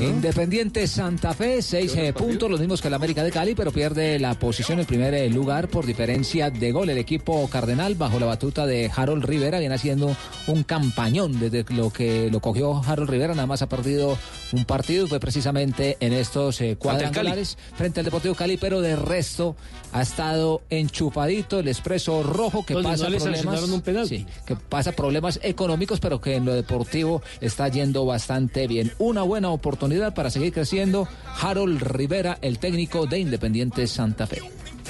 Independiente Santa Fe, seis eh, puntos, los mismos que el América de Cali, pero pierde la posición en primer eh, lugar por diferencia de gol. El equipo cardenal, bajo la batuta de Harold Rivera, viene haciendo un campañón desde lo que lo cogió Harold Rivera. Nada más ha perdido un partido, fue precisamente en estos eh, cuadrangulares frente al Deportivo Cali, pero de resto ha estado enchufadito el expreso rojo que Donde pasa no le problemas. sancionaron un penalti. Sí, que pasa problemas económicos, pero que en lo deportivo está yendo bastante bien. Una buena oportunidad para seguir creciendo. Harold Rivera, el técnico de Independiente Santa Fe.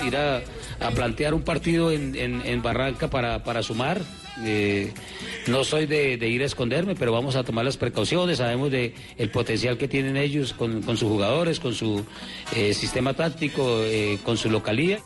ir a, a plantear un partido en, en- en Barranca para, para sumar. Eh, no soy de, de ir a esconderme, pero vamos a tomar las precauciones. Sabemos de el potencial que tienen ellos con, con sus jugadores, con su eh, sistema táctico, eh, con su localía.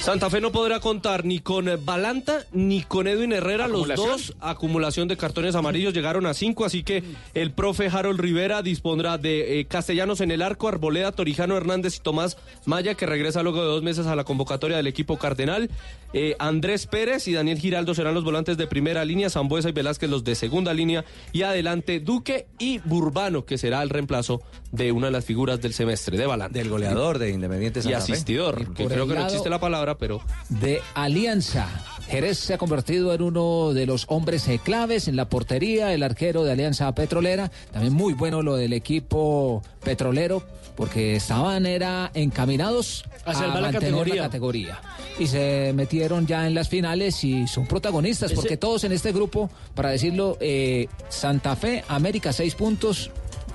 Santa Fe no podrá contar ni con Balanta ni con Edwin Herrera. Los dos, acumulación de cartones amarillos, llegaron a cinco. Así que el profe Harold Rivera dispondrá de eh, Castellanos en el arco, Arboleda, Torijano Hernández y Tomás Maya, que regresa luego de dos meses a la convocatoria del equipo cardenal. Eh, Andrés Pérez y Daniel Giraldo serán los volantes de primera línea, Zambuesa y Velázquez los de segunda línea. Y adelante Duque y Burbano, que será el reemplazo de una de las figuras del semestre, de Balanta. Del goleador de Independiente Y Santa asistidor, que creo que no existe la palabra, pero... de Alianza. Jerez se ha convertido en uno de los hombres claves en la portería, el arquero de Alianza Petrolera. También muy bueno lo del equipo petrolero, porque estaban era encaminados A salvar la categoría. la categoría. Y se metieron ya en las finales y son protagonistas, Ese- porque todos en este grupo, para decirlo, eh, Santa Fe, América, seis puntos,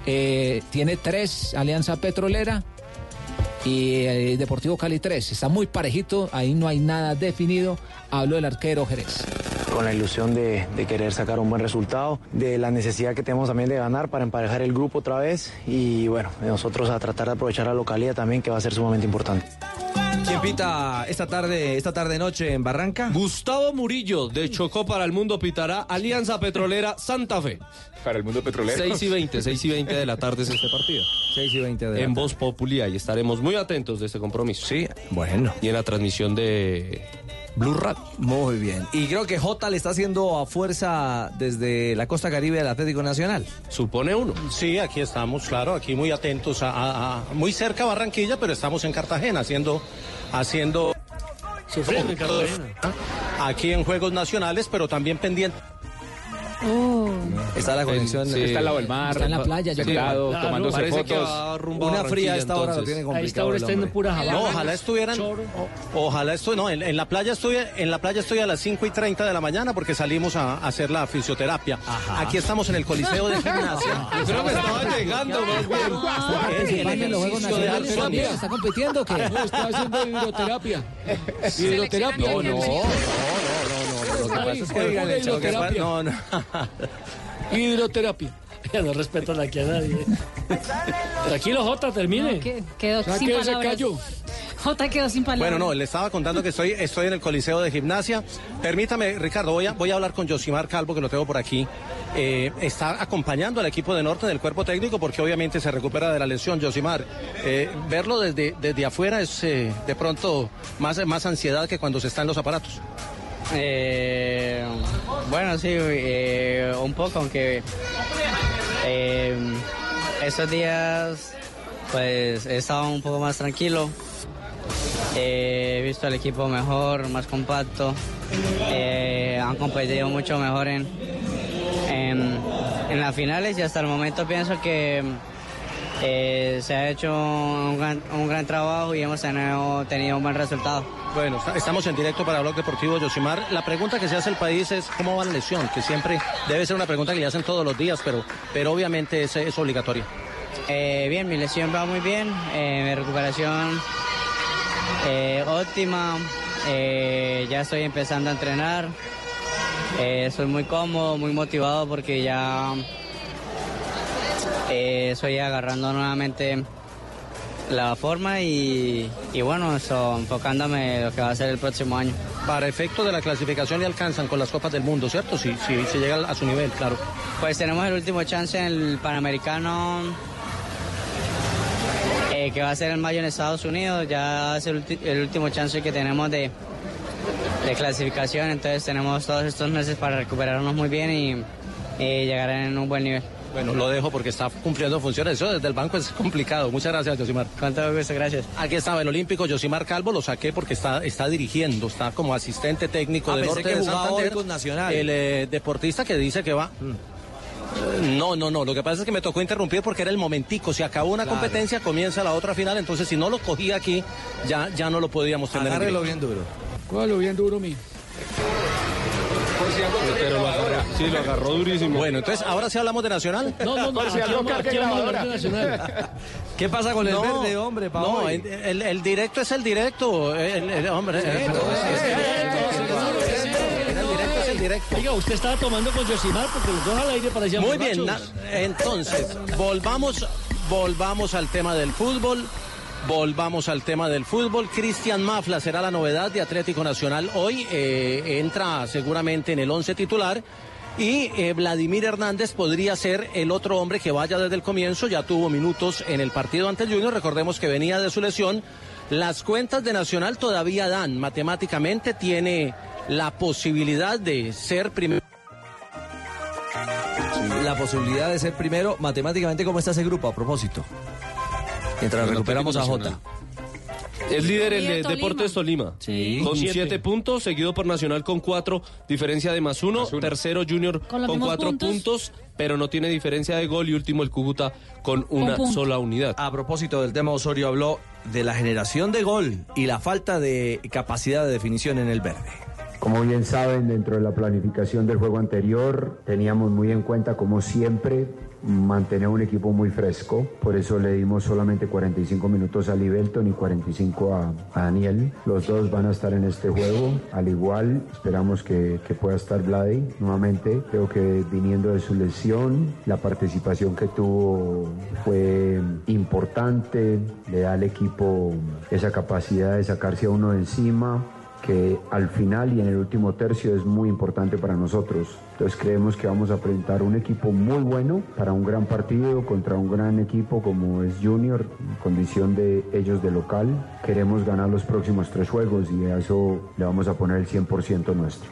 eh, tiene tres Alianza Petrolera y eh, Deportivo Cali 3. Está muy parejito, ahí no hay nada definido. Hablo del arquero Jerez. con la ilusión de, de querer sacar un buen resultado, de la necesidad que tenemos también de ganar para emparejar el grupo otra vez y bueno, nosotros a tratar de aprovechar la localidad también que va a ser sumamente importante. ¿Quién pita esta tarde, esta tarde noche en Barranca? Gustavo Murillo, de Chocó para el Mundo, pitará Alianza Petrolera Santa Fe. Para el mundo petrolero. 6 y 20, 6 y 20 de la tarde es este partido. 6 y 20 de la En tarde. Voz Populi y estaremos muy atentos de este compromiso. Sí, bueno. Y en la transmisión de Blue Radio. Muy bien. Y creo que Jota le está haciendo a fuerza desde la costa caribe del Atlético Nacional. Supone uno. Sí, aquí estamos, claro, aquí muy atentos, a, a- a- muy cerca a Barranquilla, pero estamos en Cartagena haciendo, haciendo Sufriendo en Cartagena. aquí en Juegos Nacionales, pero también pendiente. Está la conexión. Sí. Está al lado del mar. Está en la playa, yo creo. Teclado, Claro. tomándose Parece que fotos. rumbo Una fría a esta hora lo entonces. tiene A complicado. esta hora está en pura No, ojalá estuvieran, ojalá estoy, no, en, en la playa estoy, en la playa estoy a las 5 y 30 de la mañana porque salimos a, a hacer la fisioterapia. Aquí estamos en el Coliseo de Gimnasia. Yo creo que estaba llegando más bien. ¿Está compitiendo o qué? No, está haciendo hidroterapia. Hidroterapia. No, no, no, pasa es que Oigan, lo que pasa- hidroterapia. No, no. Hidroterapia. Ya no respetan aquí a nadie. Tranquilo, Jota, termine. No, que- quedó Ya sin se palabras. cayó. Jota quedó sin palabras. Bueno, no, le estaba contando que estoy, estoy en el Coliseo de Gimnasia. Permítame, Ricardo, voy a, voy a hablar con Josimar Calvo, que lo tengo por aquí. Eh, está acompañando al equipo de Norte del cuerpo técnico porque obviamente se recupera de la lesión. Josimar, eh, verlo desde, desde afuera es eh, de pronto más, más ansiedad que cuando se está en los aparatos. Eh, bueno, sí, eh, un poco, aunque eh, estos días pues he estado un poco más tranquilo. He visto al equipo mejor, más compacto. Han competido mucho mejor en, en, en las finales y hasta el momento pienso que eh, se ha hecho un gran, un gran trabajo y hemos tenido, tenido un buen resultado. Bueno, está- estamos en directo para Blog Deportivo Josimar. La pregunta que se hace el país es cómo va la lesión, que siempre debe ser una pregunta que le hacen todos los días, pero, pero obviamente es, es obligatoria. Eh, bien, mi lesión va muy bien, eh, mi recuperación óptima, ya estoy empezando a entrenar, estoy muy cómodo, muy motivado porque ya eh, estoy agarrando nuevamente la forma y, y bueno, eso, enfocándome en lo que va a ser el próximo año. para efecto de la clasificación le alcanzan con las Copas del Mundo, ¿cierto? Si, si se llega a su nivel, claro. Pues tenemos el último chance en el Panamericano eh, que va a ser en mayo en Estados Unidos. Ya ser el, el último chance que tenemos de, de clasificación. Entonces tenemos todos estos meses para recuperarnos muy bien y, y llegar en un buen nivel. Bueno, lo dejo porque está cumpliendo funciones. Eso desde el banco es complicado. Muchas gracias, Josimar. Todo gusto, gracias. Aquí estaba el olímpico Josimar Calvo, lo saqué porque está, está dirigiendo, está como asistente técnico Ah, de pensé Norte que de Santander. con Nacional. El eh, deportista que dice que va. Eh, No, no, no. Lo que pasa es que me tocó interrumpir porque era el momentico. Si acabó una Claro. competencia, comienza la otra final. Entonces, si no lo cogía aquí, ya, ya no lo podíamos tener. en Agárrelo bien duro. Cógalo bien duro, mi. Pero lo sí, lo agarró durísimo. Bueno, entonces, ¿ahora sí hablamos de Nacional? No, no, no, aquí vamos, aquí vamos a hablar de Nacional. ¿Qué pasa con el No, verde, hombre, pa' No, el, el- el directo es el directo. El, el- hombre, directo es el directo. Oiga, usted estaba tomando con Josimar porque los dos al aire parecían Muy bien, entonces, volvamos, volvamos al tema del fútbol. Volvamos al tema del fútbol. Cristian Mafla será la novedad de Atlético Nacional hoy. eh, entra seguramente en el once titular. Y eh, Vladimir Hernández podría ser el otro hombre que vaya desde el comienzo. Ya tuvo minutos en el partido ante el Junior. Recordemos que venía de su lesión. Las cuentas de Nacional todavía dan. Matemáticamente tiene la posibilidad de ser primero. La posibilidad de ser primero, matemáticamente, ¿cómo está ese grupo a propósito? Mientras recuperamos a Jota. Es líder el de. Deportes Tolima. Sí. Con Siete. siete puntos, seguido por Nacional con cuatro, diferencia de más uno. Tercero Junior Con cuatro puntos. puntos. pero no tiene diferencia de gol. Y último el Cúcuta con una sola unidad. A propósito del tema, Osorio habló de la generación de gol y la falta de capacidad de definición en el verde. Como bien saben, dentro de la planificación del juego anterior teníamos muy en cuenta, como siempre, mantener un equipo muy fresco. Por eso le dimos solamente 45 minutos a Libelton y 45 a, a Daniel. Los dos van a estar en este juego. Al igual, esperamos que, que pueda estar Vladi nuevamente. Creo que viniendo de su lesión, la participación que tuvo fue importante. Le da al equipo esa capacidad de sacarse a uno de encima que al final y en el último tercio es muy importante para nosotros. Entonces creemos que vamos a presentar un equipo muy bueno para un gran partido contra un gran equipo como es Junior, en condición de ellos de local. Queremos ganar los próximos tres juegos y a eso le vamos a poner el 100% nuestro.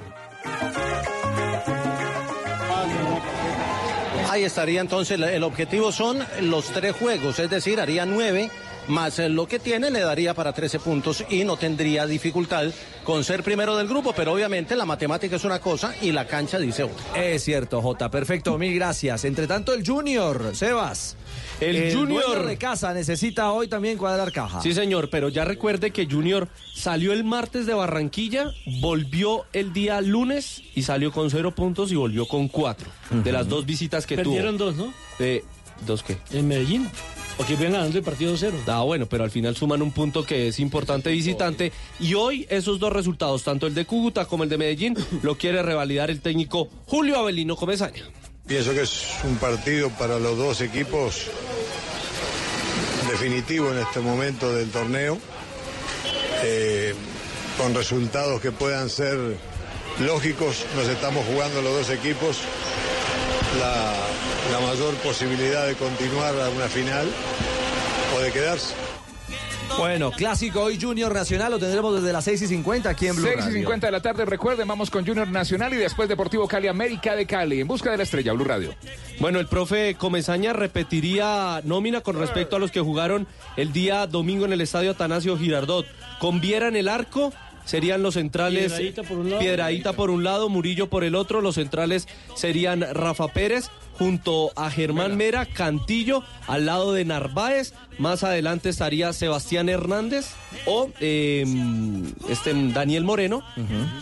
Ahí estaría entonces, el- objetivo son los tres juegos, es decir, haría nueve, más eh, lo que tiene le daría para 13 puntos y no tendría dificultad con ser primero del grupo, pero obviamente la matemática es una cosa y la cancha dice otra. Es cierto, Jota. Perfecto, mil gracias. Entre tanto, el Junior, Sebas. El Junior. dueño de casa necesita hoy también cuadrar caja. Sí, señor, pero ya recuerde que Junior salió el martes de Barranquilla, volvió el día lunes y salió con cero puntos y volvió con cuatro. De las dos visitas que Perdieron tuvo. dos, ¿no? Eh, ¿Dos qué? En Medellín. Porque ven ganando el partido cero. Ah, bueno, pero al final suman un punto que es importante visitante. Y hoy esos dos resultados, tanto el de Cúcuta como el de Medellín, lo quiere revalidar el técnico Julio Avelino Comesaña. Pienso que es un partido para los dos equipos definitivo en este momento del torneo, eh, con resultados que puedan ser lógicos. Nos estamos jugando los dos equipos la, la mayor posibilidad de continuar a una final o de quedarse. Bueno, clásico hoy Junior Nacional lo tendremos desde las 6 y 50 aquí en Blue 6 y Radio. 50 de la tarde, recuerden, vamos con Junior Nacional y después Deportivo Cali América de Cali, en busca de la estrella, Blue Radio. Bueno, el profe Comesaña repetiría nómina con respecto a los que jugaron el día domingo en el estadio Atanasio Girardot. Con Viera en el arco, serían los centrales Piedradita por un lado. Piedradita por un lado, Murillo por el otro, los centrales serían Rafa Pérez junto a Germán Mera, Cantillo al lado de Narváez, más adelante estaría Sebastián Hernández o eh, este Daniel Moreno,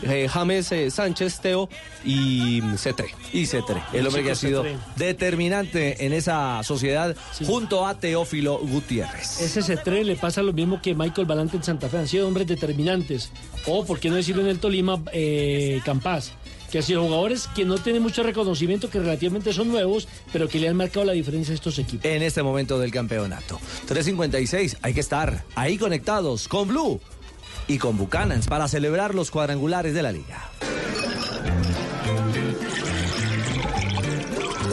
eh, James eh, Sánchez, Teo y Cetre. Y Cetre, el hombre que ha sido determinante en esa sociedad junto a Teófilo Gutiérrez. Ese C3 le pasa lo mismo que Michael Balante en Santa Fe. Han sido hombres determinantes. O, por qué no decirlo en el Tolima, eh, Campás. Que han sido jugadores que no tienen mucho reconocimiento, que relativamente son nuevos, pero que le han marcado la diferencia a estos equipos. En este momento del campeonato. 3.56, hay que estar ahí conectados con Blue y con Buchanans para celebrar los cuadrangulares de la liga.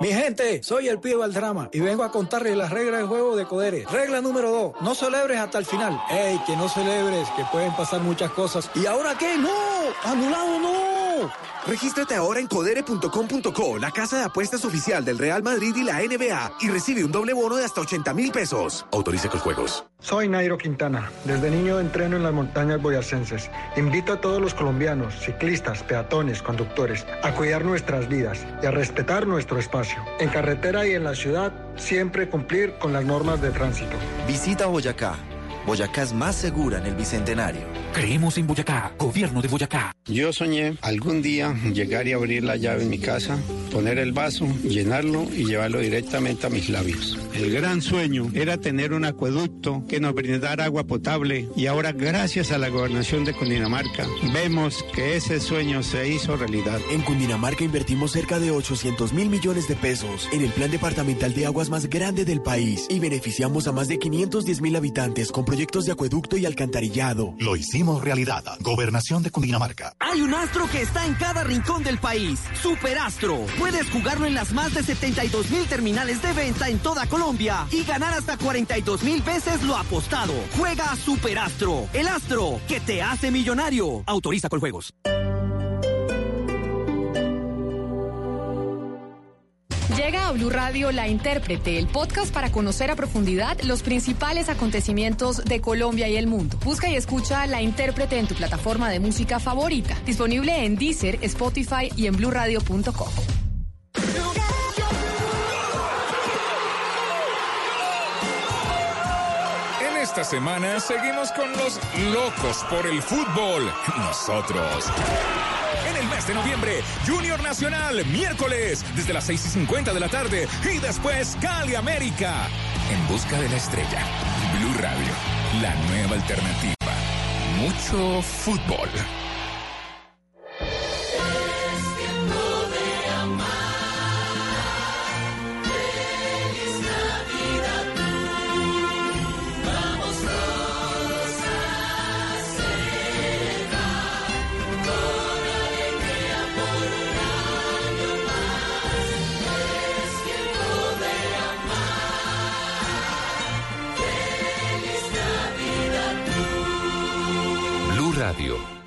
Mi gente, soy el pibe drama y vengo a contarles las reglas del juego de Codere. Regla número 2, no celebres hasta el final. ¡Ey, que no celebres, que pueden pasar muchas cosas! ¿Y ahora qué? ¡No! ¡Anulado no! Regístrate ahora en codere.com.co, la casa de apuestas oficial del Real Madrid y la NBA, y recibe un doble bono de hasta 80 mil pesos. Autorice con juegos. Soy Nairo Quintana. Desde niño entreno en las montañas boyacenses. Invito a todos los colombianos, ciclistas, peatones, conductores, a cuidar nuestras vidas y a respetar nuestro espacio. En carretera y en la ciudad, siempre cumplir con las normas de tránsito. Visita Boyacá. Boyacá es más segura en el Bicentenario. Creemos en Boyacá, gobierno de Boyacá. Yo soñé algún día llegar y abrir la llave en mi casa, poner el vaso, llenarlo y llevarlo directamente a mis labios. El gran sueño era tener un acueducto que nos brindara agua potable y ahora gracias a la gobernación de Cundinamarca vemos que ese sueño se hizo realidad. En Cundinamarca invertimos cerca de 800 mil millones de pesos en el plan departamental de aguas más grande del país y beneficiamos a más de 510 mil habitantes con proyectos de acueducto y alcantarillado. Lo hicimos realidad. Gobernación de Cundinamarca. Hay un astro que está en cada rincón del país. Superastro. Puedes jugarlo en las más de 72 mil terminales de venta en toda Colombia y ganar hasta 42 mil veces lo apostado. Juega Superastro. El astro que te hace millonario. Autoriza con juegos. Llega a Blue Radio La Intérprete, el podcast para conocer a profundidad los principales acontecimientos de Colombia y el mundo. Busca y escucha La Intérprete en tu plataforma de música favorita. Disponible en Deezer, Spotify y en bluradio.com. En esta semana seguimos con los locos por el fútbol. Nosotros. Mes de noviembre, Junior Nacional, miércoles, desde las 6 y 50 de la tarde. Y después, Cali América. En busca de la estrella. Blue Radio, la nueva alternativa. Mucho fútbol.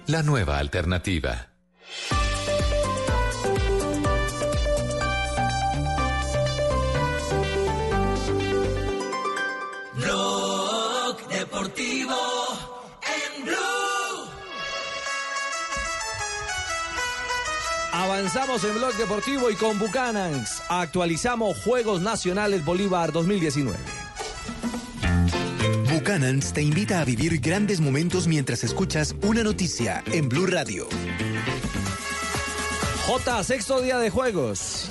La nueva alternativa. Blog Deportivo en Blue. Avanzamos en Blog Deportivo y con Bucanans actualizamos Juegos Nacionales Bolívar 2019. Buchanan's te invita a vivir grandes momentos mientras escuchas una noticia en Blue Radio. J, sexto día de Juegos.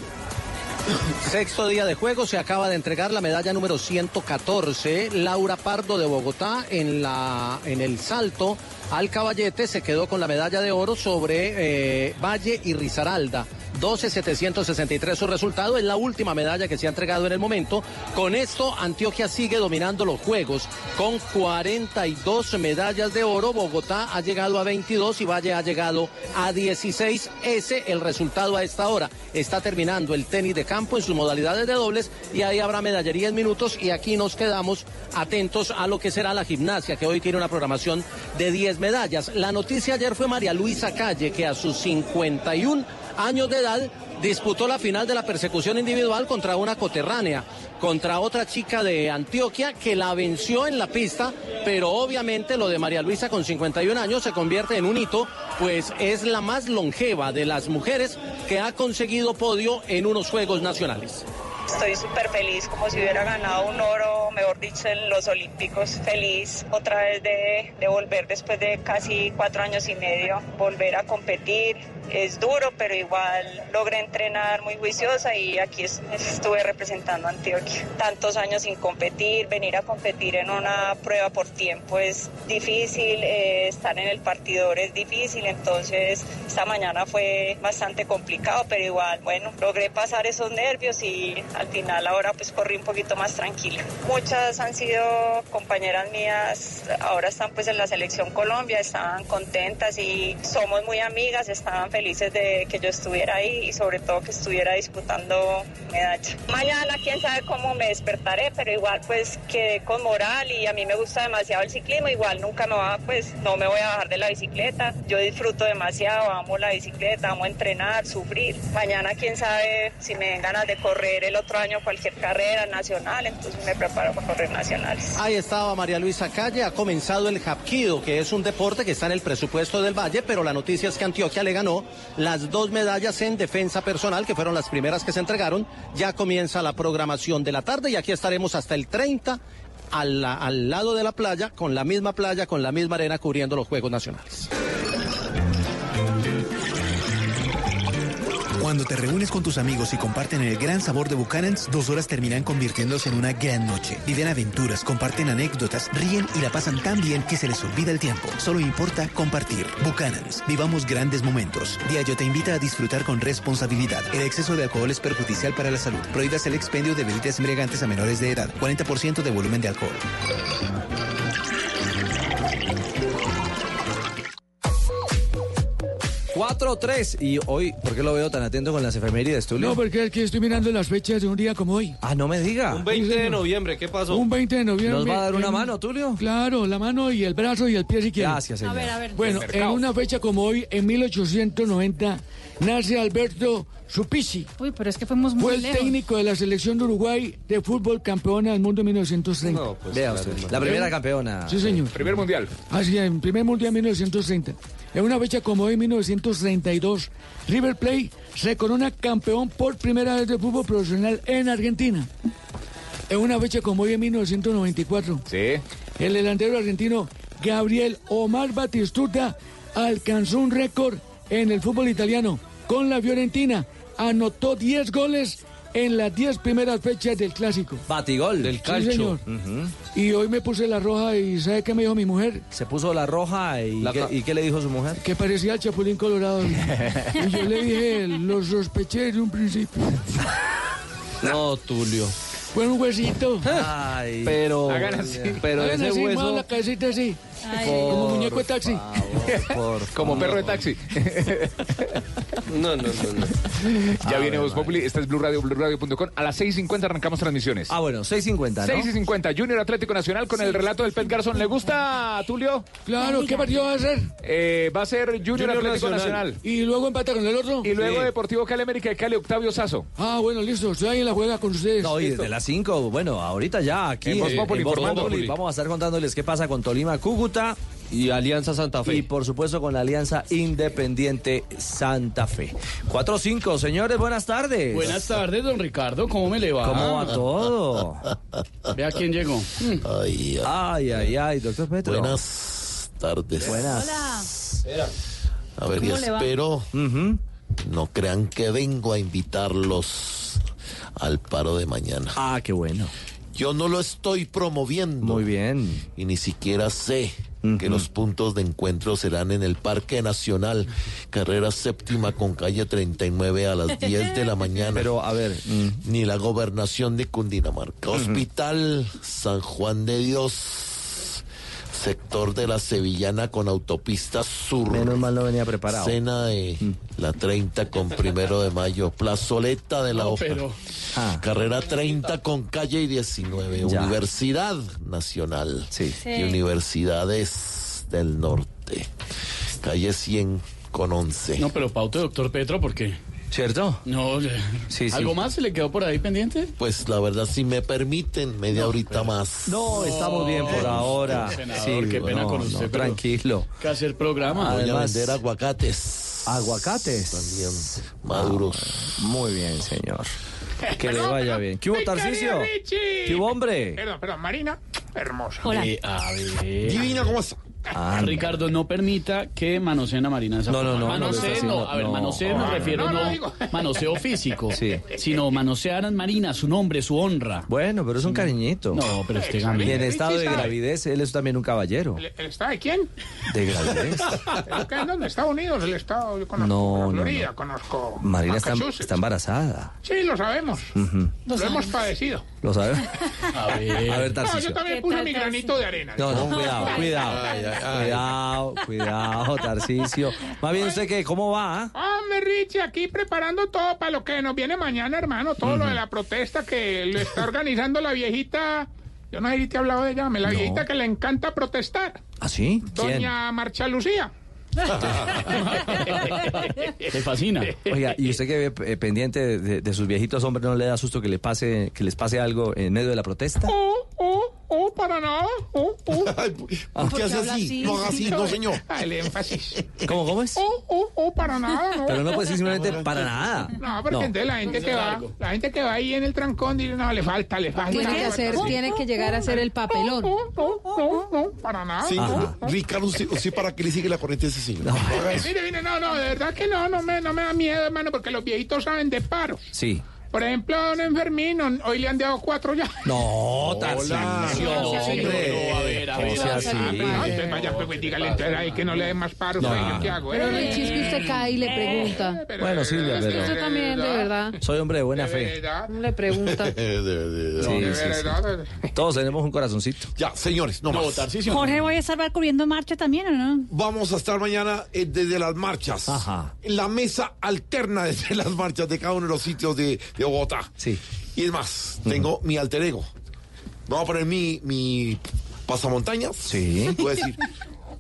Sexto día de juego, se acaba de entregar la medalla número 114. Laura Pardo de Bogotá en, la, en el salto al caballete se quedó con la medalla de oro sobre eh, Valle y Risaralda. 12.763 su resultado, es la última medalla que se ha entregado en el momento. Con esto, Antioquia sigue dominando los Juegos con 42 medallas de oro. Bogotá ha llegado a 22 y Valle ha llegado a 16. Ese el resultado a esta hora. Está terminando el tenis de campo en sus modalidades de dobles y ahí habrá medallería en minutos y aquí nos quedamos atentos a lo que será la gimnasia, que hoy tiene una programación de 10 medallas. La noticia ayer fue María Luisa Calle, que a sus 51 años de edad, disputó la final de la persecución individual contra una coterránea, contra otra chica de Antioquia que la venció en la pista, pero obviamente lo de María Luisa con 51 años se convierte en un hito, pues es la más longeva de las mujeres que ha conseguido podio en unos Juegos Nacionales. Estoy súper feliz, como si hubiera ganado un oro, mejor dicho, en los Olímpicos. Feliz otra vez de, de volver después de casi cuatro años y medio, volver a competir. Es duro, pero igual logré entrenar muy juiciosa y aquí es- estuve representando a Antioquia. Tantos años sin competir, venir a competir en una prueba por tiempo es difícil, eh, estar en el partidor es difícil, entonces esta mañana fue bastante complicado, pero igual, bueno, logré pasar esos nervios y al final ahora pues corrí un poquito más tranquila. Muchas han sido compañeras mías, ahora están pues en la selección Colombia, estaban contentas y somos muy amigas, estaban felices de que yo estuviera ahí y sobre todo que estuviera disputando medalla. Mañana quién sabe cómo me despertaré, pero igual pues quedé con moral y a mí me gusta demasiado el ciclismo, igual nunca me va, pues no me voy a bajar de la bicicleta, yo disfruto demasiado, amo la bicicleta, amo entrenar, sufrir. Mañana quién sabe si me den ganas de correr el otro año cualquier carrera nacional, entonces me preparo para correr nacionales. Ahí estaba María Luisa Calle, ha comenzado el Hapkido, que es un deporte que está en el presupuesto del Valle, pero la noticia es que Antioquia le ganó las dos medallas en defensa personal, que fueron las primeras que se entregaron. Ya comienza la programación de la tarde y aquí estaremos hasta el 30 al, al lado de la playa, con la misma playa, con la misma arena, cubriendo los Juegos Nacionales. Cuando te reúnes con tus amigos y comparten el gran sabor de Buchanan's, dos horas terminan convirtiéndose en una gran noche. Viven aventuras, comparten anécdotas, ríen y la pasan tan bien que se les olvida el tiempo. Solo importa compartir. Buchanan's. Vivamos grandes momentos. Diageo te invita a disfrutar con responsabilidad. El exceso de alcohol es perjudicial para la salud. Prohíbas el expendio de bebidas embriagantes a menores de edad. 40% de volumen de alcohol. 4-3. Y hoy, ¿por qué lo veo tan atento con las efemérides, Tulio? No, porque aquí estoy mirando las fechas de un día como hoy. Ah, no me diga. Un 20 de noviembre, ¿qué pasó? Un 20 de noviembre. ¿Nos va a dar una en- mano, Tulio? Claro, la mano y el brazo y el pie si quiere. Gracias, señor. A ver, a ver. Bueno, en una fecha como hoy, en 1890, nace Alberto Supici. Uy, pero es que fuimos muy Fue el lejos. técnico de la selección de Uruguay de fútbol campeona del mundo en 1930. Vea usted, la primera campeona. Sí, señor. Primer mundial. Así, en primer mundial 1930. En una fecha como hoy, 1932, River Plate se corona campeón por primera vez de fútbol profesional en Argentina. En una fecha como hoy, en 1994, el delantero argentino Gabriel Omar Batistuta alcanzó un récord en el fútbol italiano con la Fiorentina. Anotó 10 goles en las 10 primeras fechas del clásico. Batigol. Del calcio. señor. Y hoy me puse la roja y ¿sabe qué me dijo mi mujer? Se puso la roja y, La ¿qué, y qué le dijo su mujer? Que parecía el Chapulín Colorado. y yo le dije, lo sospeché desde un principio. No, Tulio. Fue un huesito. Ay, pero, Hagan así. pero Hagan ese así, hueso. la cabecita así. Ay. Como muñeco de taxi. Como perro de taxi. No, no, no, no. Ya viene Voz Populi, esta es Blue Radio, BlueRadio.com. A las 6.50 arrancamos transmisiones. Ah, bueno, 6.50, ¿no? 6 y 50, Junior Atlético Nacional con el relato del Pet Garzón. ¿Le gusta, Tulio? Claro, ¿qué partido va a ser? Eh, va a ser Junior, Junior Atlético Nacional. Nacional. Y luego empata con el otro. Y luego Sí. Deportivo Cali América de Cali, Octavio Sazo. Ah, bueno, listo. Estoy ahí en la juega con ustedes. No, y desde las 5, bueno, ahorita ya aquí En Voz Populi, Voz informando. Populi, vamos a estar contándoles qué pasa con Tolima, Cúcuta y Alianza Santa Fe. Y por supuesto con la Alianza Independiente Santa Fe. 4-5, señores, buenas tardes. Buenas tardes, don Ricardo. ¿Cómo me le va? ¿Cómo va todo? Vea quién llegó. Ay, ay, ay, ay, doctor Petro. Buenas tardes. Buenas. A ver, ¿Cómo le va? espero no crean que vengo a invitarlos al paro de mañana. Ah, qué bueno. Yo no lo estoy promoviendo. Muy bien. Y ni siquiera sé que los puntos de encuentro serán en el Parque Nacional, carrera séptima con calle 39 a las 10 de la mañana. Pero, a ver. Ni la gobernación de Cundinamarca. Hospital San Juan de Dios. Sector de la Sevillana con autopista sur. Menos mal no venía preparado. Cena de la 30 con primero de mayo. Plazoleta de la No, Hoja. pero- Carrera 30 con calle y 19. Ya. Universidad Nacional. Sí. Y Universidades del Norte. Calle 100 con 11. No, pero paute, doctor Petro, ¿por qué? ¿Cierto? No, Sí, sí. ¿algo más se le quedó por ahí pendiente? Pues la verdad, si me permiten, media horita más. No, estamos bien por ahora. Senador, qué pena no, con no, usted, pero- tranquilo. Que hacer programa. Voy a Además- vender aguacates. Aguacates. También maduros. Muy bien, señor. Que le vaya bien. ¿Qué hubo, Tarcicio? ¿Qué hubo, hombre? Perdón, perdón, Marina, hermosa. Eh, a ver. Divina, ¿cómo está? Anda. Ricardo, no permita que manoseen a Marina. de esa No, no, forma. no, no no. A ver, no. manoseen me No, refiero no, no, no manoseo físico, Sí. sino manosear a Marina, su nombre, su honra. Bueno, pero es un cariñito. No, pero este Y en estado de gravidez, él es también un caballero. ¿El, el estado de quién? ¿De gravidez? ¿El que en dónde? ¿Estados Unidos? El estado, yo conozco No, la no, Florida, no. conozco Marina está, Massachusetts. está embarazada. Sí, lo sabemos. Ujú. Lo hemos padecido. ¿Lo sabe? A ver. A ver, No, Tarcicio. yo también puse mi granito de arena. No, no, cuidado, cuidado. Cuidado, cuidado, Tarcicio. Más bien, ¿usted qué? ¿Cómo va? ah? Hombre, Richie, aquí preparando todo para lo que nos viene mañana, hermano. Todo lo de la protesta que lo está organizando la viejita. Yo no sé si te he hablado de ella, me la No. viejita que le encanta protestar. ¿Ah, sí? ¿Quién? Doña Marcha Lucía. Te fascina. Oiga, ¿y usted que ve eh, pendiente de, de- de sus viejitos hombres no le da susto que le pase, que les pase algo en medio de la protesta? Oh, oh, oh, para nada. Oh, oh. Ay, ¿Por qué hace así? No haga así, no, señor. El énfasis. ¿Cómo, cómo es? Oh, oh, oh, para nada, no. Pero no puede ser simplemente para nada. No, porque entonces la gente que va, la gente que va ahí en el trancón dice, no, le falta, le falta. Tiene que, hacer, tiene que llegar a ser el papelón. No, no, no, no, para nada. Sí. Ricardo, ¿usted, usted para qué le sigue la corriente a ese señor? No. Mire, mire, no, no, de verdad que no, no me, no me da miedo, hermano, porque los viejitos saben de paros. Sí. Por ejemplo, a don Enfermino, hoy le han dado cuatro ya. No, Tarcicio, No, hombre. no, a ver, a ver. No sea así. Pero no, entonces vaya, pues dígale entonces ahí que no le den más paros, No. pues, ¿yo ¿qué hago? Pero Eh, Richie, es que usted cae y le pregunta. Bueno, Silvia, es que pero- Usted también, de verdad. Soy hombre de buena De fe. verdad, Le pregunta. De- de- de- Sí, de sí, sí. verdad. Todos tenemos un corazoncito. Ya, señores, no No, más. Tarcisio. Jorge, ¿voy a estar cubriendo marcha también o no? Vamos a estar mañana eh, desde las marchas. Ajá. En la mesa alterna desde las marchas de cada uno de los sitios de, de Bogotá. Sí. Y es más, tengo mi alter ego. Vamos a poner mi, mi pasamontañas. Sí. A decir,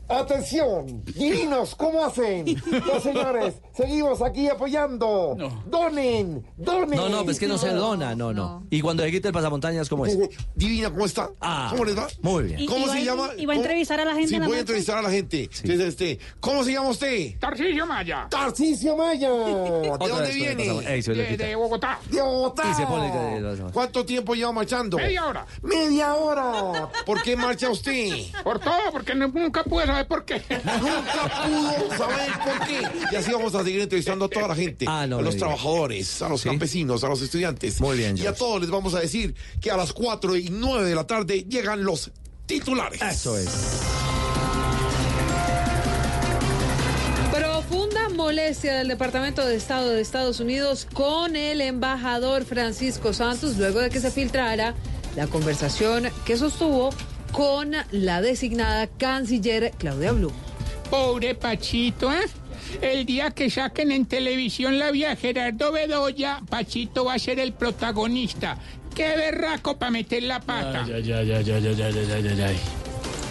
Atención, divinos, ¿cómo hacen? Los señores, seguimos aquí apoyando. Donen, donen. No, no, pues que no se dona, no, no. Y cuando se quite el pasamontañas, ¿cómo es? Divina, ¿cómo está? Ah, ¿Cómo les va? Muy bien. Y- ¿Cómo se llama? y va a entrevistar a la gente Sí, en la voy a entrevistar a la gente. Entonces, este, ¿Cómo se llama usted? Tarcisio Maya, Tarcisio Maya. ¿De dónde viene? le de, quita. de Bogotá. De Bogotá. Y se pone el- ¿Cuánto tiempo lleva marchando? Media hora. Media hora. ¿Por qué marcha usted? Por todo, porque no- nunca pude por qué. Nunca pudo saber por qué. Y así vamos a seguir entrevistando a toda la gente. Ah, no a los diga. trabajadores, a los ¿Sí? campesinos, a los estudiantes. Muy bien, Y a todos les vamos a decir que a las 4 y 9 de la tarde llegan los titulares. Eso es. Profunda molestia del Departamento de Estado de Estados Unidos con el embajador Francisco Santos luego de que se filtrara la conversación que sostuvo con la designada canciller Claudia Blum. Pobre Pachito, ¿eh? El día que saquen en televisión la vía Gerardo Bedoya, Pachito va a ser el protagonista. Qué berraco para meter la pata. Ay, ay, ay, ay, ay, ay, ay, ay, ay, ay.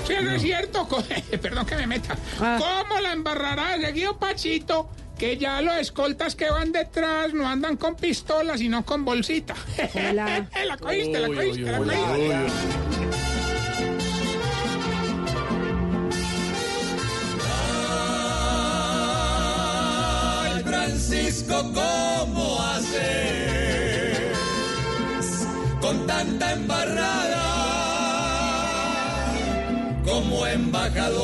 Sí, eso es cierto. Perdón que me meta. ¿Cómo la embarrará seguido Pachito? Que ya los escoltas que van detrás no andan con pistolas, sino con bolsita. Hola. la cogiste, la cogiste, la cogiste. Francisco, ¿cómo haces con tanta embarrada como embajador?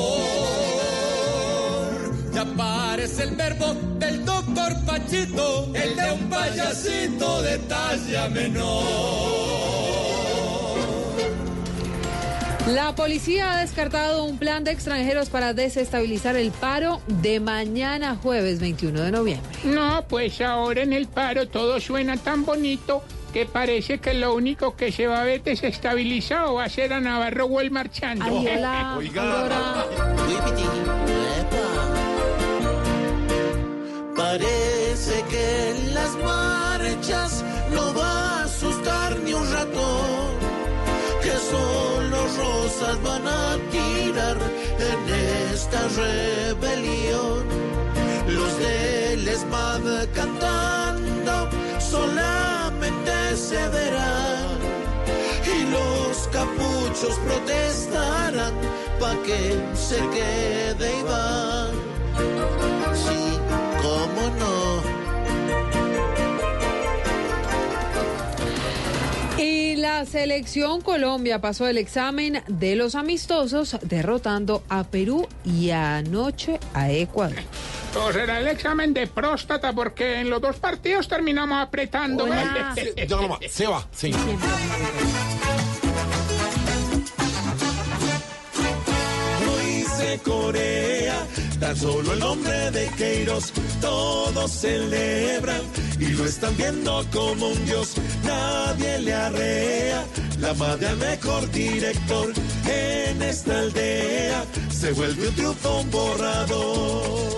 Ya parece el verbo del doctor Pachito, el de un payasito de talla menor. La policía ha descartado un plan de extranjeros para desestabilizar el paro de mañana jueves 21 de noviembre. No, pues ahora en el paro todo suena tan bonito que parece que lo único que se va a ver desestabilizado va a ser a Navarro Wall marchando. Ay, hola, Aurora. Parece que en las marchas no va a asustar ni un ratón, rosas van a tirar en esta rebelión. desmad cantando solamente se verán y los capuchos protestarán pa' que se quede Iván. Sí, cómo no. Y la selección Colombia pasó el examen de los amistosos derrotando a Perú y anoche a Ecuador. O será el examen de próstata porque en los dos partidos terminamos apretando. Se va, sí. Corea, tan solo el nombre de Queiroz, todos celebran y lo están viendo como un dios, nadie le arrea, la madre al mejor director en esta aldea, se vuelve un triunfo un borrador.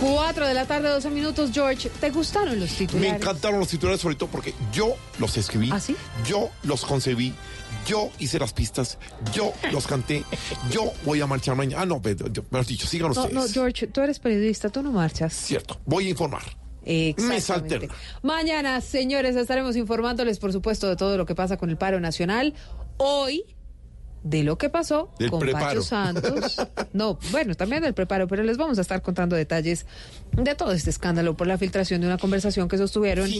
4 de la tarde, 12 minutos. George, ¿te gustaron los Me titulares? encantaron los titulares, sobre todo porque yo los escribí, ¿Ah, sí? yo los concebí, yo hice las pistas, yo los canté, yo voy a marchar mañana. Ah, no, pero, yo- mejor dicho, sigan No, ustedes. no, George, tú eres periodista, tú no marchas. Cierto, voy a informar. Exactamente. Mesa alterna. Mañana, señores, estaremos informándoles, por supuesto, de todo lo que pasa con el paro nacional. Hoy, de lo que pasó Del con preparo. Pacho Santos. No, bueno, también del preparo, pero les vamos a estar contando detalles de todo este escándalo por la filtración de una conversación que sostuvieron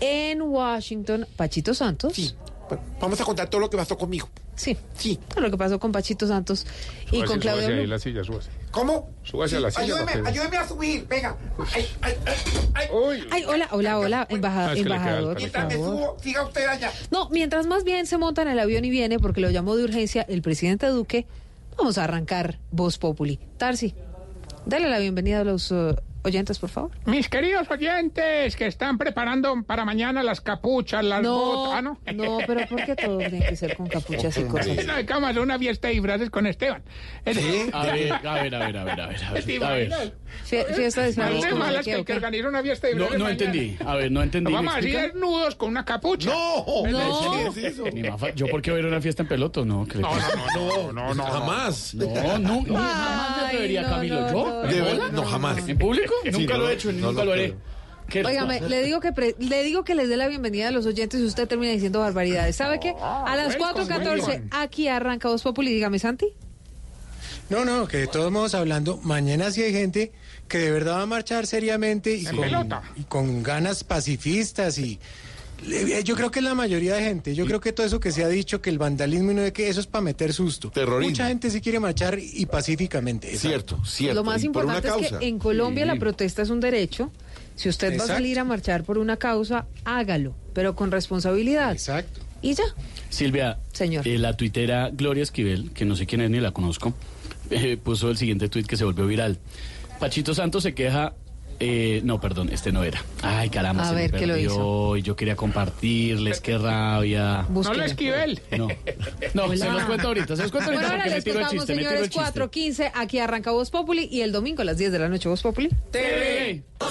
en Washington Pachito Santos. Vamos a contar todo lo que pasó conmigo. Sí. Sí. Lo que pasó con Pachito Santos y Súbase, con Claudia súbase ahí la silla, súbase. ¿Cómo? Súbase a la silla. Ayúdeme, para que- ayúdeme a subir, venga. Ay, ay, ay, ay. Ay, hola, hola, hola, embaja- Ah, es que le queda embajador, por Mientras me favor. subo, siga usted allá. No, mientras más bien se monta en el avión y viene, porque lo llamó de urgencia el presidente Duque, vamos a arrancar Voz Populi. Tarsi, dale la bienvenida a los uh, oyentes, por favor. Mis queridos oyentes que están preparando para mañana las capuchas, las botas. Ah, no. no, pero ¿por qué todo tiene que ser con capuchas y cosas? No, vamos a una fiesta de disfraces con Esteban. A ver, a ver, a ver, a ver, a ver, a ver. ¿Te A ver. Fiesta de No disfraces como malas que el que organiza una fiesta de No, disfraces no mañana. entendí. A ver, no entendí. Nos ¿Me vamos a explican? hacer desnudos con una capucha. No, No. ¿qué es eso? ¿Yo por qué voy a ir a una fiesta en peloto? No, creo No, que- no, no, no, no, Jamás. No, no, no, jamás me atrevería, no, Camilo. no, ¿Yo? no, no, jamás. ¿En público? Sí, Nunca no lo he hecho, no nunca lo lo haré. creo. ¿Qué les Óigame, le digo que pre- le digo que les dé la bienvenida a los oyentes y usted termina diciendo barbaridades. ¿Sabe qué? A las welcome, 4.14 welcome. aquí arranca Voz Populi. Dígame, Santi. No, no, que de todos modos hablando, mañana sí hay gente que de verdad va a marchar seriamente y con, pelota. y con ganas pacifistas y yo creo que es la mayoría de gente. Yo creo que todo eso que se ha dicho, que el vandalismo y no de que eso es para meter susto. Terrorismo. Mucha gente sí quiere marchar y pacíficamente. Cierto, cierto. Lo más y importante es causa. que en Colombia Sí. la protesta es un derecho. Si usted va a salir a marchar por una causa, hágalo, pero con responsabilidad. Exacto. Y ya. Silvia, Señor. eh, la tuitera Gloria Esquivel, que no sé quién es ni la conozco, eh, puso el siguiente tuit que se volvió viral. Pachito Santos se queja. Eh, no, perdón, este no era. Ay, caramba, A se me ver, ¿qué lo hizo? yo quería compartirles, qué rabia. No le esquivel. No, no, se los cuento ahorita, se los cuento Bueno, ahorita ahora porque me les tiro el me tiro el señores, chiste. 4.15, aquí arranca Voz Populi y el domingo a las 10 de la noche Voz Populi. TV. Hola,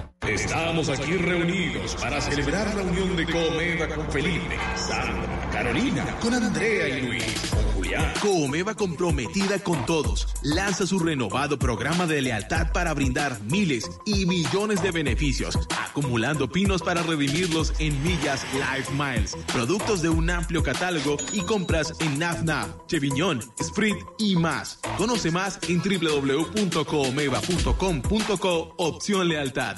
Estamos aquí reunidos para celebrar la unión de Comeda con Felipe, Sandra, Carolina, con Andrea y Luis, con Julián. Comeva comprometida con todos lanza su renovado programa de lealtad para brindar miles y millones de beneficios, acumulando pinos para redimirlos en millas Life Miles, productos de un amplio catálogo y compras en NAFNA, Cheviñón, Sprit y más. Conoce más en www.comeva.com.co opción lealtad.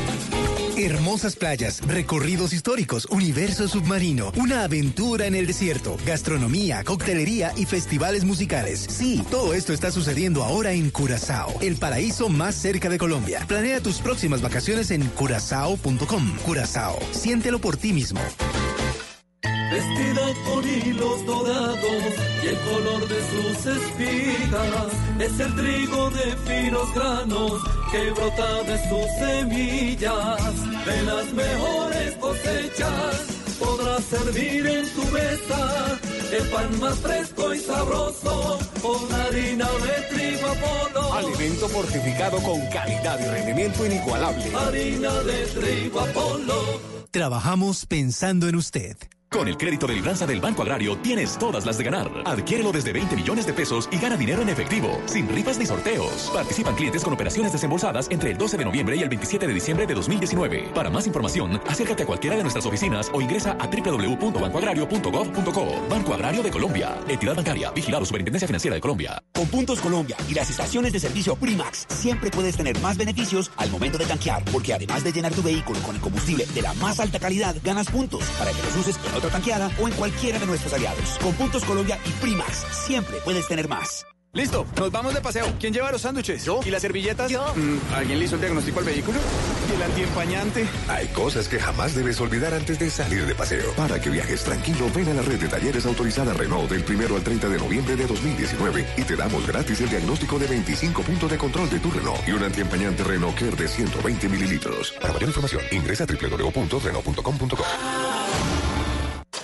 Hermosas playas, recorridos históricos, universo submarino, una aventura en el desierto, gastronomía, coctelería y festivales musicales. Sí, todo esto está sucediendo ahora en Curazao, el paraíso más cerca de Colombia. Planea tus próximas vacaciones en curazao.com. Curazao, siéntelo por ti mismo. Vestida con hilos dorados y el color de sus espigas es el trigo de finos granos que brota de sus semillas. De las mejores cosechas servir en tu mesa el pan más fresco y sabroso con harina de trigo Apolo. Alimento fortificado con calidad y rendimiento inigualable. Harina de trigo Apolo. Trabajamos pensando en usted. Con el crédito de libranza del Banco Agrario tienes todas las de ganar. Adquiérelo desde 20 millones de pesos y gana dinero en efectivo, sin rifas ni sorteos. Participan clientes con operaciones desembolsadas entre el 12 de noviembre y el 27 de diciembre de 2019. Para más información, acércate a cualquiera de nuestras oficinas o ingresa a www.bancoagrario.gov.co. Banco Agrario de Colombia. Entidad bancaria. Vigilado Superintendencia Financiera de Colombia. Con Puntos Colombia y las estaciones de servicio Primax, siempre puedes tener más beneficios al momento de tanquear, porque además de llenar tu vehículo con el combustible de la más alta calidad, ganas puntos para que los uses en otra tanqueada o en cualquiera de nuestros aliados. Con Puntos Colombia y Primax, siempre puedes tener más. Listo, nos vamos de paseo. ¿Quién lleva los sándwiches? ¿Yo? ¿Y las servilletas? Yo. Mm, ¿Alguien le hizo el diagnóstico al vehículo? ¿Y el antiempañante? Hay cosas que jamás debes olvidar antes de salir de paseo. Para que viajes tranquilo, ven a la red de talleres autorizada Renault del primero al 30 de noviembre de 2019 y te damos gratis el diagnóstico de 25 puntos de control de tu Renault y un antiempañante Renault Care de 120 mililitros. Para mayor información, ingresa a www.renault.com.co.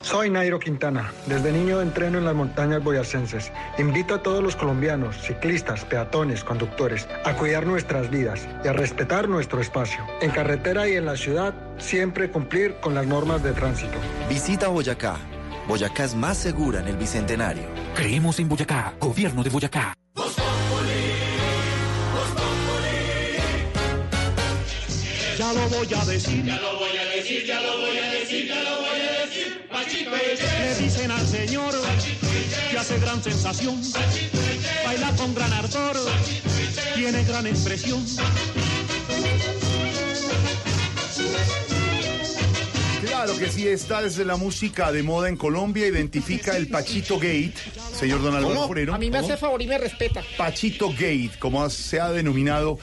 Soy Nairo Quintana. Desde niño entreno en las montañas boyacenses. Invito a todos los colombianos, ciclistas, peatones, conductores, a cuidar nuestras vidas y a respetar nuestro espacio. En carretera y en la ciudad, siempre cumplir con las normas de tránsito. Visita Boyacá. Boyacá es más segura en el Bicentenario. Creemos en Boyacá, gobierno de Boyacá. Ya lo voy a decir. Ya lo voy a decir, ya lo voy a decir, ya lo voy a decir. Pachito Le dicen al señor que hace gran sensación. Baila con gran ardor. Tiene gran expresión. Claro que sí, esta es la música de moda en Colombia, identifica el Pachito Gate, señor Don Álvaro Forero. A mí me hace favor y me respeta. Pachito Gate, como se ha denominado